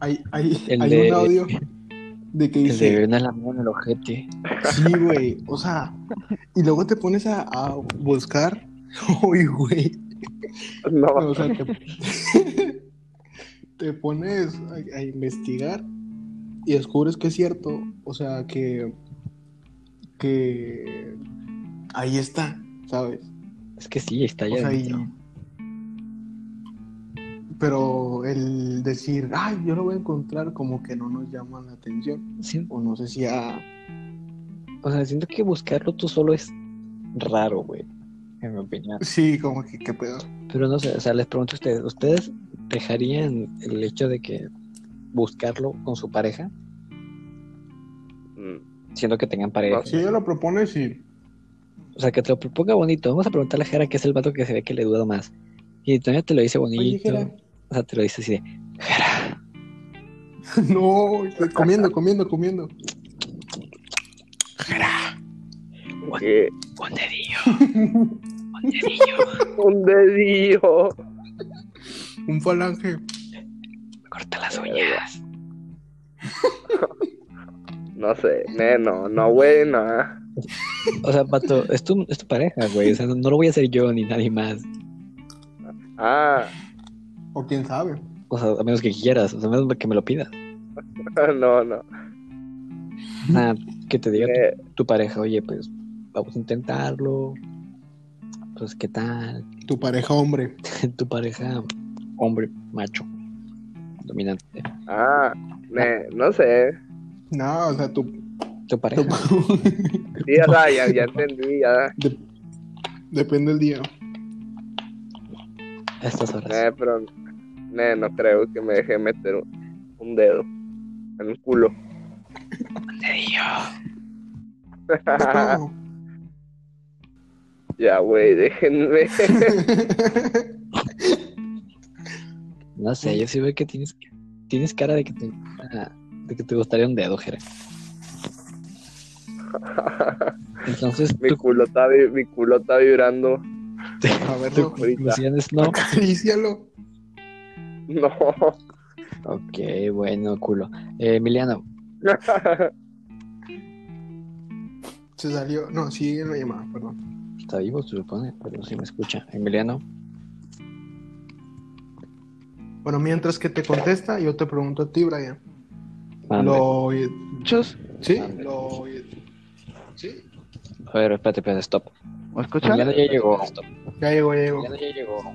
Hay, hay, El hay de- un audio de que El dice, de una en el ojete. sí, güey, o sea, y luego te pones a, a buscar, uy, güey, No, o sea, te, te pones a, a investigar y descubres que es cierto, o sea, que, que ahí está, ¿sabes? Es que sí, está O sea, y- dentro. Pero el decir, ay, yo lo voy a encontrar, como que no nos llama la atención. Sí, O no sé si a. o sea, siento que buscarlo tú solo es raro, güey. En mi opinión. Sí, como que qué pedo. Pero no sé, o sea, les pregunto a ustedes, ¿ustedes dejarían el hecho de que buscarlo con su pareja? Mm, Siendo que tengan pareja. Si ella lo propone, sí. O sea, que te lo proponga bonito. Vamos a preguntarle a Jera que es el vato que se ve que le duda más. Y todavía te lo dice bonito. Oye, Jera. O sea, te lo dice así de, Jera, no, estoy comiendo, comiendo, comiendo. que un dedillo, un dedillo, un dedillo. Un falange. corta las uñas. No sé, ne, no, no, güey, no. O sea, Pato, es tu, es tu pareja, güey. O sea, no, no lo voy a hacer yo ni nadie más. Ah, O quién sabe. O sea, a menos que quieras, o sea, a menos que me lo pidas. no, no. Nada, que te diga Eh, tu, tu pareja, oye, pues vamos a intentarlo. Pues, ¿qué tal? Tu pareja hombre. tu pareja, hombre, macho, dominante. ah, no sé. No, o sea, tu. Tu pareja. tu- Sí, o sea, ya, ya entendí, ya. de- depende del día. A estas horas. Ne, pero, ne, no creo que me deje meter un, un dedo en el culo. No. ya, güey, déjenme. No sé, yo sí veo que tienes, tienes cara de que te, de que te gustaría un dedo, Jera. Entonces, mi, tu culo está, mi culo está vibrando. A ver, tu no. conclusión es no. Acarícialo. No. Ok, bueno, culo. Eh, Emiliano, Se salió. No, sigue en la llamada, perdón. está vivo, se supone, pero no se me escucha. Emiliano, Bueno, mientras que te contesta, yo te pregunto a ti, Brian. Lo... Muchos, ¿Sí? Lo... ¿Sí? A ver, espérate, espérate, stop. ¿me escuchan? Ya llegó. Ya llegó, ya llegó. Ya llegó.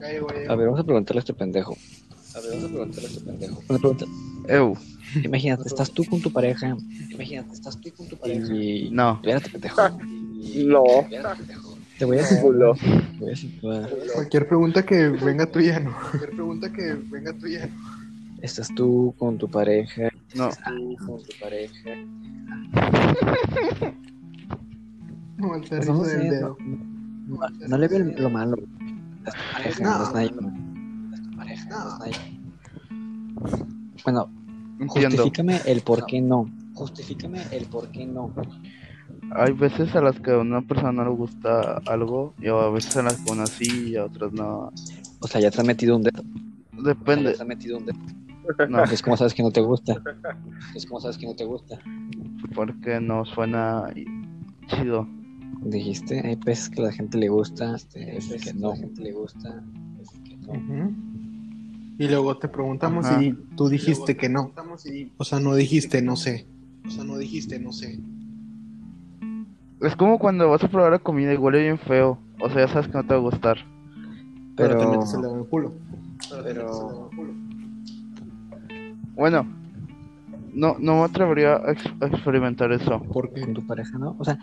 Ya llegó, ya A ver, vamos a preguntarle a este pendejo. A ver, vamos a preguntarle a este pendejo. Una pregunta. Eu, Imagínate, estás tú con tu pareja. Imagínate, estás tú con tu pareja. Y. no. Espérate, pendejo. No. Espérate, pendejo. Te voy a situar. Culo. Te voy a situar. Cualquier pregunta que venga tuya, no. Cualquier pregunta que venga tuya, no. Estás tú con tu pareja. No. Con tu pareja. No, el Pues no del sé, dedo. no, no- no le veo lo malo. Es tu pareja, No. es nadie más. Es tu pareja, no es nadie más. Bueno, Entiendo. justifícame el por qué no. Justifícame el por qué no. Hay veces a las que a una persona no le gusta algo y a veces a las que una sí y a otras no. O sea, ya te has metido un dedo. Depende. Ya te has metido un dedo. No, Es como sabes que no te gusta. Es como sabes que no te gusta. porque no suena chido. Dijiste, hay veces que a la gente le gusta, hay veces que no. A la gente le gusta, hay veces que no. Y luego te preguntamos Ajá. y tú dijiste que no. O sea, no dijiste no sé. O sea, no dijiste no sé. Es como cuando vas a probar la comida y huele bien feo. O sea, ya sabes que no te va a gustar. Pero, te Pero, metes el dedo en el culo. pero, Bueno, no, no me atrevería a, ex- experimentar eso. Porque con tu pareja, ¿no? O sea,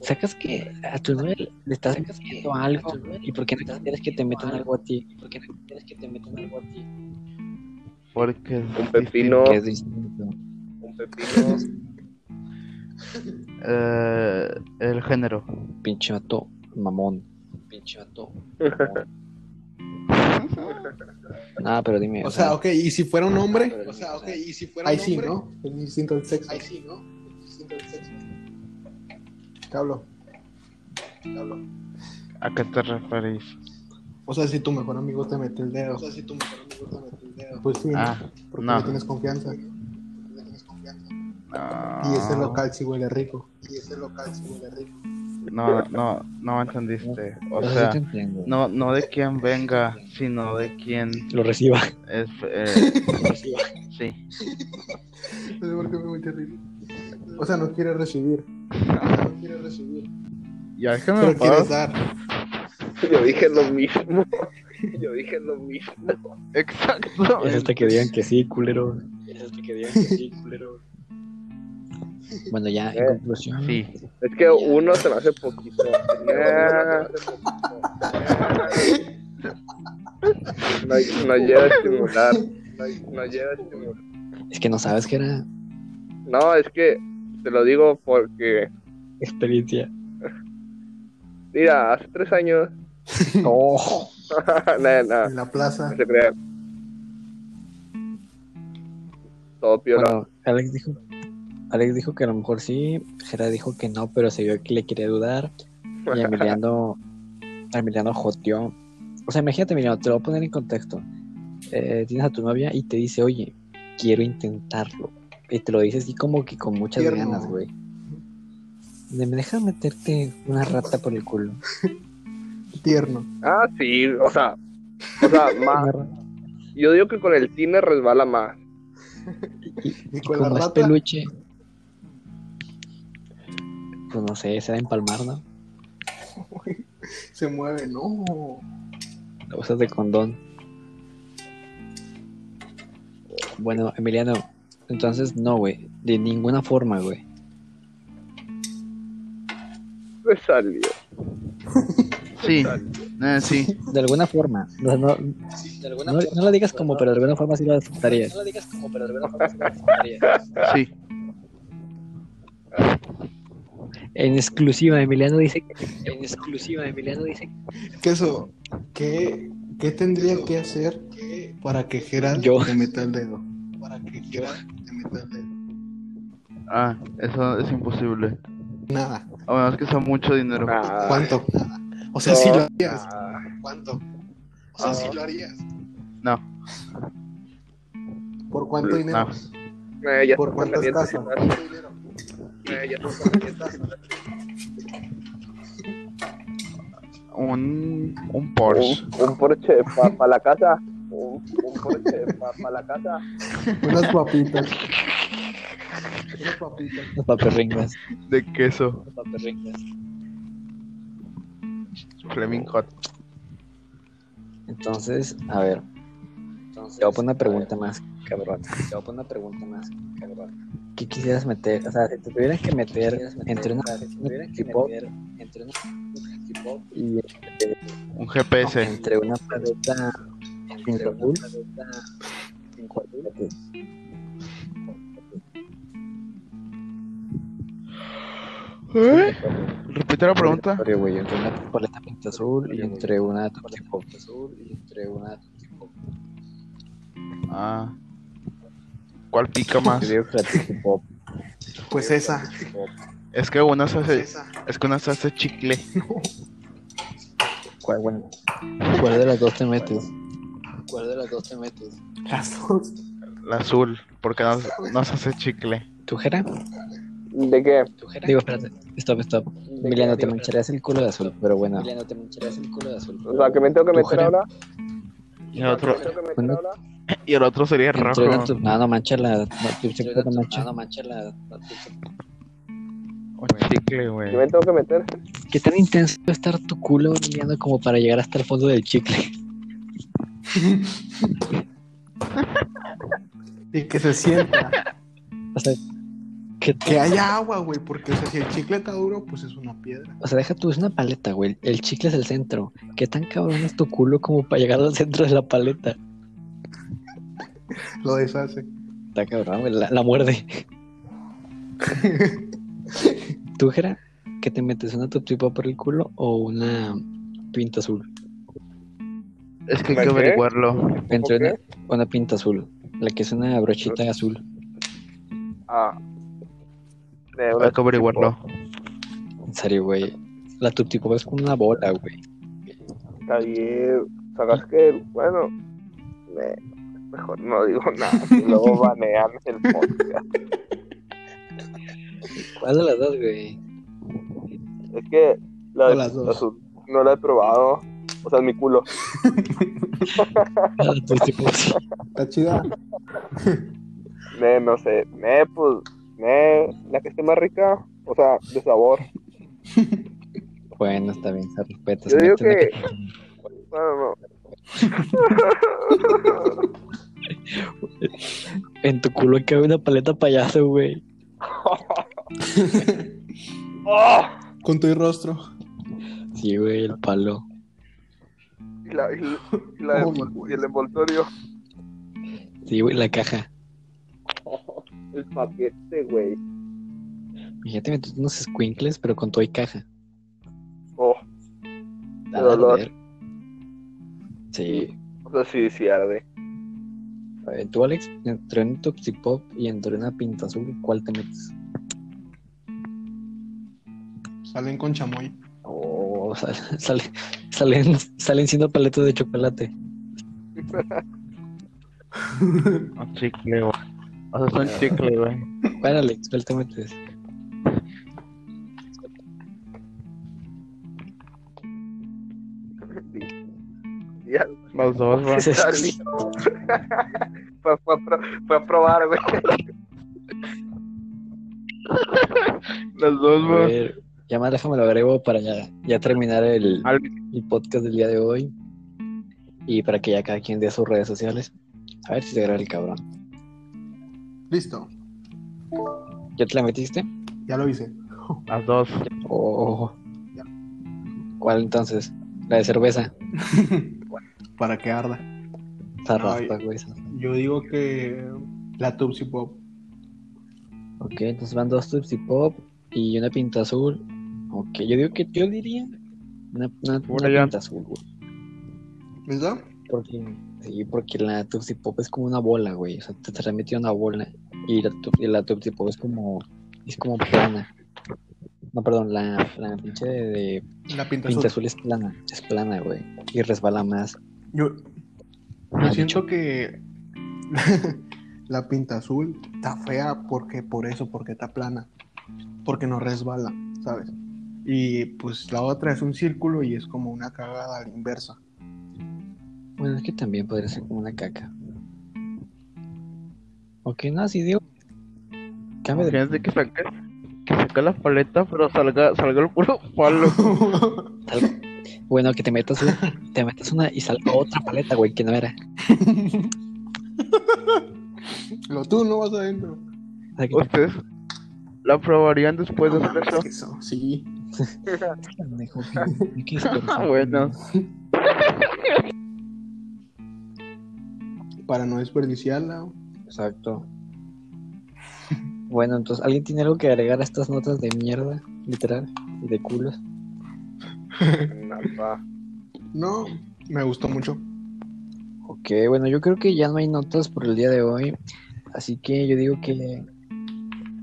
sacas que a tu novia le estás metiendo algo y por qué no quieres que te metan algo a ti. ¿Por qué no quieres que te metan algo a ti? Porque es Un pepino. Que es distinto. Un pepino. eh, el género. Pinche vato, mamón. Pinche vato. Ah, pero dime. O sea, ok, y si fuera un hombre, pero o sea, ok, y si fuera Ahí sí, ¿no? Es distinto el sexo. Ahí sí, ¿no? Es distinto el sexo. Te hablo. Te hablo. ¿A qué te referís? O sea, si tu mejor amigo te mete el dedo. O sea, si tu mejor amigo te mete el dedo. Pues sí, ¿no? Ah, porque no. tienes confianza. No. Y ese local sí huele rico. Y ese local sí huele rico. No, no, no me entendiste. O sea, no, no de quién venga, sino de quién Lo reciba. es. eh, sí. No sé por qué me metí rico. O sea, no quiere recibir. No quiere recibir. Ya déjame Pero paz. dar. Yo dije lo mismo. Yo dije lo mismo. Exacto. Es hasta que digan que sí, culero. Es hasta que digan que sí, culero. Bueno, ya, en Eh, conclusión. Sí. Es que uno se me hace poquito. No, no llega a estimular. No, no llega a estimular. Es que no sabes que era No, es que te lo digo porque, experiencia. mira, hace tres años. Oh, no, no, En la plaza. no se crea. Todo piola. bueno, Alex dijo, Alex dijo que a lo mejor sí, Gerard dijo que no, pero se vio que le quería dudar. Y Emiliano, Emiliano joteó. O sea, imagínate, Emiliano, te lo voy a poner en contexto. Eh, tienes a tu novia y te dice, oye, quiero intentarlo. Y te lo dice así como que con muchas Tierno. ganas, güey. De me dejas meterte una rata por el culo. Tierno. Ah, sí, o sea, o sea, más, yo digo que con el cine resbala más. Y con la Como es rata. peluche. Pues no sé, se va a empalmar, ¿no? Se mueve, no. La usas de condón. Bueno, Emiliano, entonces no, güey. De ninguna forma, güey. Me salió. Sí, eh, sí. De alguna forma. No, no, no, no lo digas como, pero de alguna forma sí lo aceptarías. No lo digas como, pero de alguna forma sí lo aceptarías. Sí. En exclusiva, Emiliano dice que... En exclusiva, Emiliano dice que... ¿Qué eso? ¿Qué, qué tendría que hacer para que Gerald Yo. te meta el dedo? Para que Gerald te meta el dedo. Ah, eso es imposible. Nada. A menos que sea mucho dinero. Ah, ¿Cuánto? O sea, si no. lo harías. ah, ¿Cuánto? O sea, Ah. si lo harías. No, ¿Por cuánto dinero? no. eh, ya ¿Por cuántas casas? Eh, Un, un Porsche. Un, un Porsche para la casa. Un, un Porsche para la casa. Unas papitas. Unas papitas. Los paperringas. De queso. Los paperringas. Fleming Hot. Entonces, a ver. Entonces, te voy a poner una pregunta más, cabrón. Te voy a poner una pregunta más, cabrón. ¿Qué quisieras meter? O sea, si te tuvieras que meter entre una, tipo entre y Un GPS. entre una paleta pinta azul ¿cuál metes? ¿Eh? Repite la pregunta. Güey, entre una paleta pinta azul y entre una tipo azul y entre una tipo Ah. ¿Cuál pica más? La Pues esa. Es que una se Pues hace, es que una se hace chicle. ¿Cuál, bueno, ¿Cuál de las dos te metes? ¿Cuál de las dos te metes? Las dos. La azul, porque no, no se hace chicle. ¿Tu Jera? ¿De qué? Digo, espérate. Stop, stop. Emiliano, te mancharías el culo de azul, pero bueno. Emiliano, te mancharías el culo de azul. O sea, que me tengo que ¿Tú, meter Jera? ahora. Y otro, ¿Me tengo que meter ahora? y el otro sería Entre rojo. una tu- No, no mancha la. Chicle mancha. Un chicle, ¿Qué güey. me tengo que meter? ¿Qué tan intenso debe estar tu culo, Emiliano, como para llegar hasta el fondo del chicle? Y que se sienta. O sea, ¿qué Que haya agua, güey. Porque, o sea, si el chicle está duro, pues es una piedra. O sea, deja tú, es una paleta, güey. El chicle es el centro. ¿Qué tan cabrón es tu culo como para llegar al centro de la paleta? Lo deshace. Está cabrón, güey. La, la muerde. ¿Tú, Jera? ¿Qué te metes? ¿Una totipa por el culo o una pinta azul? Es que hay ¿Para que averiguarlo. Entre una, una pinta azul. La que es una brochita azul. Ah. De una Hay que averiguarlo. En serio, güey. La totipa es como una bola, güey. Está bien. Sabes que, bueno, me- mejor no digo nada. Y luego banean el podcast. ¿Cuál de las dos, güey? Es que la, las dos. azul no la he probado. O sea, mi culo. Sí. Está chida. Ne, no sé. Ne, pues, ne, la que esté más rica. O sea, de sabor. Bueno, está bien, se respeta. Yo digo que- que- Bueno, no. En tu culo cabe una paleta payaso, güey. ¡Oh! Con tu rostro. Sí, güey, el palo. Y, la, y, y la Uy, envol- güey. y el envoltorio. Sí, güey, la caja. El paquete, güey. Fíjate, metes unos squinkles, pero con todo y caja. Oh, Da Qué dolor. Sí. o sea, sí, sí arde. Ver, tú, Alex, entre un Toxipop y entre una pinta azul, ¿cuál te metes? Salen con chamoy. Oh, sale- salen, salen siendo paletas de chocolate. Un chicle, güey. O sea, es un chicle, güey. ¿Cuál, Alex? ¿Cuál te metes? Ya, Los dos, güey. Fue, fue, a pro- fue a probar, güey. Los dos, A güey. ver, ya más déjame lo agrego para ya, ya terminar el, Al- el podcast del día de hoy. Y para que ya cada quien dé sus redes sociales. A ver si se graba el cabrón. Listo, ¿Ya te la metiste? ya lo hice. Las dos. ¿O cuál entonces? La de cerveza. Para que arda. Raspa, güey. Yo digo que la Tupsi Pop. Ok, entonces van dos tubs y pop y una pinta azul. Ok, yo digo que yo diría una, una, pinta azul, güey. ¿Verdad? Porque, sí, porque la Tupsi Pop es como una bola, güey. O sea, te transmite una bola. Y la, y la Tupsi Pop es como, es como plana. No, perdón, la, la pinche de, de La pinta pinta azul. azul es plana. Es plana, güey. Y resbala más. Yo, yo siento que la pinta azul está fea porque por eso, porque está plana. Porque no resbala, ¿sabes? Y pues la otra es un círculo y es como una cagada a la inversa. Bueno, es que también podría ser como una caca. Ok, no, si digo. Cambia de. Imagínate que saque, que saque la paleta, pero salga, salga el puro palo. Bueno, que te metas una, te metas una y salga otra paleta, güey, que no era. Lo tú no vas adentro. ¿Ustedes la probarían después de No hacer eso? eso, sí. Ah, bueno. Para no desperdiciarla. Exacto. Bueno, entonces, ¿alguien tiene algo que agregar a estas notas de mierda, literal, y de culos? Nada. No, me gustó mucho. Ok, bueno, yo creo que ya no hay notas por el día de hoy, así que yo digo que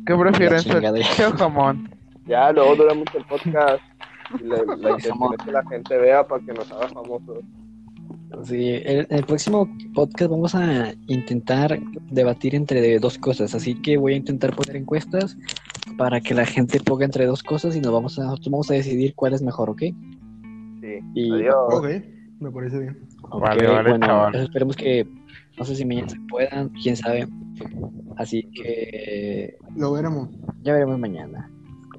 ¿Qué prefieren, ceviche o jamón? Ya, luego dura mucho el podcast. Y es que la gente vea para que nos haga famosos. Sí, el, el próximo podcast vamos a intentar debatir entre dos cosas, así que voy a intentar poner encuestas para que la gente ponga entre dos cosas y nos vamos a, nosotros vamos a decidir cuál es mejor, ¿ok? Sí. Y- Adiós. Ok, me parece bien. Vale, vale, bueno, chaval. esperemos que, no sé si mañana se puedan, quién sabe, así que Lo veremos. ya veremos mañana.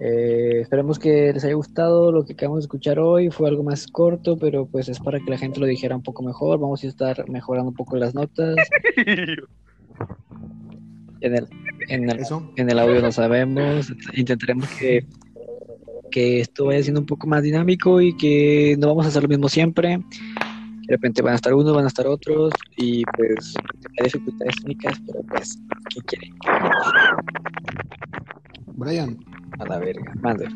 Eh, esperemos que les haya gustado lo que acabamos de escuchar hoy. Fue algo más corto, pero pues es para que la gente lo dijera un poco mejor. Vamos a estar mejorando un poco las notas. En el, en el, Eso. en el audio no sabemos. Intentaremos que, que esto vaya siendo un poco más dinámico y que no vamos a hacer lo mismo siempre. De repente van a estar unos, van a estar otros y pues hay dificultades técnicas, pero pues, ¿qué quieren? Brian, A la verga. Mande.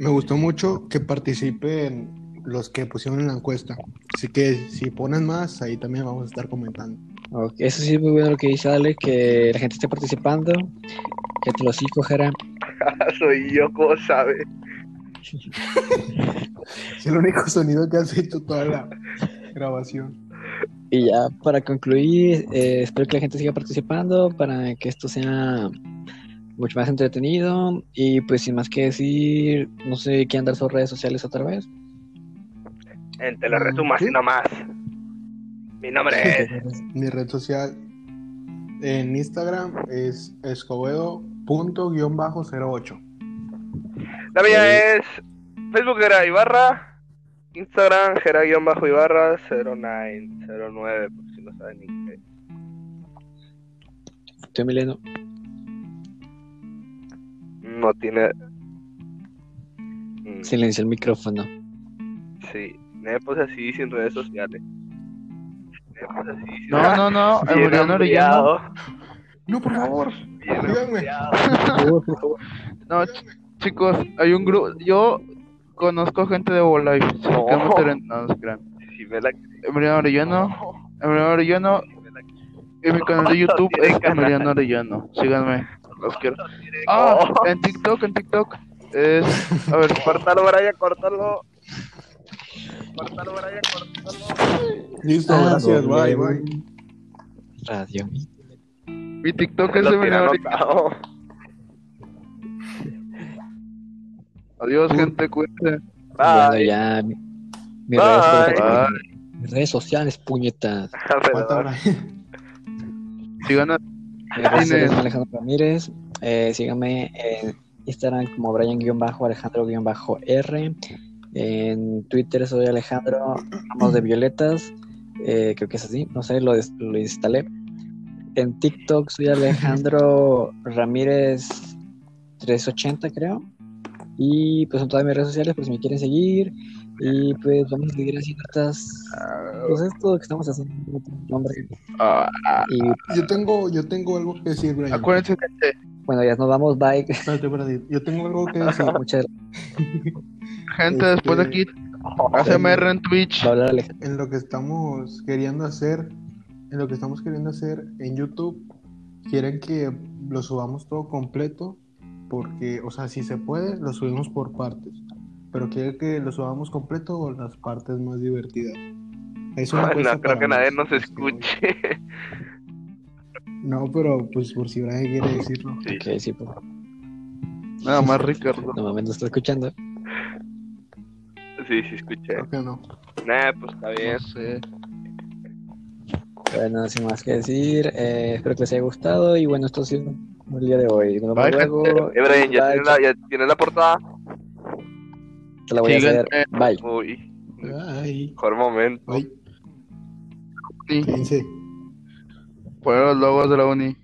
me gustó mucho que participen los que pusieron en la encuesta. Así que si ponen más, ahí también vamos a estar comentando. Ok, Eso sí es muy bueno lo que dice Ale, que la gente esté participando. Que te lo sí cogerá. Soy yo, ¿cómo sabes? Es el único sonido que has hecho toda la grabación. Y ya para concluir, eh, espero que la gente siga participando para que esto sea mucho más entretenido. Y pues sin más que decir, no sé, ¿quieren dar sus redes sociales otra vez? En te lo resumo así ¿Sí? nomás. Mi nombre es. Mi red social en Instagram es escobedo.08. La mía es Facebook era Ibarra, Instagram Gera-Ibarra 0909, por si no saben inglés. Tú, Emiliano. No tiene. Mm, Silencia el micrófono. Sí, me puse así sin redes sociales. Me puse así sin No, no, no. Emiliano Orellano. No, por favor. No, ch- chicos, hay un grupo. Yo conozco gente de Wolife. No. No, no crean. Si me la Emiliano Orellano. Emiliano Orellano. Y mi canal de YouTube es. Emiliano Orellano. Síganme. Los quiero. Ah, Oh. en TikTok, en TikTok. Es. A ver, Córtalo, Brian, córtalo. Córtalo, Brian, córtalo. Listo, Ah, gracias. Bye, bye. Radio. mi Mi TikTok es de menor. Adiós, gente, cuídense. Bueno, Bye. ya. mi- Bye. redes, Bye. mis redes sociales, puñetas. Sigan a Son Alejandro Ramírez. Eh, síganme en Instagram como Brian-Alejandro-R. En Twitter soy Alejandro Ramos de Violetas. Eh, creo que es así, no sé, lo, lo instalé. En TikTok soy Alejandro Ramírez 380, creo. Y pues en todas mis redes sociales, por si me quieren seguir. Y pues vamos a seguir haciendo estas. Pues esto que estamos haciendo. nombre. Ah, Y Yo tengo, yo tengo algo que decir, Brian. acuérdense, gente, bueno, ya nos vamos. Bye. Espérate, espérate. Yo tengo algo que decir. Muchas gente, Este- después de aquí, ASMR en Twitch. En lo que estamos queriendo hacer, en lo que estamos queriendo hacer en YouTube, quieren que lo subamos todo completo, porque, o sea, si se puede, lo subimos por partes, pero quieren que lo subamos completo o las partes más divertidas. Es una No creo que nadie nos- escuche. No, pero pues por si Brian quiere decirlo. Sí. Ok, sí, por favor. Nada más, Ricardo. No mames, no está escuchando. Sí, sí, escuché. Creo que no. Nah, pues está bien. No sé. Bueno, sin más que decir, eh, espero que les haya gustado y bueno, esto ha sido el día de hoy. Nos vemos Bye, luego. Eh, Brian, ¿ya Bye, tienes la, ya tienes la portada? Te la voy a hacer. Bye. Uy, Ay, mejor momento. ay, Sí, cállense. poner los logos de la uni.